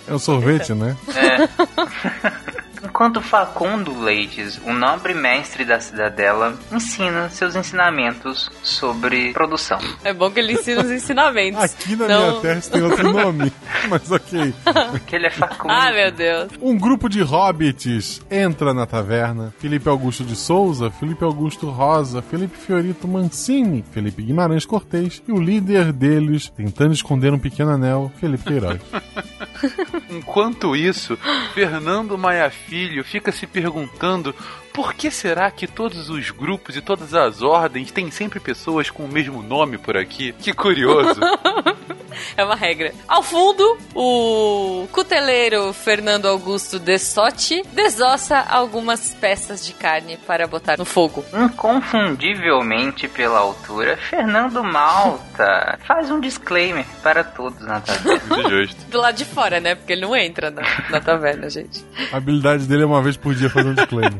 É o sorvete, né? É. Enquanto Facundo Leites, o nobre mestre da cidadela, ensina seus ensinamentos sobre produção. É bom que ele ensina os ensinamentos. Aqui na Não- minha terra tem outro nome, mas ok. Porque ele é Facundo. Ah, meu Deus. Um grupo de hobbits entra na taverna. Felipe Augusto de Souza, Felipe Augusto Rosa, Felipe Fiorito Mancini, Felipe Guimarães Cortez e o líder deles, tentando esconder um pequeno anel, Felipe Queiroz. Enquanto isso, Fernando Maia Filho fica se perguntando por que será que todos os grupos e todas as ordens têm sempre pessoas com o mesmo nome por aqui? Que curioso. É uma regra. Ao fundo, o cuteleiro Fernando Augusto Dessotti desossa algumas peças de carne para botar no fogo. Inconfundivelmente pela altura, Fernando Malta faz um disclaimer para todos na taverna. Do lado de fora, né? Porque ele não entra na, na taverna, gente. A habilidade dele é uma vez por dia fazer um disclaimer.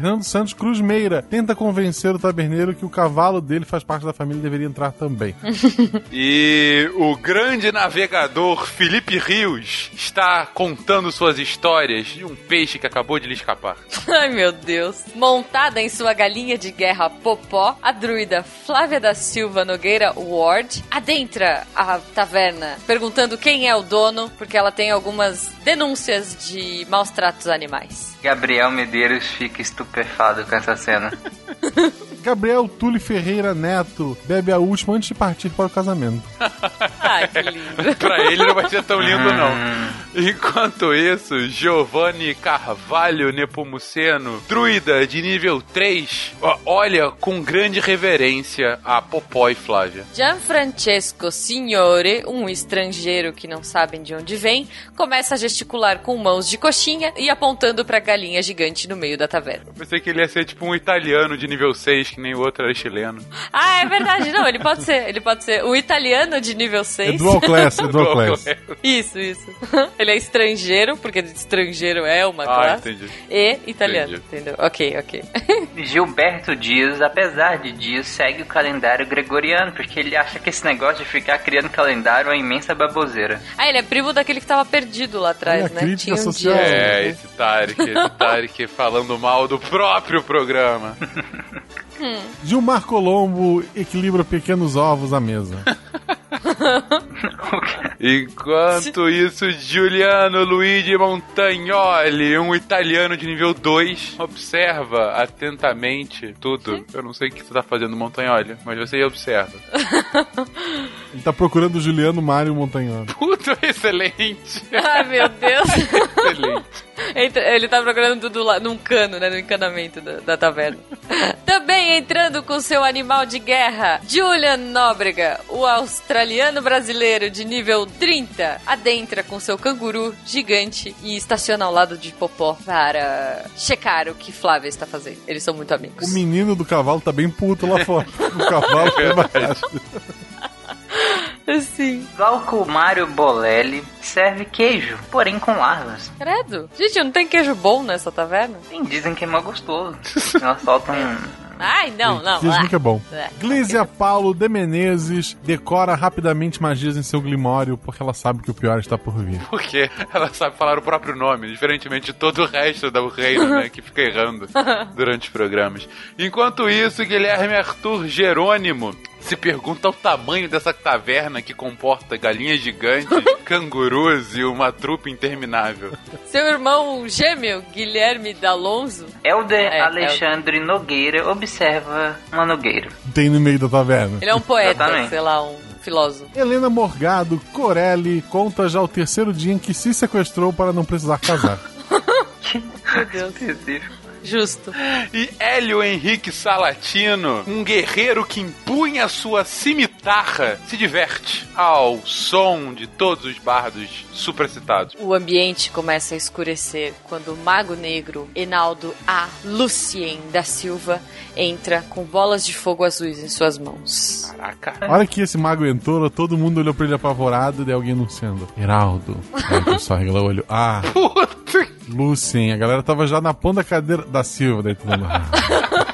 Fernando Santos Cruz Meira tenta convencer o taberneiro que o cavalo dele faz parte da família e deveria entrar também. E o grande navegador Felipe Rios está contando suas histórias de um peixe que acabou de lhe escapar. Ai, meu Deus. Montada em sua galinha de guerra Popó, a druida Flávia da Silva Nogueira Ward adentra a taverna perguntando quem é o dono, porque ela tem algumas denúncias de maus tratos animais. Gabriel Medeiros fica estupefado com essa cena. Gabriel Tully Ferreira Neto bebe a última antes de partir para o casamento. Ai, que lindo. pra ele não vai ser tão lindo, não. Enquanto isso, Giovanni Carvalho Nepomuceno, druida de nível 3, ó, olha com grande reverência a Popó e Flávia. Gianfrancesco Signore, um estrangeiro que não sabem de onde vem, começa a gesticular com mãos de coxinha e apontando pra galinha gigante no meio da taverna. Eu pensei que ele ia ser tipo um italiano de nível 6, que nem o outro era chileno. Ah, é verdade, não, ele pode ser, ele pode ser o italiano de nível É 6. dual class, é dual class. Isso, isso. Ele é estrangeiro, porque estrangeiro é uma Ah, classe. entendi. E italiano, Entendi. entendeu? Ok, ok. Gilberto Dias, apesar de Dias, segue o calendário gregoriano, porque ele acha que esse negócio de ficar criando calendário é uma imensa baboseira. Ah, ele é primo daquele que tava perdido lá atrás, Olha né? crítica Tinha um social. dia- É, esse Tarek, esse Tarek falando mal do próprio programa. Gilmar Colombo equilibra pequenos ovos à mesa. Enquanto isso, Giuliano Luigi Montagnoli, um italiano de nível 2, observa atentamente tudo. Eu não sei o que você tá fazendo, Montagnoli, mas você observa. Ele tá procurando o Juliano Mário Montagnoli. Puta, excelente! Ai, meu Deus. Excelente. Ele tá procurando tudo lá num cano, né? No encanamento da, da taverna. Também entrando com seu animal de guerra, Julian Nóbrega, o australiano brasileiro de nível 30, adentra com seu canguru gigante e estaciona ao lado de Popó para checar o que Flávia está fazendo. Eles são muito amigos. O menino do cavalo tá bem puto lá fora. O cavalo foi baixo. Sim. Glauco Mário Bolelli serve queijo, porém com larvas. Credo. Gente, não tem queijo bom nessa taverna? Sim, dizem que é mó gostoso. Elas soltam um... Ai, não, não. Diz ah. que é bom. É. Glízia Paulo de Menezes decora rapidamente magias em seu glimório porque ela sabe que o pior está por vir. Porque ela sabe falar o próprio nome, diferentemente de todo o resto do reino, né? Que fica errando durante os programas. Enquanto isso, Guilherme Arthur Jerônimo se pergunta o tamanho dessa taverna que comporta galinhas gigantes, cangurus e uma trupe interminável. Seu irmão gêmeo, Guilherme D'Alonso, Helder É, Alexandre Nogueira observa uma nogueira. Tem no meio da taverna. ele é um poeta, sei lá, um filósofo. Helena Morgado Corelli conta já o terceiro dia em que se sequestrou para não precisar casar. Meu Deus. Específico. Justo. E Hélio Henrique Salatino, um guerreiro que empunha sua cimitarra, se diverte ao som de todos os bardos supracitados. O ambiente começa a escurecer quando o mago negro Enaldo A. Lucien da Silva entra com bolas de fogo azuis em suas mãos. Caraca. A hora que esse mago entrou, todo mundo olhou pra ele apavorado e daí alguém anunciando. Heraldo. Aí o pessoal regalou o olho. Ah, Puta. Lucien. A galera tava já na ponta da cadeira da Silva. Daí todo mundo... Ah.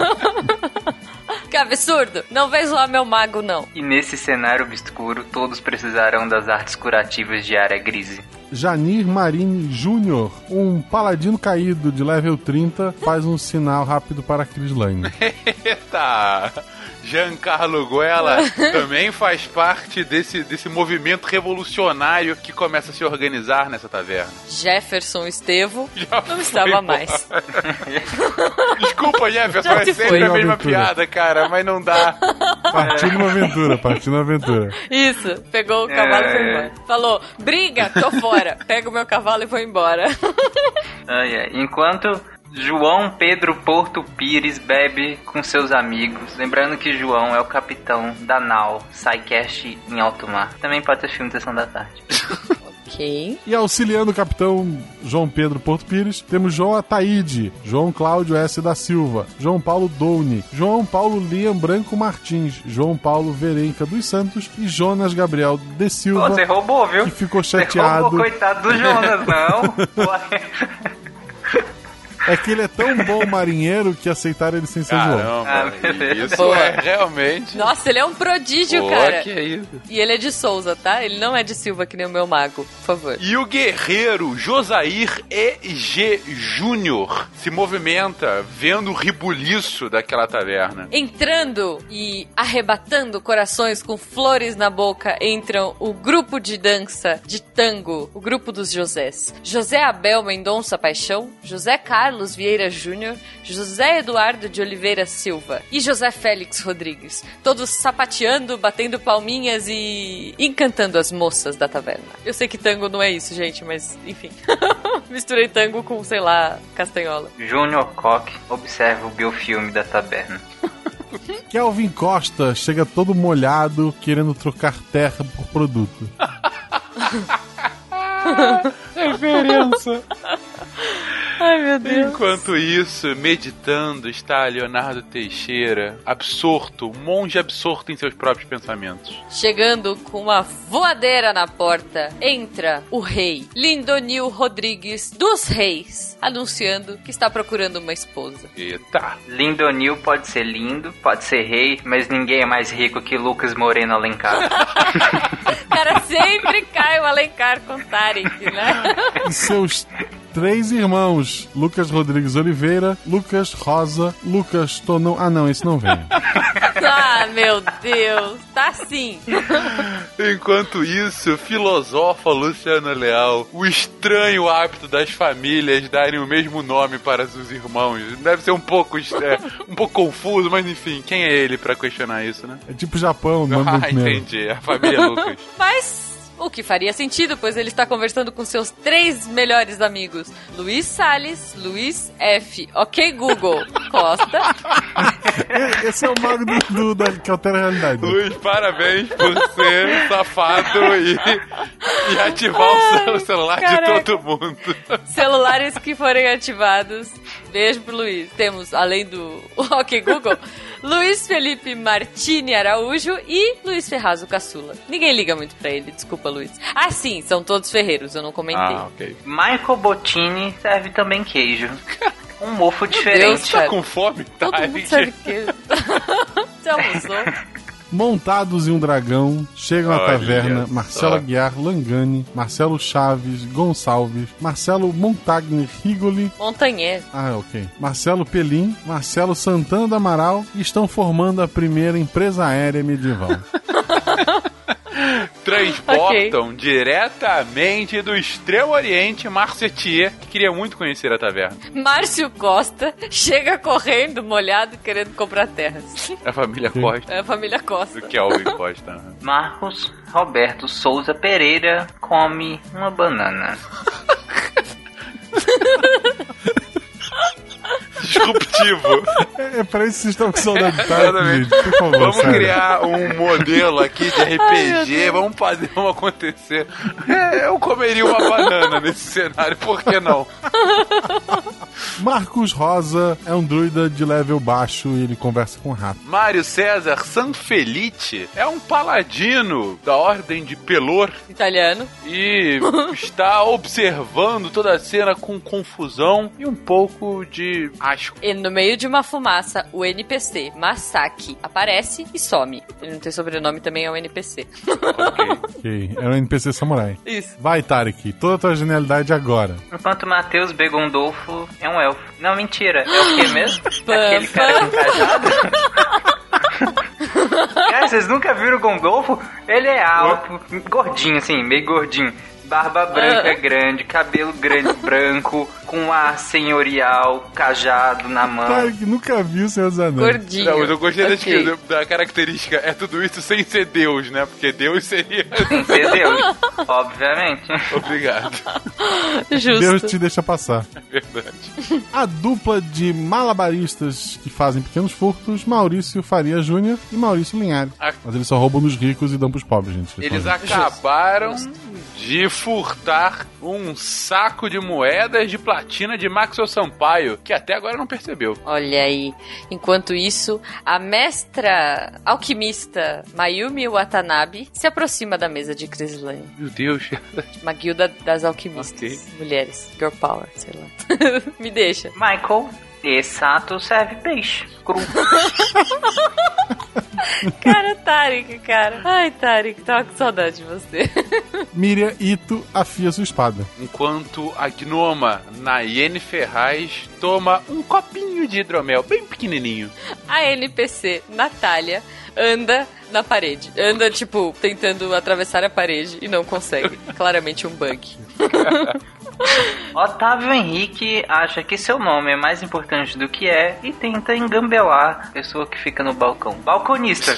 Que absurdo! Não vem zoar meu mago, não. E nesse cenário obscuro, todos precisarão das artes curativas de área grise. Janir Marini Jr., um paladino caído de level 30, faz um sinal rápido para a Cris Lane. Eita! Giancarlo Guella também faz parte desse, desse movimento revolucionário que começa a se organizar nessa taverna. Jefferson Estevo Já não estava embora. mais. Desculpa, Jefferson, Já é se sempre foi. a mesma Aventura. piada, cara, mas não dá. Partiu numa aventura, partiu numa aventura. Isso, pegou o cavalo e foi É. embora. Falou, briga, tô fora. Pega o meu cavalo e vou embora. Ai, ai. Enquanto João Pedro Porto Pires bebe com seus amigos. Lembrando que João é o capitão da nau SciCast em alto mar. Também pode ser filme de Sessão da Tarde. ok. E auxiliando o capitão João Pedro Porto Pires, temos João Ataíde, João Cláudio S. da Silva, João Paulo Douni, João Paulo Liam Branco Martins, João Paulo Verenca dos Santos e Jonas Gabriel de Silva, você roubou, viu? que ficou Você chateado. roubou, coitado do Jonas, não. É que ele é tão bom marinheiro que aceitaram ele sem ser João. Caramba, Ah, isso Boa. é realmente. Nossa, ele é um prodígio, Pô, cara. que é isso. E ele é de Souza, tá? Ele não é de Silva, que nem o meu mago, por favor. E o guerreiro Josair E.G. Júnior se movimenta vendo o ribuliço daquela taverna. Entrando e arrebatando corações com flores na boca, entram o grupo de dança de tango, o grupo dos Josés. José Abel Mendonça Paixão, José Carlos Vieira Júnior, José Eduardo de Oliveira Silva e José Félix Rodrigues. Todos sapateando, batendo palminhas e encantando as moças da taverna. Eu sei que tango não é isso, gente, mas enfim. Misturei tango com, sei lá, castanhola. Júnior Koch observa o biofilme da taberna. Kelvin Costa chega todo molhado, querendo trocar terra por produto. Referência. Ai, meu Deus. Enquanto isso, meditando, está Leonardo Teixeira, absorto, um monge absorto em seus próprios pensamentos. Chegando com uma voadeira na porta, entra o rei Lindonil Rodrigues dos Reis, anunciando que está procurando uma esposa. Eita. Lindonil pode ser lindo, pode ser rei, mas ninguém é mais rico que Lucas Moreno Alencar. Cara, sempre cai o Alencar com Tarek, né? E seus três irmãos: Lucas Rodrigues Oliveira, Lucas Rosa, Lucas Tonão. Ah, não, esse não vem. Ah, meu Deus. Tá sim. Enquanto isso, filosofa Luciano Leal o estranho hábito das famílias darem o mesmo nome para os irmãos. Deve ser um pouco, é, um pouco confuso, mas enfim, quem é ele pra questionar isso, né? É tipo Japão, manda Ah, entendi. A família Lucas. Mas o que faria sentido, pois ele está conversando com seus três melhores amigos: Luiz Salles, Luiz F. Ok, Google Costa. Esse é o mago do, do- da, que altera a realidade. Luiz, parabéns por ser safado e, e ativar o cel- celular caraca. de todo mundo. Celulares que forem ativados. Beijo pro Luiz. Temos, além do Ok Google, Luiz Felipe Martini Araújo e Luiz Ferraz, caçula. Ninguém liga muito pra ele, desculpa, Luiz. Ah, sim, são todos ferreiros, eu não comentei. Ah, ok. Michael Bottini serve também queijo. Um mofo Deus, diferente. cara. Tá com fome? Tá, Todo mundo sabe que... Você almoçou? Montados em um dragão, chegam à Olha taverna só. Marcelo Aguiar Langani, Marcelo Chaves Gonçalves, Marcelo Montagner Rigoli, Montanhês. ah, ok, Marcelo Pelim, Marcelo Santana do Amaral e estão formando a primeira empresa aérea medieval. Transportam diretamente do Extremo Oriente Marcetier, que queria muito conhecer a taverna. Márcio Costa chega correndo, molhado, querendo comprar terras. A família Costa. É a família Costa. Do Kelvin Costa. Marcos Roberto Souza Pereira come uma banana. Disruptivo. é, é pra isso que vocês estão com saudade Exatamente. gente, por favor. Vamos sério. criar um modelo aqui de RPG, vamos fazer um acontecer. É, eu comeria uma banana nesse cenário, por que não? Marcos Rosa é um druida de level baixo e ele conversa com rato. Mário César Sanfelice é um paladino da ordem de Pelor Italiano. e está observando toda a cena com confusão e um pouco de E no meio de uma fumaça, o NPC, Masaki, aparece e some. Ele não tem sobrenome, também é um NPC. Ok. É um NPC samurai. Isso. Vai, Tarek, toda a tua genialidade agora. Enquanto Matheus B. Gondolfo é um elfo. Não, mentira. É o que mesmo? Aquele cara com cajado? Cara, vocês nunca viram o Gondolfo? Ele é alto, gordinho assim, meio gordinho. Barba branca Ah. grande, cabelo grande branco, com ar senhorial, cajado na mão. Tarek nunca viu Seus Anéis. Gordinho. Não, mas eu gostei da Ok. descrição- da característica. É tudo isso sem ser Deus, né? Porque Deus seria. Entendeu? Obviamente. Obrigado. Justo. Deus te deixa passar. Verdade. A dupla de malabaristas que fazem pequenos furtos, Maurício Faria Júnior e Maurício Linhares. Ah. Mas eles só roubam dos ricos e dão pros pobres, gente. Eles acabaram de furtar um saco de moedas de platina de Maxwell Sampaio, que até agora não percebeu. Olha aí. Enquanto isso, a mestra alquimista Mayumi Watanabe se aproxima da mesa de Crislane. Meu Deus. Uma guilda das alquimistas. Ok. Mulheres. Girl power, sei lá. Me deixa. Michael, esse sato serve peixe cru. Cara, Tarek, cara. Ai, Tarek, tava com saudade de você. Miriam Ito afia sua espada. Enquanto a gnoma Nayene Ferraz toma um copinho de hidromel, bem pequenininho. A NPC, Natália, anda na parede. Anda, tipo, tentando atravessar a parede e não consegue. Claramente um bug. Otávio Henrique acha que seu nome é mais importante do que é e tenta engambelar a pessoa que fica no balcão. Balconista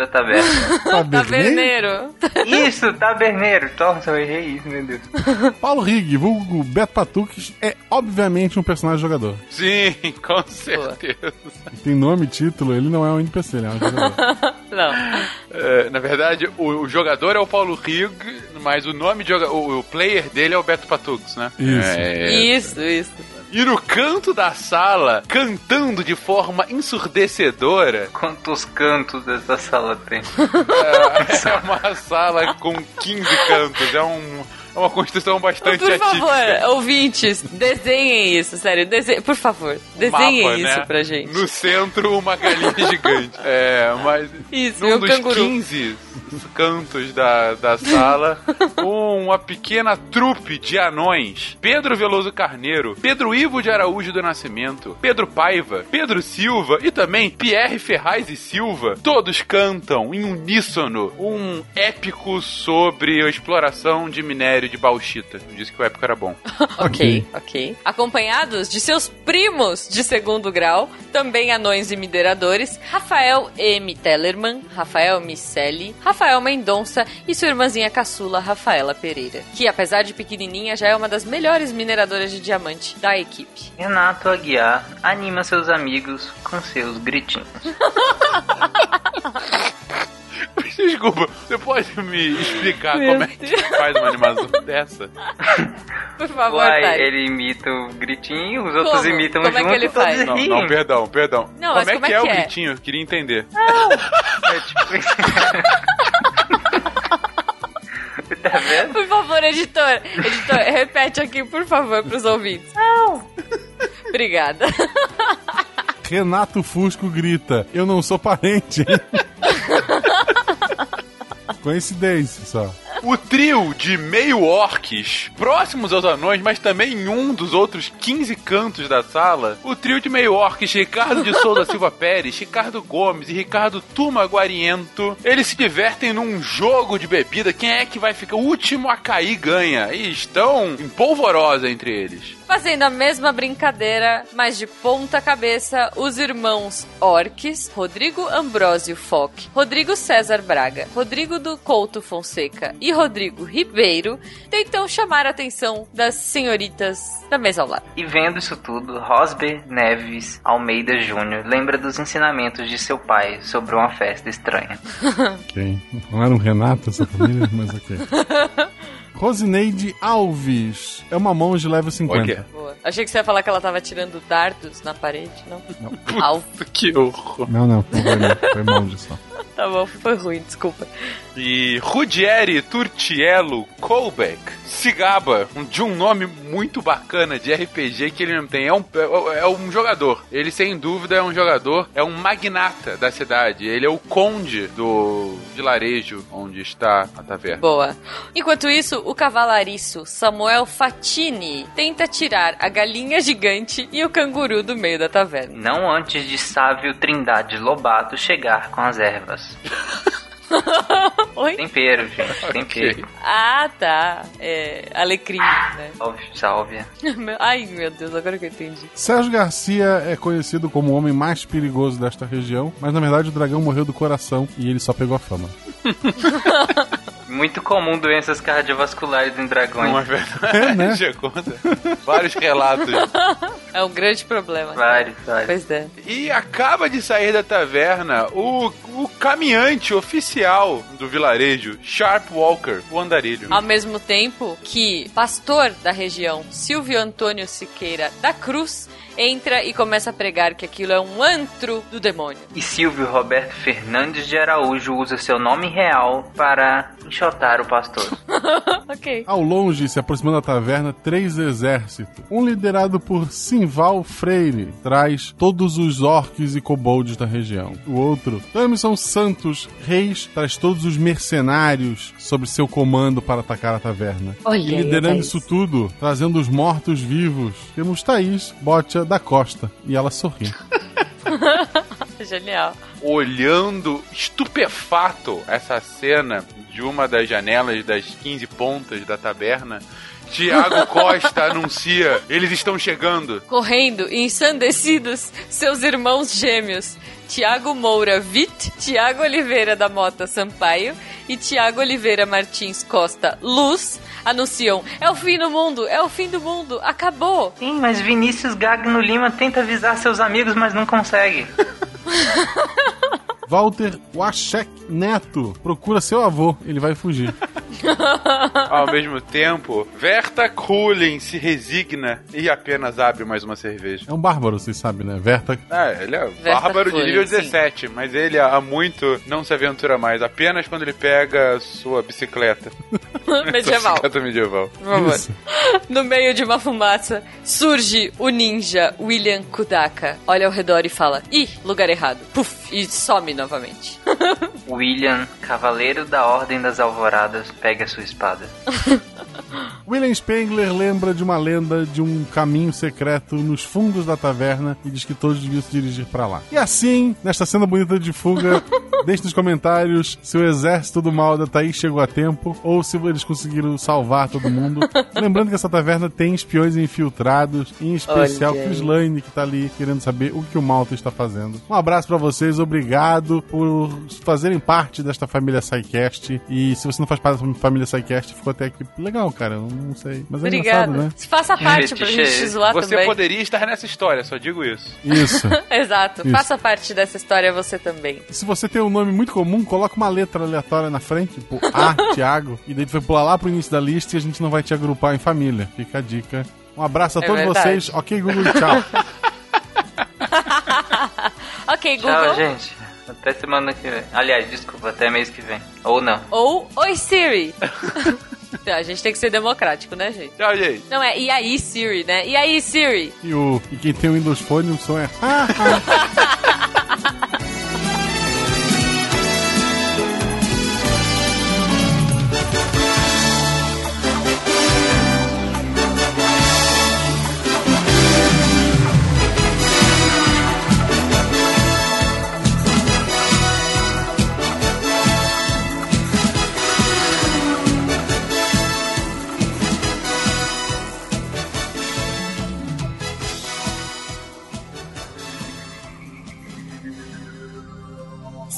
da taverna. Taverneiro. Isso, taberneiro. Nossa, eu errei isso, meu Deus. Paulo Rig, vulgo Beto Patuques, é obviamente um personagem jogador. Sim, com certeza. Tem nome e título, ele não é um NPC, ele é um jogador. Não. É, na verdade, o, o jogador é o Paulo Rig, mas o nome de o, o player dele é o Beto Patux, né? Isso. É, Isso, isso. E no canto da sala, cantando de forma ensurdecedora, Quantos cantos essa sala tem? é, é uma sala com 15 cantos. É um, é uma construção bastante Por atípica. favor, ouvintes, desenhem isso, sério. Dese... Por favor, desenhem Mapa, isso né? pra gente. No centro, uma galinha gigante. É, mas Isso, num dos canguru. 15 cantos da, da sala, uma pequena trupe de anões. Pedro Veloso Carneiro, Pedro Ivo de Araújo do Nascimento, Pedro Paiva, Pedro Silva e também Pierre Ferraz e Silva. Todos cantam em uníssono um épico sobre a exploração de minério de bauxita. Eu disse que o épico era bom. Ok, ok. Acompanhados de seus primos de segundo grau, também anões e mineradores, Rafael M. Tellerman, Rafael Micelli, Rafael Mendonça e sua irmãzinha caçula, Rafaela Pereira, que apesar de pequenininha já é uma das melhores mineradoras de diamante da equipe. Renato Aguiar anima seus amigos com seus gritinhos. Desculpa, você pode me explicar Meu como é que faz uma animação dessa? Por favor, Uai, Thay. ele imita o gritinho, os outros Como? imitam Como é junto que ele todos faz? Não, riem. não, perdão, perdão. Não, como, é como que é é, o é? gritinho? Eu queria entender. É tipo tá vendo? Por favor, editor. Editor, repete aqui, por favor, pros ouvintes. Não. Obrigada. Renato Fusco grita: Eu não sou parente, hein? Coincidência só. O trio de meio orques, próximos aos anões, mas também em um dos outros 15 cantos da sala, o trio de meio orques, Ricardo de Souza Silva Pérez, Ricardo Gomes e Ricardo Tuma Guariento, eles se divertem num jogo de bebida. Quem é que vai ficar o último a cair ganha? E estão em polvorosa entre eles. Fazendo a mesma brincadeira, mas de ponta cabeça, os irmãos Orques, Rodrigo Ambrósio Fock, Rodrigo César Braga, Rodrigo do Couto Fonseca e Rodrigo Ribeiro tentam chamar a atenção das senhoritas da mesa ao lado. E vendo isso tudo, Rosber Neves Almeida Júnior lembra dos ensinamentos de seu pai sobre uma festa estranha. Ok. Não era um Renato essa família, mas ok. Rosineide Alves. É uma monge level 50. Ok. Boa. Achei que você ia falar que ela tava tirando dardos na parede, não? Não. Alvo. Que horror. Não, não, não foi não. Foi monge só. Tá bom, foi ruim, desculpa. E Rudieri Turtiello Colbeck se gaba de um nome muito bacana de RPG que ele não tem. É um, é, é um jogador. Ele, sem dúvida, é um jogador, é um magnata da cidade. Ele é o conde do vilarejo onde está a taverna. Boa. Enquanto isso, o cavalariço Samuel Fatini tenta tirar a galinha gigante e o canguru do meio da taverna. Não antes de Sávio Trindade Lobato chegar com as ervas. Oi? Tempero, gente, tempero. Ah, tá. É. Alecrim, né? Salve, sálvia. Ai, meu Deus, agora que eu entendi. Sérgio Garcia é conhecido como o homem mais perigoso desta região, mas na verdade o dragão morreu do coração e ele só pegou a fama. Muito comum doenças cardiovasculares em dragões. Não é verdade? É, né? Vários relatos. É um grande problema. Vários, vários. Pois é. E acaba de sair da taverna o, o caminhante oficial do vilarejo, Sharp Walker, o andarilho. Ao mesmo tempo que pastor da região, Silvio Antônio Siqueira da Cruz, entra e começa a pregar que aquilo é um antro do demônio. E Silvio Roberto Fernandes de Araújo usa seu nome real para enxotar o pastor. ok. Ao longe, se aproximando da taverna, três exércitos. Um liderado por Simval Freire, traz todos os orques e kobolds da região. O outro, Tamison Santos Reis, traz todos os mercenários sob seu comando para atacar a taverna. Olha e liderando Thaís. isso tudo, trazendo os mortos-vivos, temos Thaís Botia da Costa. E ela sorri. Genial. Olhando estupefato essa cena de uma das janelas das 15 pontas da taberna, Tiago Costa anuncia: eles estão chegando. Correndo e ensandecidos, seus irmãos gêmeos, Tiago Moura Witt, Tiago Oliveira da Mota Sampaio e Tiago Oliveira Martins Costa Luz, anunciam: é o fim do mundo, é o fim do mundo, acabou. Sim, mas Vinícius Gagno Lima tenta avisar seus amigos, mas não consegue. Walter Wachek Neto procura seu avô, ele vai fugir. Ao mesmo tempo, Verta Kulin se resigna e apenas abre mais uma cerveja. É um bárbaro, vocês sabem, né? Verta. É, ele é Verta bárbaro de nível sim. 17, mas ele há muito não se aventura mais, apenas quando ele pega sua bicicleta. Medieval. Bicicleta medieval. Isso. No meio de uma fumaça, surge o ninja William Kudaka. Olha ao redor e fala: Ih, lugar errado. Puf, e some novamente. William, cavaleiro da Ordem das Alvoradas, pega sua espada. William Spengler lembra de uma lenda de um caminho secreto nos fundos da taverna e diz que todos deviam se dirigir pra lá. E assim, nesta cena bonita de fuga, deixe nos comentários se o exército do mal da Thaís chegou a tempo ou se eles conseguiram salvar todo mundo. Lembrando que essa taverna tem espiões infiltrados, em especial Olha. Chris Lane, que tá ali querendo saber o que o Malta está fazendo. Um abraço pra vocês, obrigado por fazerem parte desta família SciCast. E se você não faz parte da família SciCast, ficou até aqui legal, cara. Eu não sei. Mas é Obrigada. engraçado, né? Faça parte pra gente te zoar Você também. poderia estar nessa história, só digo isso. Isso. Exato. Isso. Faça parte dessa história você também. Se você tem um nome muito comum, coloca uma letra aleatória na frente, tipo A, Thiago, e daí tu vai pular lá pro início da lista e a gente não vai te agrupar em família. Fica a dica. Um abraço a É todos verdade. vocês. Ok, Google, tchau. Ok, Google. Tchau, gente. Até semana que vem. Aliás, desculpa, até mês que vem. Ou não. Ou Oi Siri. A gente tem que ser democrático, né, gente? Tchau, gente. Não é, e aí Siri, né? E aí Siri? E, o, e quem tem o Windows Phone, o som é.